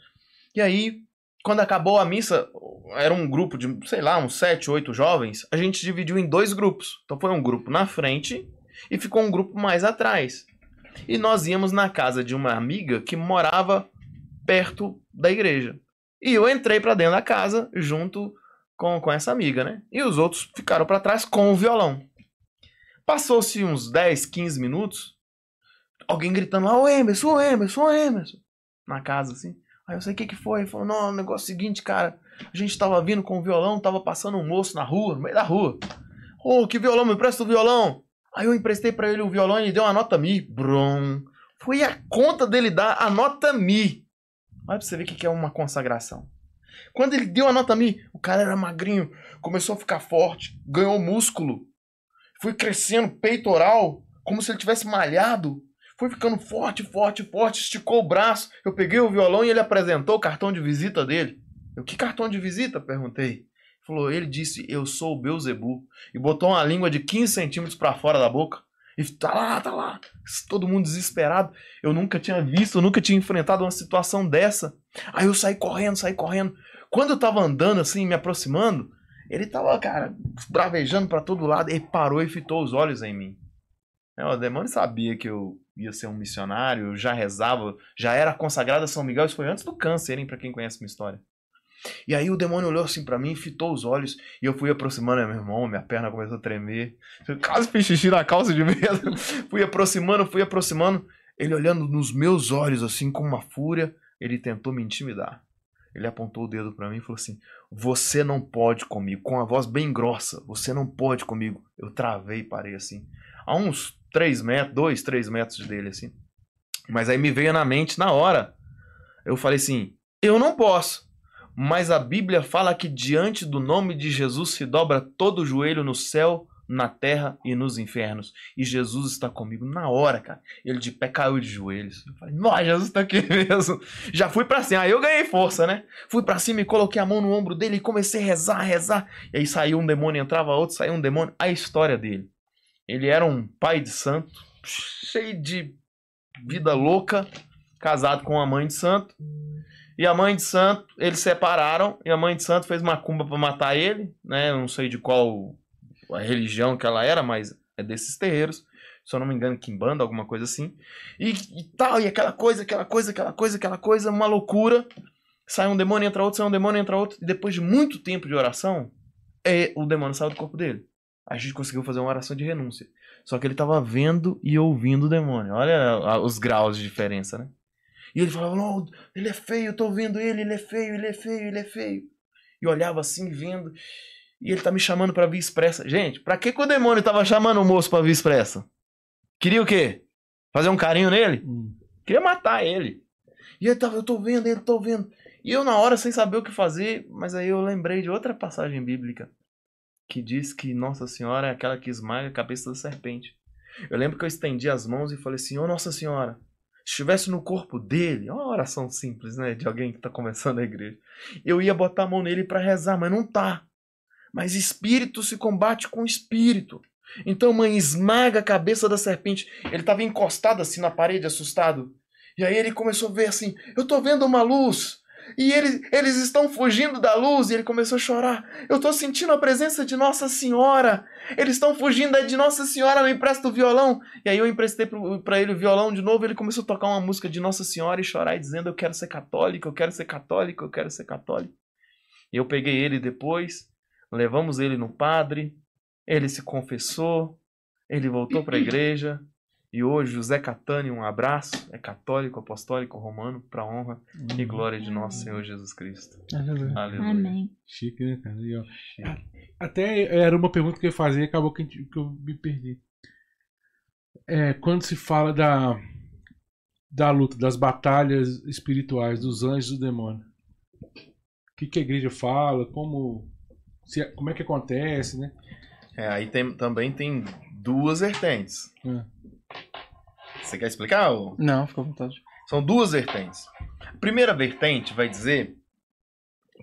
E aí, quando acabou a missa, era um grupo de, sei lá, uns sete, oito jovens. A gente dividiu em dois grupos. Então foi um grupo na frente e ficou um grupo mais atrás. E nós íamos na casa de uma amiga que morava perto da igreja. E eu entrei pra dentro da casa junto com, com essa amiga, né? E os outros ficaram pra trás com o violão. Passou-se uns 10, 15 minutos, alguém gritando lá, ô Emerson, ô Emerson, ô Emerson, na casa assim. Aí eu sei o que que foi. Ele falou, não, o negócio é o seguinte, cara, a gente tava vindo com o violão, tava passando um moço na rua, no meio da rua. Ô, que violão, me empresta o violão. Aí eu emprestei pra ele o violão e ele deu uma nota mi. Brum. Foi a conta dele dar a nota mi. Olha pra você ver o que que é uma consagração. Quando ele deu a nota mi, o cara era magrinho, começou a ficar forte, ganhou músculo, foi crescendo peitoral, como se ele tivesse malhado. Foi ficando forte, forte, forte, esticou o braço. Eu peguei o violão e ele apresentou o cartão de visita dele. Eu, que cartão de visita? Perguntei. Falou, ele disse, eu sou o Beuzebu. E botou uma língua de 15 centímetros pra fora da boca. E tá lá, tá lá. Todo mundo desesperado. Eu nunca tinha visto, eu nunca tinha enfrentado uma situação dessa. Aí eu saí correndo, saí correndo. Quando eu tava andando assim, me aproximando, ele tava, cara, bravejando pra todo lado, ele parou e fitou os olhos em mim. É, o demônio sabia que eu ia ser um missionário, eu já rezava, já era consagrado a São Miguel, isso foi antes do câncer, hein, pra quem conhece minha história. E aí o demônio olhou assim pra mim, fitou os olhos, e eu fui aproximando, meu irmão, minha perna começou a tremer. Eu quase fiz xixi na calça de medo. fui aproximando, fui aproximando. Ele olhando nos meus olhos, assim, com uma fúria, ele tentou me intimidar. Ele apontou o dedo pra mim e falou assim: Você não pode comigo. Com a voz bem grossa: Você não pode comigo. Eu travei e parei assim. A uns 3 metros, 2, 3 metros dele, assim. Mas aí me veio na mente na hora. Eu falei assim: Eu não posso. Mas a Bíblia fala que diante do nome de Jesus se dobra todo o joelho no céu, na terra e nos infernos. E Jesus está comigo na hora, cara. Ele de pé caiu de joelhos. Eu falei, nossa, Jesus está aqui mesmo. Já fui para cima. Aí eu ganhei força, né? Fui para cima e coloquei a mão no ombro dele e comecei a rezar, rezar. E aí saiu um demônio, entrava outro, saiu um demônio. A história dele. Ele era um pai de santo, cheio de vida louca, casado com uma mãe de santo. E a mãe de santo, eles separaram, e a mãe de santo fez macumba para matar ele, né? Não sei de qual a religião que ela era, mas é desses terreiros. Se eu não me engano, Kimbanda, alguma coisa assim. E, e tal, e aquela coisa, aquela coisa, aquela coisa, aquela coisa, uma loucura. Sai um demônio, entra outro, sai um demônio, entra outro. E depois de muito tempo de oração, é, o demônio saiu do corpo dele. A gente conseguiu fazer uma oração de renúncia. Só que ele estava vendo e ouvindo o demônio. Olha os graus de diferença, né? E ele falava, não, ele é feio, eu tô vendo ele, ele é feio, ele é feio, ele é feio. E olhava assim, vendo. E ele tá me chamando pra vir expressa. Gente, pra que, que o demônio tava chamando o moço pra vir expressa? Queria o quê? Fazer um carinho nele? Hum. Queria matar ele. E ele tava, eu tô vendo, ele tô vendo. E eu na hora sem saber o que fazer, mas aí eu lembrei de outra passagem bíblica que diz que Nossa Senhora é aquela que esmaga a cabeça da serpente. Eu lembro que eu estendi as mãos e falei assim: Ô oh, Nossa Senhora, se estivesse no corpo dele, é uma oração simples, né? De alguém que está começando a igreja. Eu ia botar a mão nele para rezar, mas não tá. Mas espírito se combate com espírito. Então, mãe, esmaga a cabeça da serpente. Ele estava encostado assim na parede, assustado. E aí ele começou a ver assim: Eu tô vendo uma luz. E eles, eles estão fugindo da luz. E ele começou a chorar. Eu estou sentindo a presença de Nossa Senhora. Eles estão fugindo de Nossa Senhora. Me empresta o violão. E aí eu emprestei para ele o violão de novo. Ele começou a tocar uma música de Nossa Senhora e chorar e dizendo: Eu quero ser católico, eu quero ser católico, eu quero ser católico. E eu peguei ele depois, levamos ele no padre. Ele se confessou. Ele voltou para a igreja. E hoje, José Catani, um abraço, é católico, apostólico, romano, para honra uhum. e glória de nosso Senhor Jesus Cristo. Aleluia. Aleluia. Amém. Chique, né, cara? E, ó, até era uma pergunta que eu ia fazer e acabou que, que eu me perdi. É, quando se fala da, da luta, das batalhas espirituais, dos anjos e do demônio, o que, que a igreja fala, como, se, como é que acontece, né? É, aí tem, também tem duas vertentes. É. Você quer explicar? Ou... Não, fica à vontade. São duas vertentes. A primeira vertente vai dizer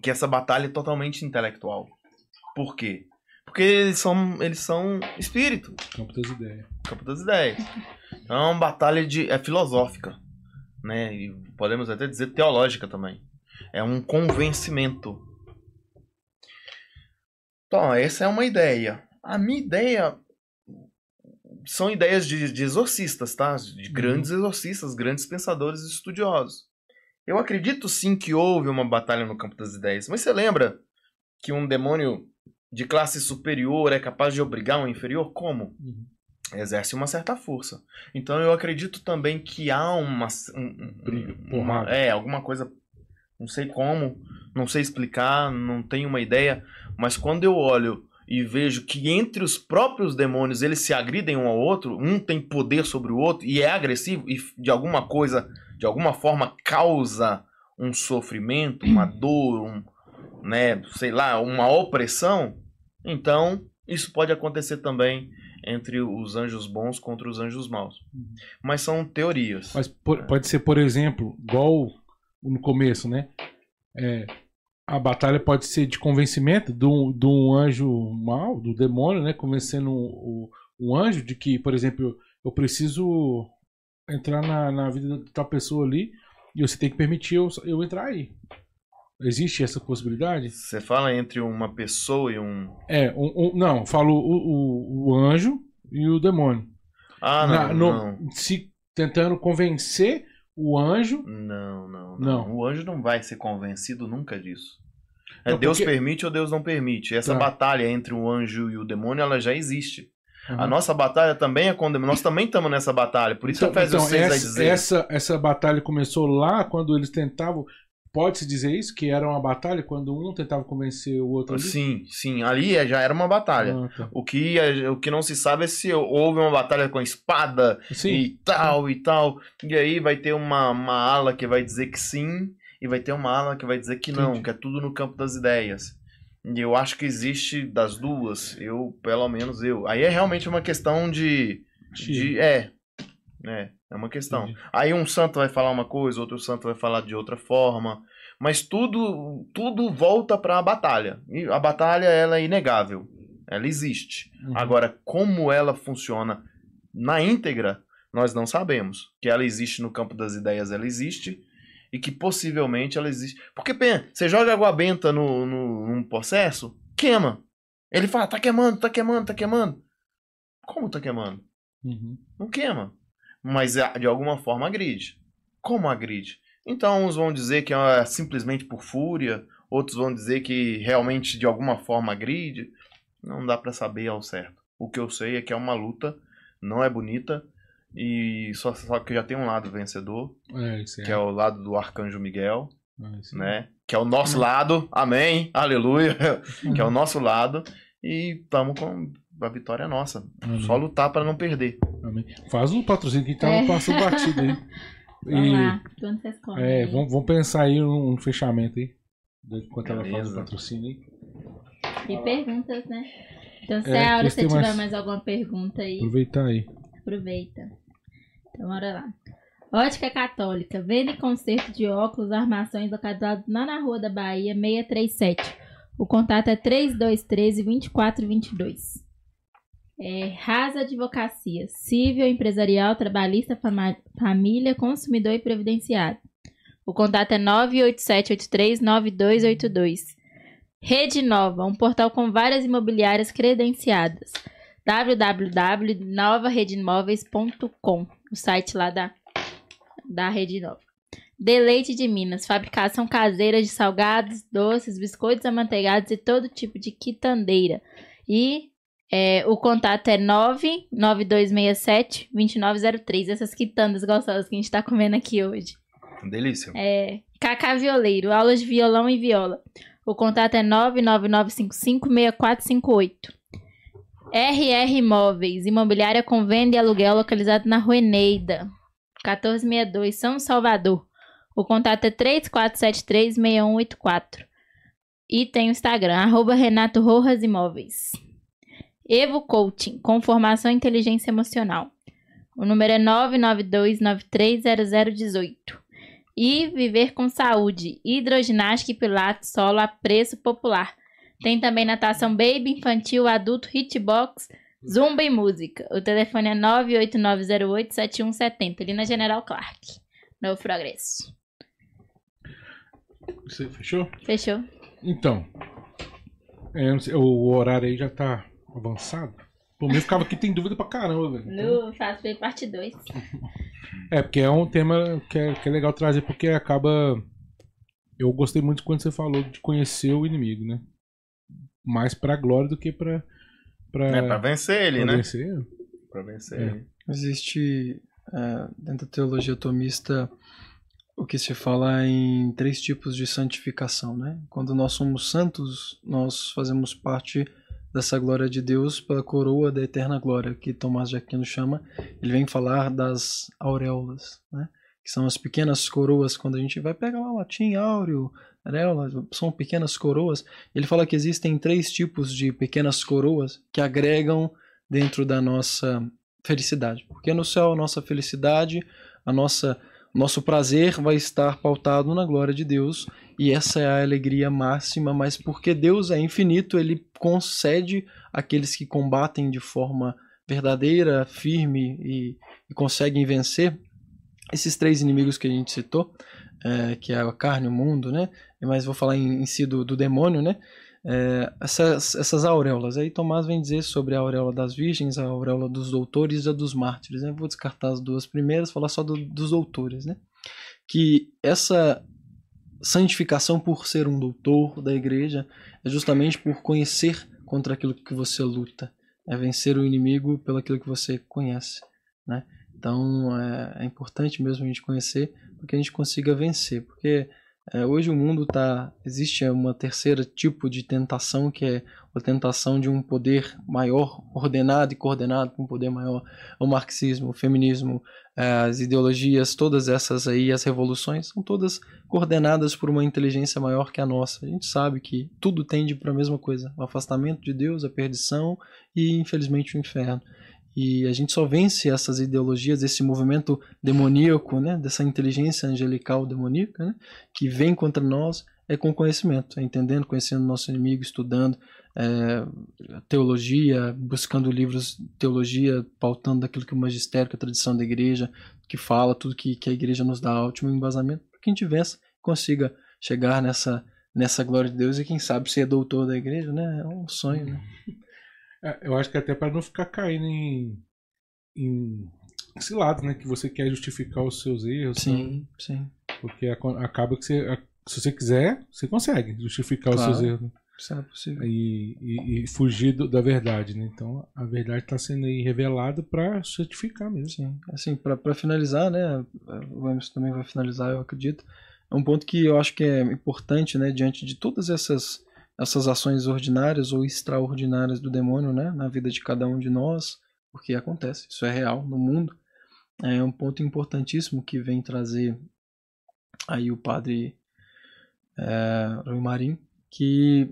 que essa batalha é totalmente intelectual. Por quê? Porque eles são, eles são espírito. Campo das ideias. Campo das ideias. Então é uma batalha de, é filosófica. Né? E podemos até dizer teológica também. É um convencimento. Então, essa é uma ideia. A minha ideia são ideias de, de exorcistas, tá? De uhum. grandes exorcistas, grandes pensadores e estudiosos. Eu acredito sim que houve uma batalha no campo das ideias, mas você lembra que um demônio de classe superior é capaz de obrigar um inferior? Como? Uhum. Exerce uma certa força. Então eu acredito também que há uma. Um, Briga, uma é, alguma coisa. Não sei como, não sei explicar, não tenho uma ideia, mas quando eu olho e vejo que entre os próprios demônios eles se agridem um ao outro, um tem poder sobre o outro e é agressivo e de alguma coisa, de alguma forma causa um sofrimento, uma dor, um, né, sei lá, uma opressão, então isso pode acontecer também entre os anjos bons contra os anjos maus. Mas são teorias. Mas pode ser, por exemplo, igual no começo, né? É, a batalha pode ser de convencimento de um, de um anjo mal, do demônio, né? Convencendo um, um anjo de que, por exemplo, eu preciso entrar na, na vida da pessoa ali e você tem que permitir eu, eu entrar aí. Existe essa possibilidade? Você fala entre uma pessoa e um. É, um, um- não, falo o, o, o anjo e o demônio. Ah, não. Na- no- não. Se tentando convencer o anjo. Não, não, não. Não. O anjo não vai ser convencido nunca disso. É Não, Deus porque- permite ou Deus não permite. Essa Tá. batalha entre o anjo e o demônio, ela já existe. A Aham. nossa batalha também é com o demônio. Nós também estamos nessa batalha. Por isso Então, Efésios então, 6 vai essa, dizer. essa, essa batalha começou lá quando eles tentavam. Pode-se dizer isso? Que era uma batalha quando um tentava convencer o outro ali? Sim, sim. Ali é- já era uma batalha. Ah, tá. O que, o que não se sabe é se houve uma batalha com espada Sim. e tal e tal. E aí vai ter uma, uma ala que vai dizer que sim, e vai ter uma ala que vai dizer que não, Entendi. que é tudo no campo das ideias. E eu acho que existe das duas, eu, pelo menos eu. Aí é realmente uma questão de. de é. É, é uma questão. Entendi. Aí um santo vai falar uma coisa, outro santo vai falar de outra forma. Mas tudo, tudo volta para a batalha. E a batalha ela é inegável. Ela existe. Uhum. Agora, como ela funciona na íntegra, nós não sabemos. Que ela existe no campo das ideias, ela existe. E que possivelmente ela existe. Porque, pensa, você joga água benta no, no, num processo, queima. Ele fala, tá queimando, tá queimando, tá queimando. Como tá queimando? Uhum. Não queima. Mas ah, de alguma forma agride. Como agride? Então, uns vão dizer que é simplesmente por fúria, outros vão dizer que realmente de alguma forma agride. Não dá pra saber ao certo. O que eu sei é que é uma luta, não é bonita, e só, só que já tem um lado vencedor, É, isso que é o lado do Arcanjo Miguel, é, né? Que é o nosso lado, amém, aleluia, que é o nosso lado, e estamos com a vitória é nossa. Só lutar pra não perder. Amém. Faz um patrocínio que tava É. passando batido aí. Vamos E, lá, quando vocês comem. é, vamos, vamos pensar aí um, um fechamento aí. Enquanto ela faz o patrocínio aí. E perguntas, né? Então, se É, a hora você tiver mais- mais alguma pergunta aí, Aproveitar aí. aproveita. Então, bora lá. Ótica Católica. Venda e conserto de óculos, armações localizados lá na Rua da Bahia, 637. O contato é 3213-2422. É, Rasa Advocacia. Civil, empresarial, trabalhista, fama- família, consumidor e previdenciário. O contato é 987839282. Rede Nova, um portal com várias imobiliárias credenciadas. www.novaredimóveis.com, o site lá da, da Rede Nova. Deleite de Minas, fabricação caseira de salgados, doces, biscoitos amanteigados e todo tipo de quitandeira. E é, o contato é 99267-2903. Essas quitandas gostosas que a gente tá comendo aqui hoje. Delícia. É, Cacá Violeiro, aulas de violão e viola. O contato é 999556458. RR Imóveis, imobiliária com venda e aluguel localizado na Rua Eneida, 1462, São Salvador. O contato é 34736184. E tem o Instagram, arroba Renato Rojas Imóveis. Evo Coaching, com formação em inteligência emocional. O número é 992930018 e viver com saúde, hidroginástica e pilates solo a preço popular. Tem também natação baby, infantil, adulto, hitbox, zumba e música. O telefone é 989087170, ali na General Clark. Novo Progresso. Você fechou? Fechou? Então. é, o horário aí já tá avançado. Por mim, eu ficava aqui, tem dúvida pra caramba, velho. Então, No Faço Play parte 2. É, porque é um tema que é, que é legal trazer, porque acaba. Eu gostei muito quando você falou de conhecer o inimigo, né? Mais pra glória do que pra. pra, É pra vencer ele, pra né? vencer. Pra vencer É. ele. Existe, é, dentro da teologia tomista, o que se fala em três tipos de santificação, né? Quando nós somos santos, nós fazemos parte dessa glória de Deus pela coroa da eterna glória, que Tomás de Aquino chama. Ele vem falar das auréolas, né? Que são as pequenas coroas, quando a gente vai pegar lá o latim, áureo, auréola, são pequenas coroas. Ele fala que existem três tipos de pequenas coroas que agregam dentro da nossa felicidade. Porque no céu a nossa felicidade, a nossa nosso prazer vai estar pautado na glória de Deus e essa é a alegria máxima, mas porque Deus é infinito, ele concede àqueles que combatem de forma verdadeira, firme e, e conseguem vencer esses três inimigos que a gente citou, é, que é a carne, o mundo, né? Mas vou falar em, em si do, do demônio, né? É, essas, essas auréolas. Aí Tomás vem dizer sobre a auréola das virgens, a auréola dos doutores e a dos mártires. Né? Vou descartar as duas primeiras, falar só do, dos doutores. Né? Que essa santificação por ser um doutor da igreja é justamente por conhecer contra aquilo que você luta. É vencer o inimigo pelo aquilo que você conhece. Né? Então é, é importante mesmo a gente conhecer para que a gente consiga vencer. Porque é, hoje o mundo tá existe uma terceira tipo de tentação que é a tentação de um poder maior, ordenado e coordenado com um poder maior. O marxismo, o feminismo, as ideologias, todas essas aí, as revoluções, são todas coordenadas por uma inteligência maior que a nossa. A gente sabe que tudo tende para a mesma coisa: o afastamento de Deus, a perdição e, infelizmente, o inferno. E a gente só vence essas ideologias, esse movimento demoníaco, né, dessa inteligência angelical demoníaca, né, que vem contra nós, é com conhecimento, é entendendo, conhecendo nosso inimigo, estudando é, teologia, buscando livros de teologia, pautando daquilo que o magistério, que a tradição da igreja, que fala, tudo que, que a igreja nos dá ótimo embasamento, para que a gente vença, consiga chegar nessa, nessa glória de Deus e quem sabe ser doutor da igreja, né? É um sonho, né? É, eu acho que até para não ficar caindo em, em esse lado, né? Que você quer justificar os seus erros. Sim, sim. Porque acaba que você, se você quiser, você consegue justificar claro. os seus erros. É possível. E, e, e fugir do, da verdade, né? Então a verdade está sendo aí revelada para certificar mesmo. Sim. Assim, para finalizar, né? O Emerson também vai finalizar, eu acredito. É um ponto que eu acho que é importante, né? Diante de todas essas essas ações ordinárias ou extraordinárias do demônio né, na vida de cada um de nós, porque acontece, isso é real no mundo. É um ponto importantíssimo que vem trazer aí o padre é, Rui Marim, que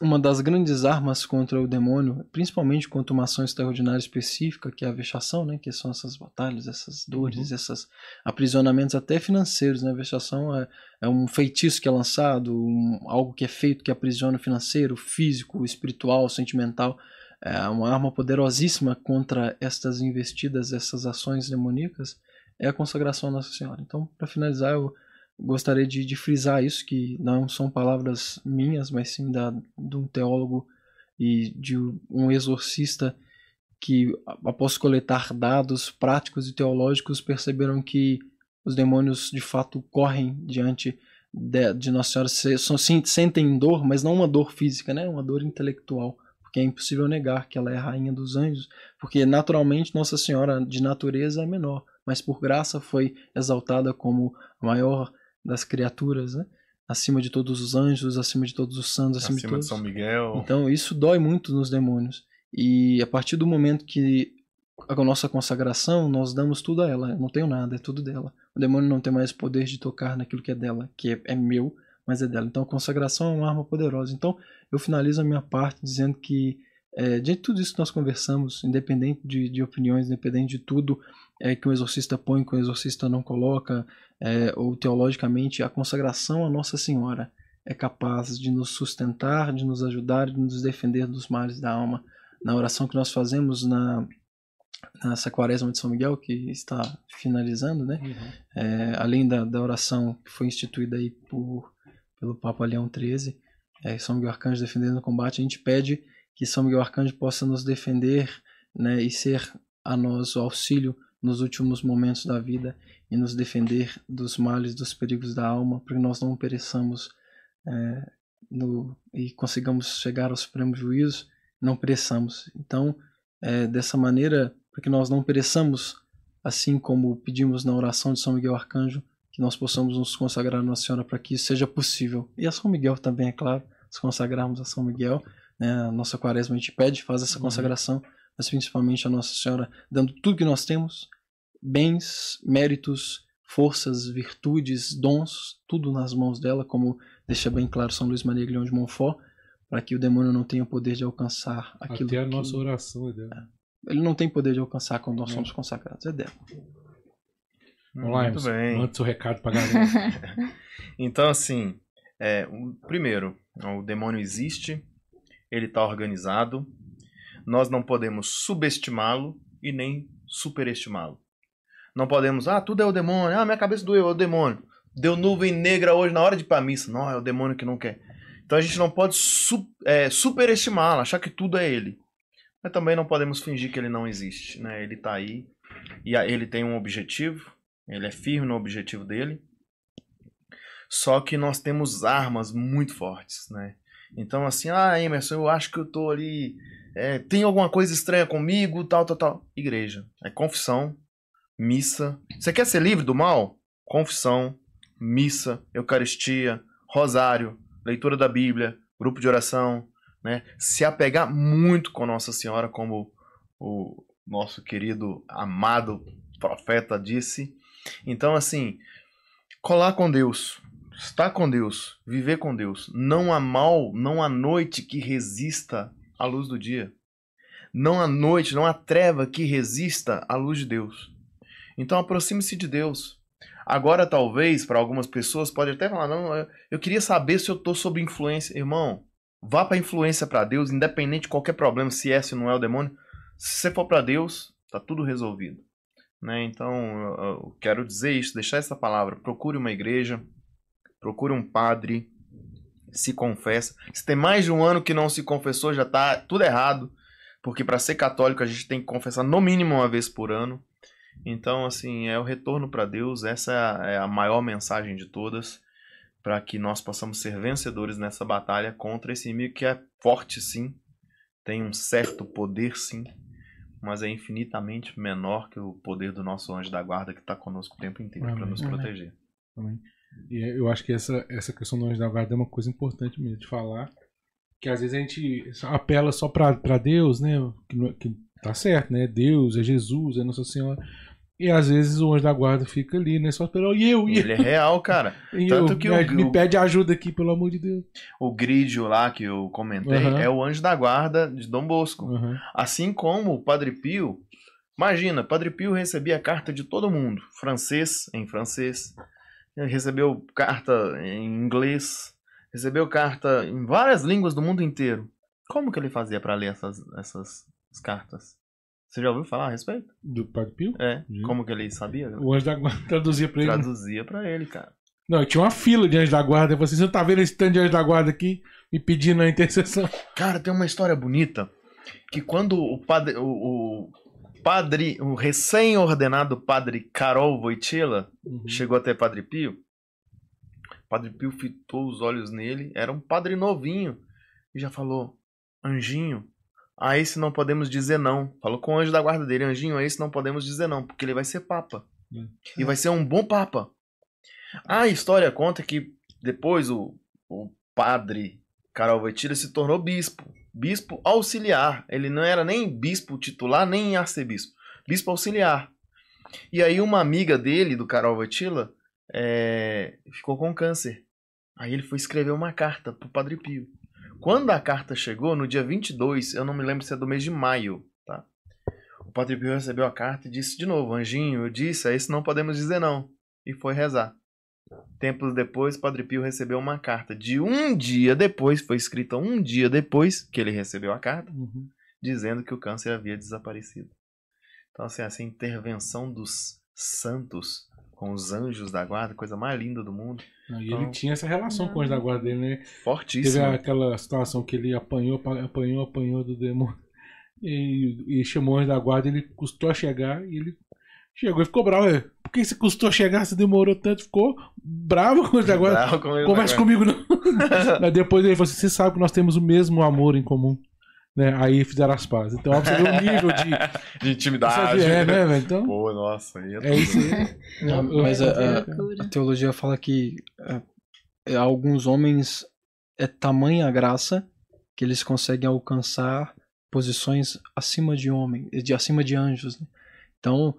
uma das grandes armas contra o demônio, principalmente contra uma ação extraordinária específica, que é a vexação, né, que são essas batalhas, essas dores, uhum. esses aprisionamentos até financeiros. Né? A vexação é, é um feitiço que é lançado, um, algo que é feito que aprisiona o financeiro, físico, espiritual, sentimental. É uma arma poderosíssima contra estas investidas, essas ações demoníacas, é a consagração à Nossa Senhora. Então, para finalizar, eu gostaria de, de, frisar isso, que não são palavras minhas, mas sim da, de um teólogo e de um exorcista que, após coletar dados práticos e teológicos, perceberam que os demônios de fato correm diante de, de Nossa Senhora, são, sentem dor, mas não uma dor física, né? uma dor intelectual, porque é impossível negar que ela é a rainha dos anjos, porque naturalmente Nossa Senhora de natureza é menor, mas por graça foi exaltada como a maior das criaturas, né? acima de todos os anjos, acima de todos os santos, acima, acima de todos. de São Miguel. Então isso dói muito nos demônios. E a partir do momento que a nossa consagração, nós damos tudo a ela. Eu não tenho nada, é tudo dela. O demônio não tem mais poder de tocar naquilo que é dela, que é, é meu, mas é dela. Então a consagração é uma arma poderosa. Então eu finalizo a minha parte dizendo que é, diante de tudo isso que nós conversamos, independente de, de opiniões, independente de tudo é, que um exorcista põe, que um exorcista não coloca, é, ou teologicamente, a consagração a Nossa Senhora é capaz de nos sustentar, de nos ajudar, de nos defender dos males da alma. Na oração que nós fazemos na, nessa quaresma de São Miguel, que está finalizando, né? Uhum. É, além da, da oração que foi instituída aí por, pelo Papa Leão XIII, é, São Miguel Arcanjo defendendo o combate, a gente pede que São Miguel Arcanjo possa nos defender né, e ser a nós o auxílio nos últimos momentos da vida e nos defender dos males, dos perigos da alma, para que nós não pereçamos é, no, e consigamos chegar ao supremo juízo, não pereçamos. Então, é, dessa maneira, para que nós não pereçamos, assim como pedimos na oração de São Miguel Arcanjo, que nós possamos nos consagrar a Nossa Senhora para que isso seja possível. E a São Miguel também, é claro, nos consagrarmos a São Miguel. Né? A nossa quaresma a gente pede, faz essa uhum. consagração, mas principalmente a Nossa Senhora dando tudo que nós temos bens, méritos, forças, virtudes, dons, tudo nas mãos dela, como deixa bem claro São Luís Maria Guilhão de Montfort, para que o demônio não tenha o poder de alcançar aquilo Até a que... nossa oração é dela. É. Ele não tem poder de alcançar quando nós é. somos consagrados, é dela. Olá, Muito bem. Manda seu recado pra galera. então, assim, é, o, primeiro, o demônio existe, ele está organizado, nós não podemos subestimá-lo e nem superestimá-lo. Não podemos, ah, tudo é o demônio, ah, minha cabeça doeu, é o demônio. Deu nuvem negra hoje na hora de ir pra missa. Não, é o demônio que não quer. Então a gente não pode su é, superestimá-lo, achar que tudo é ele. Mas também não podemos fingir que ele não existe, né? Ele tá aí e ele tem um objetivo, ele é firme no objetivo dele. Só que nós temos armas muito fortes, né? Então assim, ah, Emerson, eu acho que eu tô ali, é, tem alguma coisa estranha comigo, tal, tal, tal. Igreja, é confissão, missa. Você quer ser livre do mal? Confissão, missa, eucaristia, rosário, leitura da Bíblia, grupo de oração, né? Se apegar muito com Nossa Senhora, como o nosso querido amado profeta disse. Então, assim, colar com Deus, estar com Deus, viver com Deus. Não há mal, não há noite que resista à luz do dia. Não há noite, não há treva que resista à luz de Deus. Então aproxime-se de Deus. Agora, talvez, para algumas pessoas, pode até falar: não, eu- queria saber se eu estou sob influência. Irmão, vá para influência para Deus, independente de qualquer problema, se é, se não é o demônio. Se você for para Deus, tá tudo resolvido. Né? Então, eu, quero dizer isso, deixar essa palavra. Procure uma igreja, procure um padre, se confessa. Se tem mais de um ano que não se confessou, já tá tudo errado. Porque para ser católico a gente tem que confessar no mínimo uma vez por ano. Então, assim, é o retorno para Deus. Essa é a maior mensagem de todas. Para que nós possamos ser vencedores nessa batalha contra esse inimigo que é forte, sim. Tem um certo poder, sim. Mas é infinitamente menor que o poder do nosso anjo da guarda que está conosco o tempo inteiro para Amém. nos Amém. proteger. também. E eu acho que essa, essa questão do anjo da guarda é uma coisa importante mesmo de falar. Que às vezes a gente apela só pra Deus, né? Que, não- que tá certo, né? Deus, é Jesus, é Nossa Senhora. E às vezes o anjo da guarda fica ali, né? Só esperando. E eu, e eu, Ele é real, cara. e tanto eu? que me, o- me pede ajuda aqui, pelo amor de Deus. O grídio lá que eu comentei Aham. é o anjo da guarda de Dom Bosco. Uhum. Assim como o Padre Pio. Imagina, Padre Pio recebia carta de todo mundo. Francês, em francês. Ele recebeu carta em inglês. Recebeu carta em várias línguas do mundo inteiro. Como que ele fazia para ler essas, essas cartas? Você já ouviu falar a respeito? Do Padre Pio? É. Sim. Como que ele sabia? O anjo da guarda traduzia pra ele. Traduzia pra ele, cara. Não, tinha uma fila de anjo da guarda. Eu falei você não tá vendo esse tanto de anjo da guarda aqui me pedindo a intercessão? Cara, tem uma história bonita que quando o padre, o, o padre, o recém-ordenado padre Carol Wojtyla chegou até Padre Pio, Padre Pio fitou os olhos nele, era um padre novinho e já falou: "Anjinho, a esse não podemos dizer não". Falou com o anjo da guarda dele: "Anjinho, a esse não podemos dizer não, porque ele vai ser papa. Hum. E vai ser um bom papa". A história conta que depois o, o padre Carol Wojtyla se tornou bispo, bispo auxiliar. Ele não era nem bispo titular, nem arcebispo, bispo auxiliar. E aí uma amiga dele, do Carol Wojtyla, é, ficou com câncer. Aí ele foi escrever uma carta pro Padre Pio. Quando a carta chegou, no dia 22, eu não me lembro se é do mês de maio, tá? O Padre Pio recebeu a carta e disse de novo, Anjinho, eu disse, a esse não podemos dizer não. E foi rezar. Tempos depois, Padre Pio recebeu uma carta. De um dia depois, foi escrita um dia depois que ele recebeu a carta, Uhum. dizendo que o câncer havia desaparecido. Então, assim, essa intervenção dos santos com os anjos da guarda, coisa mais linda do mundo, Não, E Então- ele tinha essa relação com o anjo da guarda dele, né? Teve fortíssima. aquela situação que ele apanhou, apa- apanhou, apanhou do demônio. E, e chamou o anjo da guarda, ele custou a chegar e ele chegou e ficou bravo. "Ué, Por que você custou a chegar? Você demorou tanto? Ficou bravo com o anjo da guarda. Com Conversa comigo, não. Mas depois ele falou assim: você sabe que nós temos o mesmo amor em comum. Né? Aí fizeram as pazes. Então, ó, você o nível de. De intimidade. é, né, velho? Então, Pô, nossa, aí é, é isso aí. Não, mas a, a- a teologia fala que é, é, alguns homens é tamanha a graça que eles conseguem alcançar posições acima de homem, de acima de anjos. né? Então,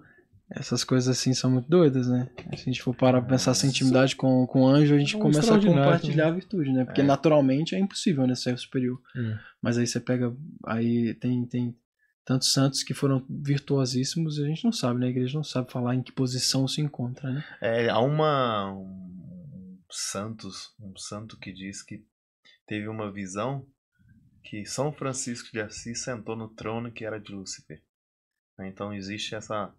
essas coisas assim são muito doidas, né? Se a gente for parar pra pensar essa intimidade com, com anjo, a gente É um começa a compartilhar a virtude, né? Porque É. naturalmente é impossível, né? Ser superior. É. Mas aí você pega. Aí tem, tem tantos santos que foram virtuosíssimos e a gente não sabe, né? A igreja não sabe falar em que posição se encontra, né? É, há uma um santos, um santo que diz que teve uma visão que São Francisco de Assis sentou no trono que era de Lúcifer. Né, Então existe essa.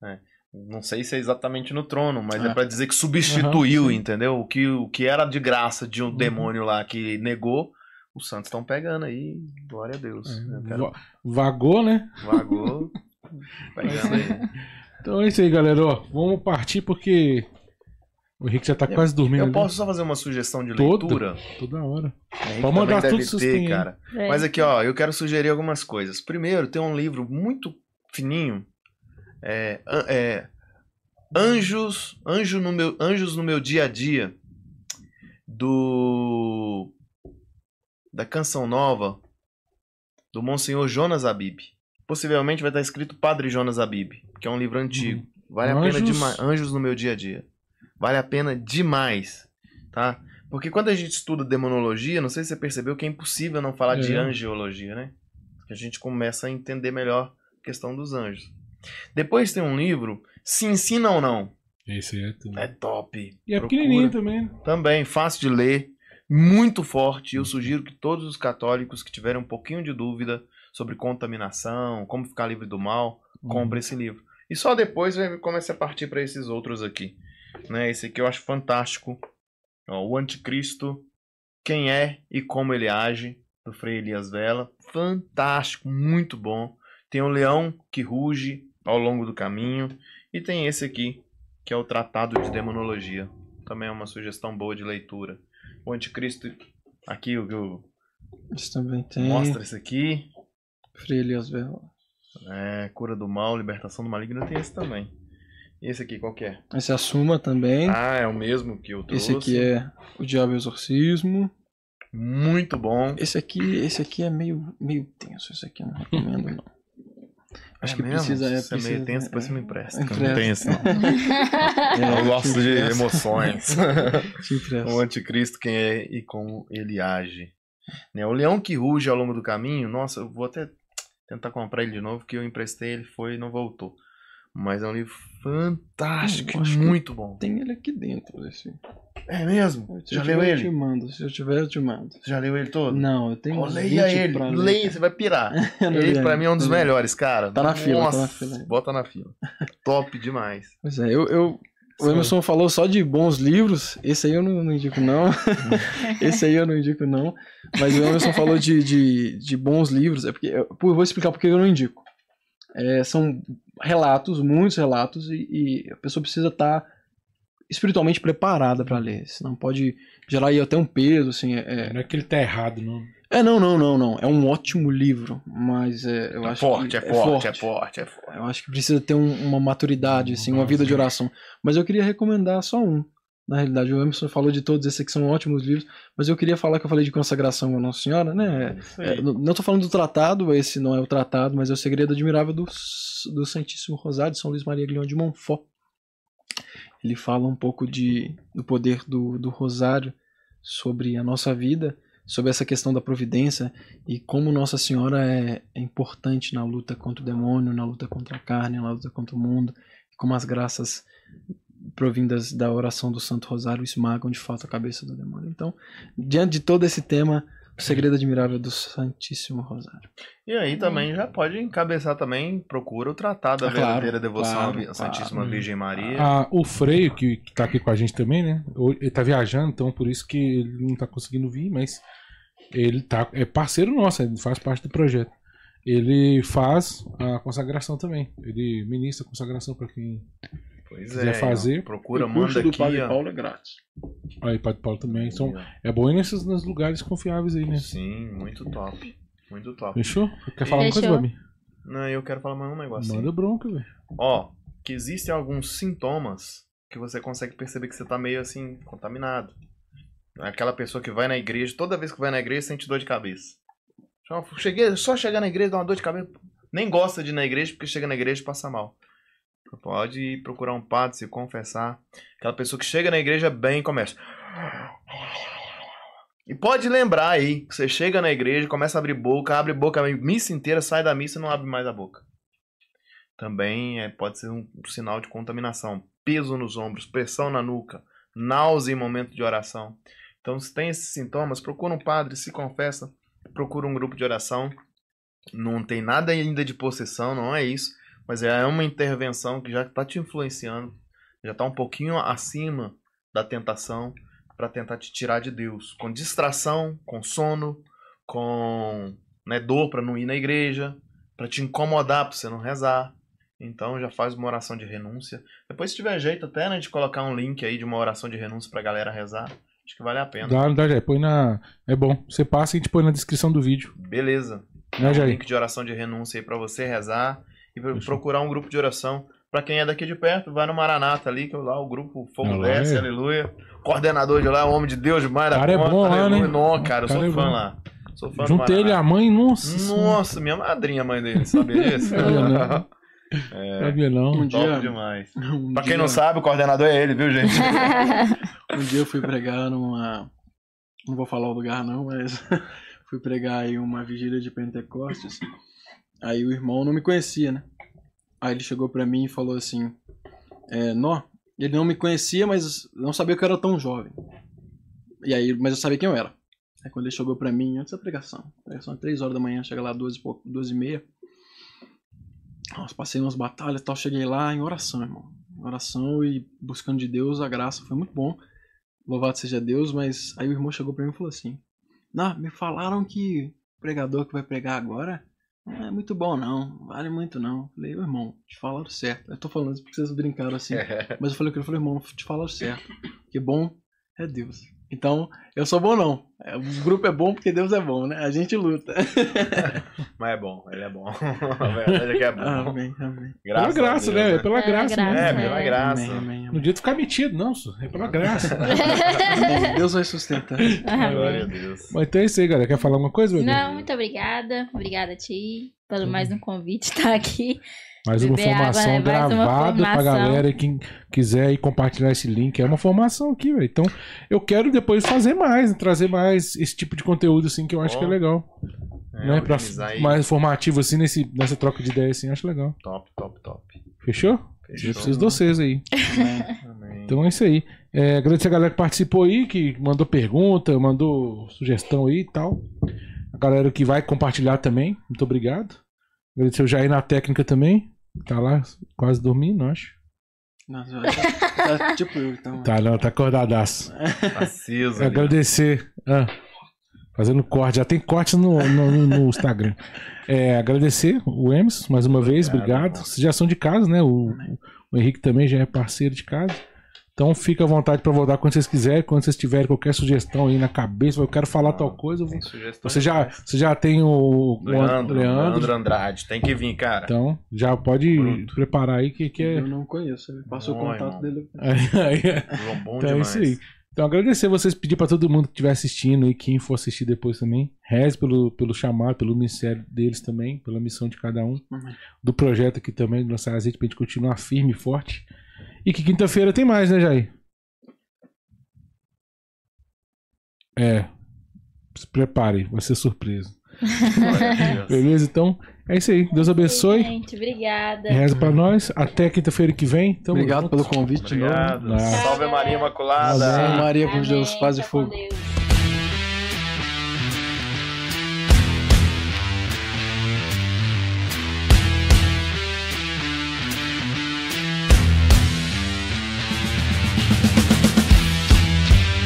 Né, Não sei se é exatamente no trono, mas é, É. pra dizer que substituiu, sim. entendeu? O que, o que era de graça de um Uhum. demônio lá que negou, os santos estão pegando aí. Glória a Deus. Eu quero- Va- Vagou, né? Vagou. pegando aí. Então é isso aí, galera. Ó, vamos partir porque o Henrique já tá quase dormindo. Eu ali. posso só fazer uma sugestão de Toda. leitura? Toda hora. Henrique Pode mandar tudo ter, cara. É. Mas aqui, ó, eu quero sugerir algumas coisas. Primeiro, tem um livro muito fininho. É, é, Anjos, Anjo no meu, Anjos no meu dia a dia. Do da canção nova do Monsenhor Jonas Abib. Possivelmente vai estar escrito Padre Jonas Abib, que é um livro antigo. Vale a pena demais. Anjos no meu dia a dia. Vale a pena demais, tá? Porque quando a gente estuda demonologia, não sei se você percebeu que é impossível não falar de É. angiologia, né? Que a gente começa a entender melhor a questão dos anjos. Depois tem um livro, Se Ensina ou Não. Esse é tudo. É top. E é Procura. pequenininho também. né? Também, fácil de ler, muito forte. Eu sugiro que todos os católicos que tiverem um pouquinho de dúvida sobre contaminação, como ficar livre do mal, Uhum. comprem esse livro. E só depois vai começar a partir para esses outros aqui. Né? Esse aqui eu acho fantástico. Ó, o Anticristo, quem é e como ele age, do Frei Elias Vela. Fantástico, muito bom. Tem o Leão que ruge ao longo do caminho. E tem esse aqui, que é o Tratado de Demonologia. Também é uma sugestão boa de leitura. O Anticristo, aqui o que eu Isso também tem. mostra esse aqui. Frei Elias Vela. É, cura do mal, libertação do maligno, tem esse também. E esse aqui, qual que é? Esse é a Suma também. Ah, é o mesmo que eu trouxe. Esse aqui é o Diabo e o Exorcismo. Muito bom. Esse aqui, esse aqui é meio, meio tenso. Esse aqui eu não recomendo, não. Acho É que mesmo? precisa. É, Se é meio precisa tenso, depois é, você me empresta. eu não tenho esse, não. Eu gosto de emoções. o anticristo, quem é e como ele age. Né, O leão que ruge ao longo do caminho, nossa, eu vou até tentar comprar ele de novo, que eu emprestei, ele foi e não voltou. Mas é um livro fantástico, muito bom. Tem ele aqui dentro. Esse. É mesmo? Já eu leu tiver, Eu te ele? mando. Se eu tiver, eu te mando. Você já leu ele todo? Não, eu tenho Oh, leia 20 ele, leia, você vai pirar. Ele pra mim é um dos melhores, cara. Tá na fila, tá Nossa, na fila. Bota na fila. Top demais. Pois é, eu, eu, o Emerson falou só de bons livros. Esse aí eu não, não indico, não. Esse aí eu não indico, não. Mas o Emerson falou de, de, de bons livros. É porque, eu, vou explicar porque eu não indico. É, são relatos, muitos relatos, e, e a pessoa precisa estar espiritualmente preparada para ler. Senão pode gerar aí até um peso, assim. É, Não é que ele tá errado, não. é não, não, não, não. É um ótimo livro, mas é, eu É acho forte, que é forte, é forte, é forte. eu acho que precisa ter um- uma maturidade, assim, uma vida de oração. Mas eu queria recomendar só um. Na realidade, o Emerson falou de todos esses que são ótimos livros, mas eu queria falar que eu falei de consagração à Nossa Senhora, né? É, aí. não tô falando do tratado, esse não é o tratado, mas é o segredo admirável do, do Santíssimo Rosário de São Luís Maria Guilhão de Montfort. Ele fala um pouco de, do poder do, do Rosário sobre a nossa vida, sobre essa questão da providência e como Nossa Senhora é, é importante na luta contra o demônio, na luta contra a carne, na luta contra o mundo, como as graças provindas da oração do Santo Rosário esmagam de fato a cabeça do demônio. Então, diante de todo esse tema, segredo admirável do Santíssimo Rosário. E aí também já pode encabeçar também, procura o tratado da Ah, claro, verdadeira devoção claro, à Santíssima claro. Virgem Maria. Ah, o Freio, que, que tá aqui com a gente também, né? Ele tá viajando, então por isso que ele não tá conseguindo vir, mas ele tá, é parceiro nosso, ele faz parte do projeto. Ele faz a consagração também. Ele ministra a consagração para quem. Pois quiser é, fazer, procura, O curso do aqui, Padre ó. Paulo é grátis. Aí, Padre Paulo também. Aqui, é bom ir nesses, nos lugares confiáveis aí, né? Sim, muito top. Muito top. Fechou? Quer falar uma coisa, Fechou. Babi? Não, eu quero falar mais um negócio. Manda bronca, velho. Ó, que existem alguns sintomas que você consegue perceber que você tá meio assim, contaminado. Aquela pessoa que vai na igreja, toda vez que vai na igreja, sente dor de cabeça. Só, cheguei, só chegar na igreja dá uma dor de cabeça. Nem gosta de ir na igreja porque chega na igreja e passa mal. Pode ir procurar um padre, se confessar. Aquela pessoa que chega na igreja bem e começa. E pode lembrar aí, que você chega na igreja, começa a abrir boca, abre boca a missa inteira, sai da missa e não abre mais a boca. Também é, pode ser um, um sinal de contaminação. Peso nos ombros, pressão na nuca, náusea em momento de oração. Então, se tem esses sintomas, procura um padre, se confessa, procura um grupo de oração. Não tem nada ainda de possessão, não é isso. Mas é uma intervenção que já está te influenciando, já está um pouquinho acima da tentação para tentar te tirar de Deus, com distração, com sono, com né, dor para não ir na igreja, para te incomodar para você não rezar. Então já faz uma oração de renúncia. Depois se tiver jeito até né, de colocar um link aí de uma oração de renúncia pra galera rezar, acho que vale a pena. Dá, dá, Jair. Põe na. É bom. Você passa e a gente põe na descrição do vídeo. Beleza. Né, um Jair? link de oração de renúncia aí pra você rezar e procurar um grupo de oração. Pra quem é daqui de perto, vai no Maranata ali, que é lá o grupo Fogo Desce, é. coordenador Coordenador de lá, homem de Deus demais da Cara é bom lá, aleluia. né? Não, cara, eu Cara sou é fã bom. lá. Sou fã Junta ele a mãe, nossa. Nossa, minha madrinha, a mãe dele, sabia disso? Sabia não. É, Sabia não. Um top dia, demais. um Pra quem dia- não sabe, o coordenador é ele, viu, gente? Um dia eu fui pregar numa. Não vou falar o lugar não, mas fui pregar aí uma vigília de Pentecostes. Aí o irmão não me conhecia, né? Aí ele chegou pra mim e falou assim: é, Nó, ele não me conhecia, mas não sabia que eu era tão jovem. E aí, mas eu sabia quem eu era. Aí quando ele chegou pra mim, antes da pregação, pregação é 3 horas da manhã, chega lá 12 e pouco, 12 e meia. Nossa, passei umas batalhas e tal, cheguei lá em oração, irmão. Em oração e buscando de Deus a graça, foi muito bom. Louvado seja Deus, mas aí o irmão chegou pra mim e falou assim: Não, me falaram que o pregador que vai pregar agora não é muito bom, não. Vale muito, não. Falei, irmão, te falaram certo. Eu tô falando isso porque vocês brincaram assim. Mas eu falei ele, eu falei, irmão, te falaram certo. Que bom é Deus. Então, eu sou bom não. É, O grupo é bom porque Deus é bom, né? A gente luta. Mas é bom, ele é bom. A verdade é que é bom. Amém, amém. Pela Graças a graça, Deus, né? É pela Pela graça. graça, né? É, pela graça. Amém, amém, Não amém. devia ficar metido, não. É pela graça. Deus vai sustentar. Glória a Deus. Mas então é isso aí, galera. Quer falar alguma coisa? Não, muito obrigada. Obrigada a ti pelo mais um convite estar aqui. Mais uma Beber água, formação né? Mais uma gravada pra formação. galera quem quiser ir compartilhar esse link. É uma formação aqui, velho. Então, eu quero depois fazer mais, trazer mais esse tipo de conteúdo, assim, que eu acho Bom. que é legal. É, né? Pra, organizar aí. mais formativo, assim, nesse, nessa troca de ideia, assim, eu acho legal. Top, top, top. Fechou? Fechou. Eu preciso de vocês aí. Amém. Então é isso aí. É, agradecer a galera que participou aí, que mandou pergunta, mandou sugestão aí e tal. A galera que vai compartilhar também, muito obrigado. Agradecer o Jair na técnica também. Tá lá, quase dormindo, acho. Nossa, tá, tá tipo eu, então. Tá, não, tá acordadaço. Aceso ali. Agradecer. ah, fazendo corte, já tem corte no, no, no Instagram. É, agradecer o Emerson mais uma vez, Obrigado, obrigado. Vocês já são de casa, né? O, o Henrique também já é parceiro de casa. Então fica à vontade para voltar quando vocês quiserem, quando vocês tiverem qualquer sugestão aí na cabeça, eu quero falar tal coisa. vou- Você já, você já tem o, Leandro, Leandro, Leandro Andrade. Tem que vir, cara. então já pode Bruto. preparar aí que, que é. Eu não conheço. Ele passou o contato irmão. dele. É- bom Então é isso aí. Então agradecer vocês, pedir pra todo mundo que estiver assistindo e quem for assistir depois também, reze pelo, pelo chamado, pelo ministério deles também, pela missão de cada um, Amém. do projeto aqui também, do nosso azeite, pra gente continuar firme e forte. E que quinta-feira tem mais, né, Jair? É. Se prepare, vai ser surpresa. Beleza? Então, é isso aí. Deus abençoe. Gente, obrigada. Reza pra nós. Até quinta-feira que vem. Tamo Obrigado junto. pelo convite. Obrigado. Salve Maria Imaculada. Amém. Maria, por Amém. Deus, paz e com fogo. Deus.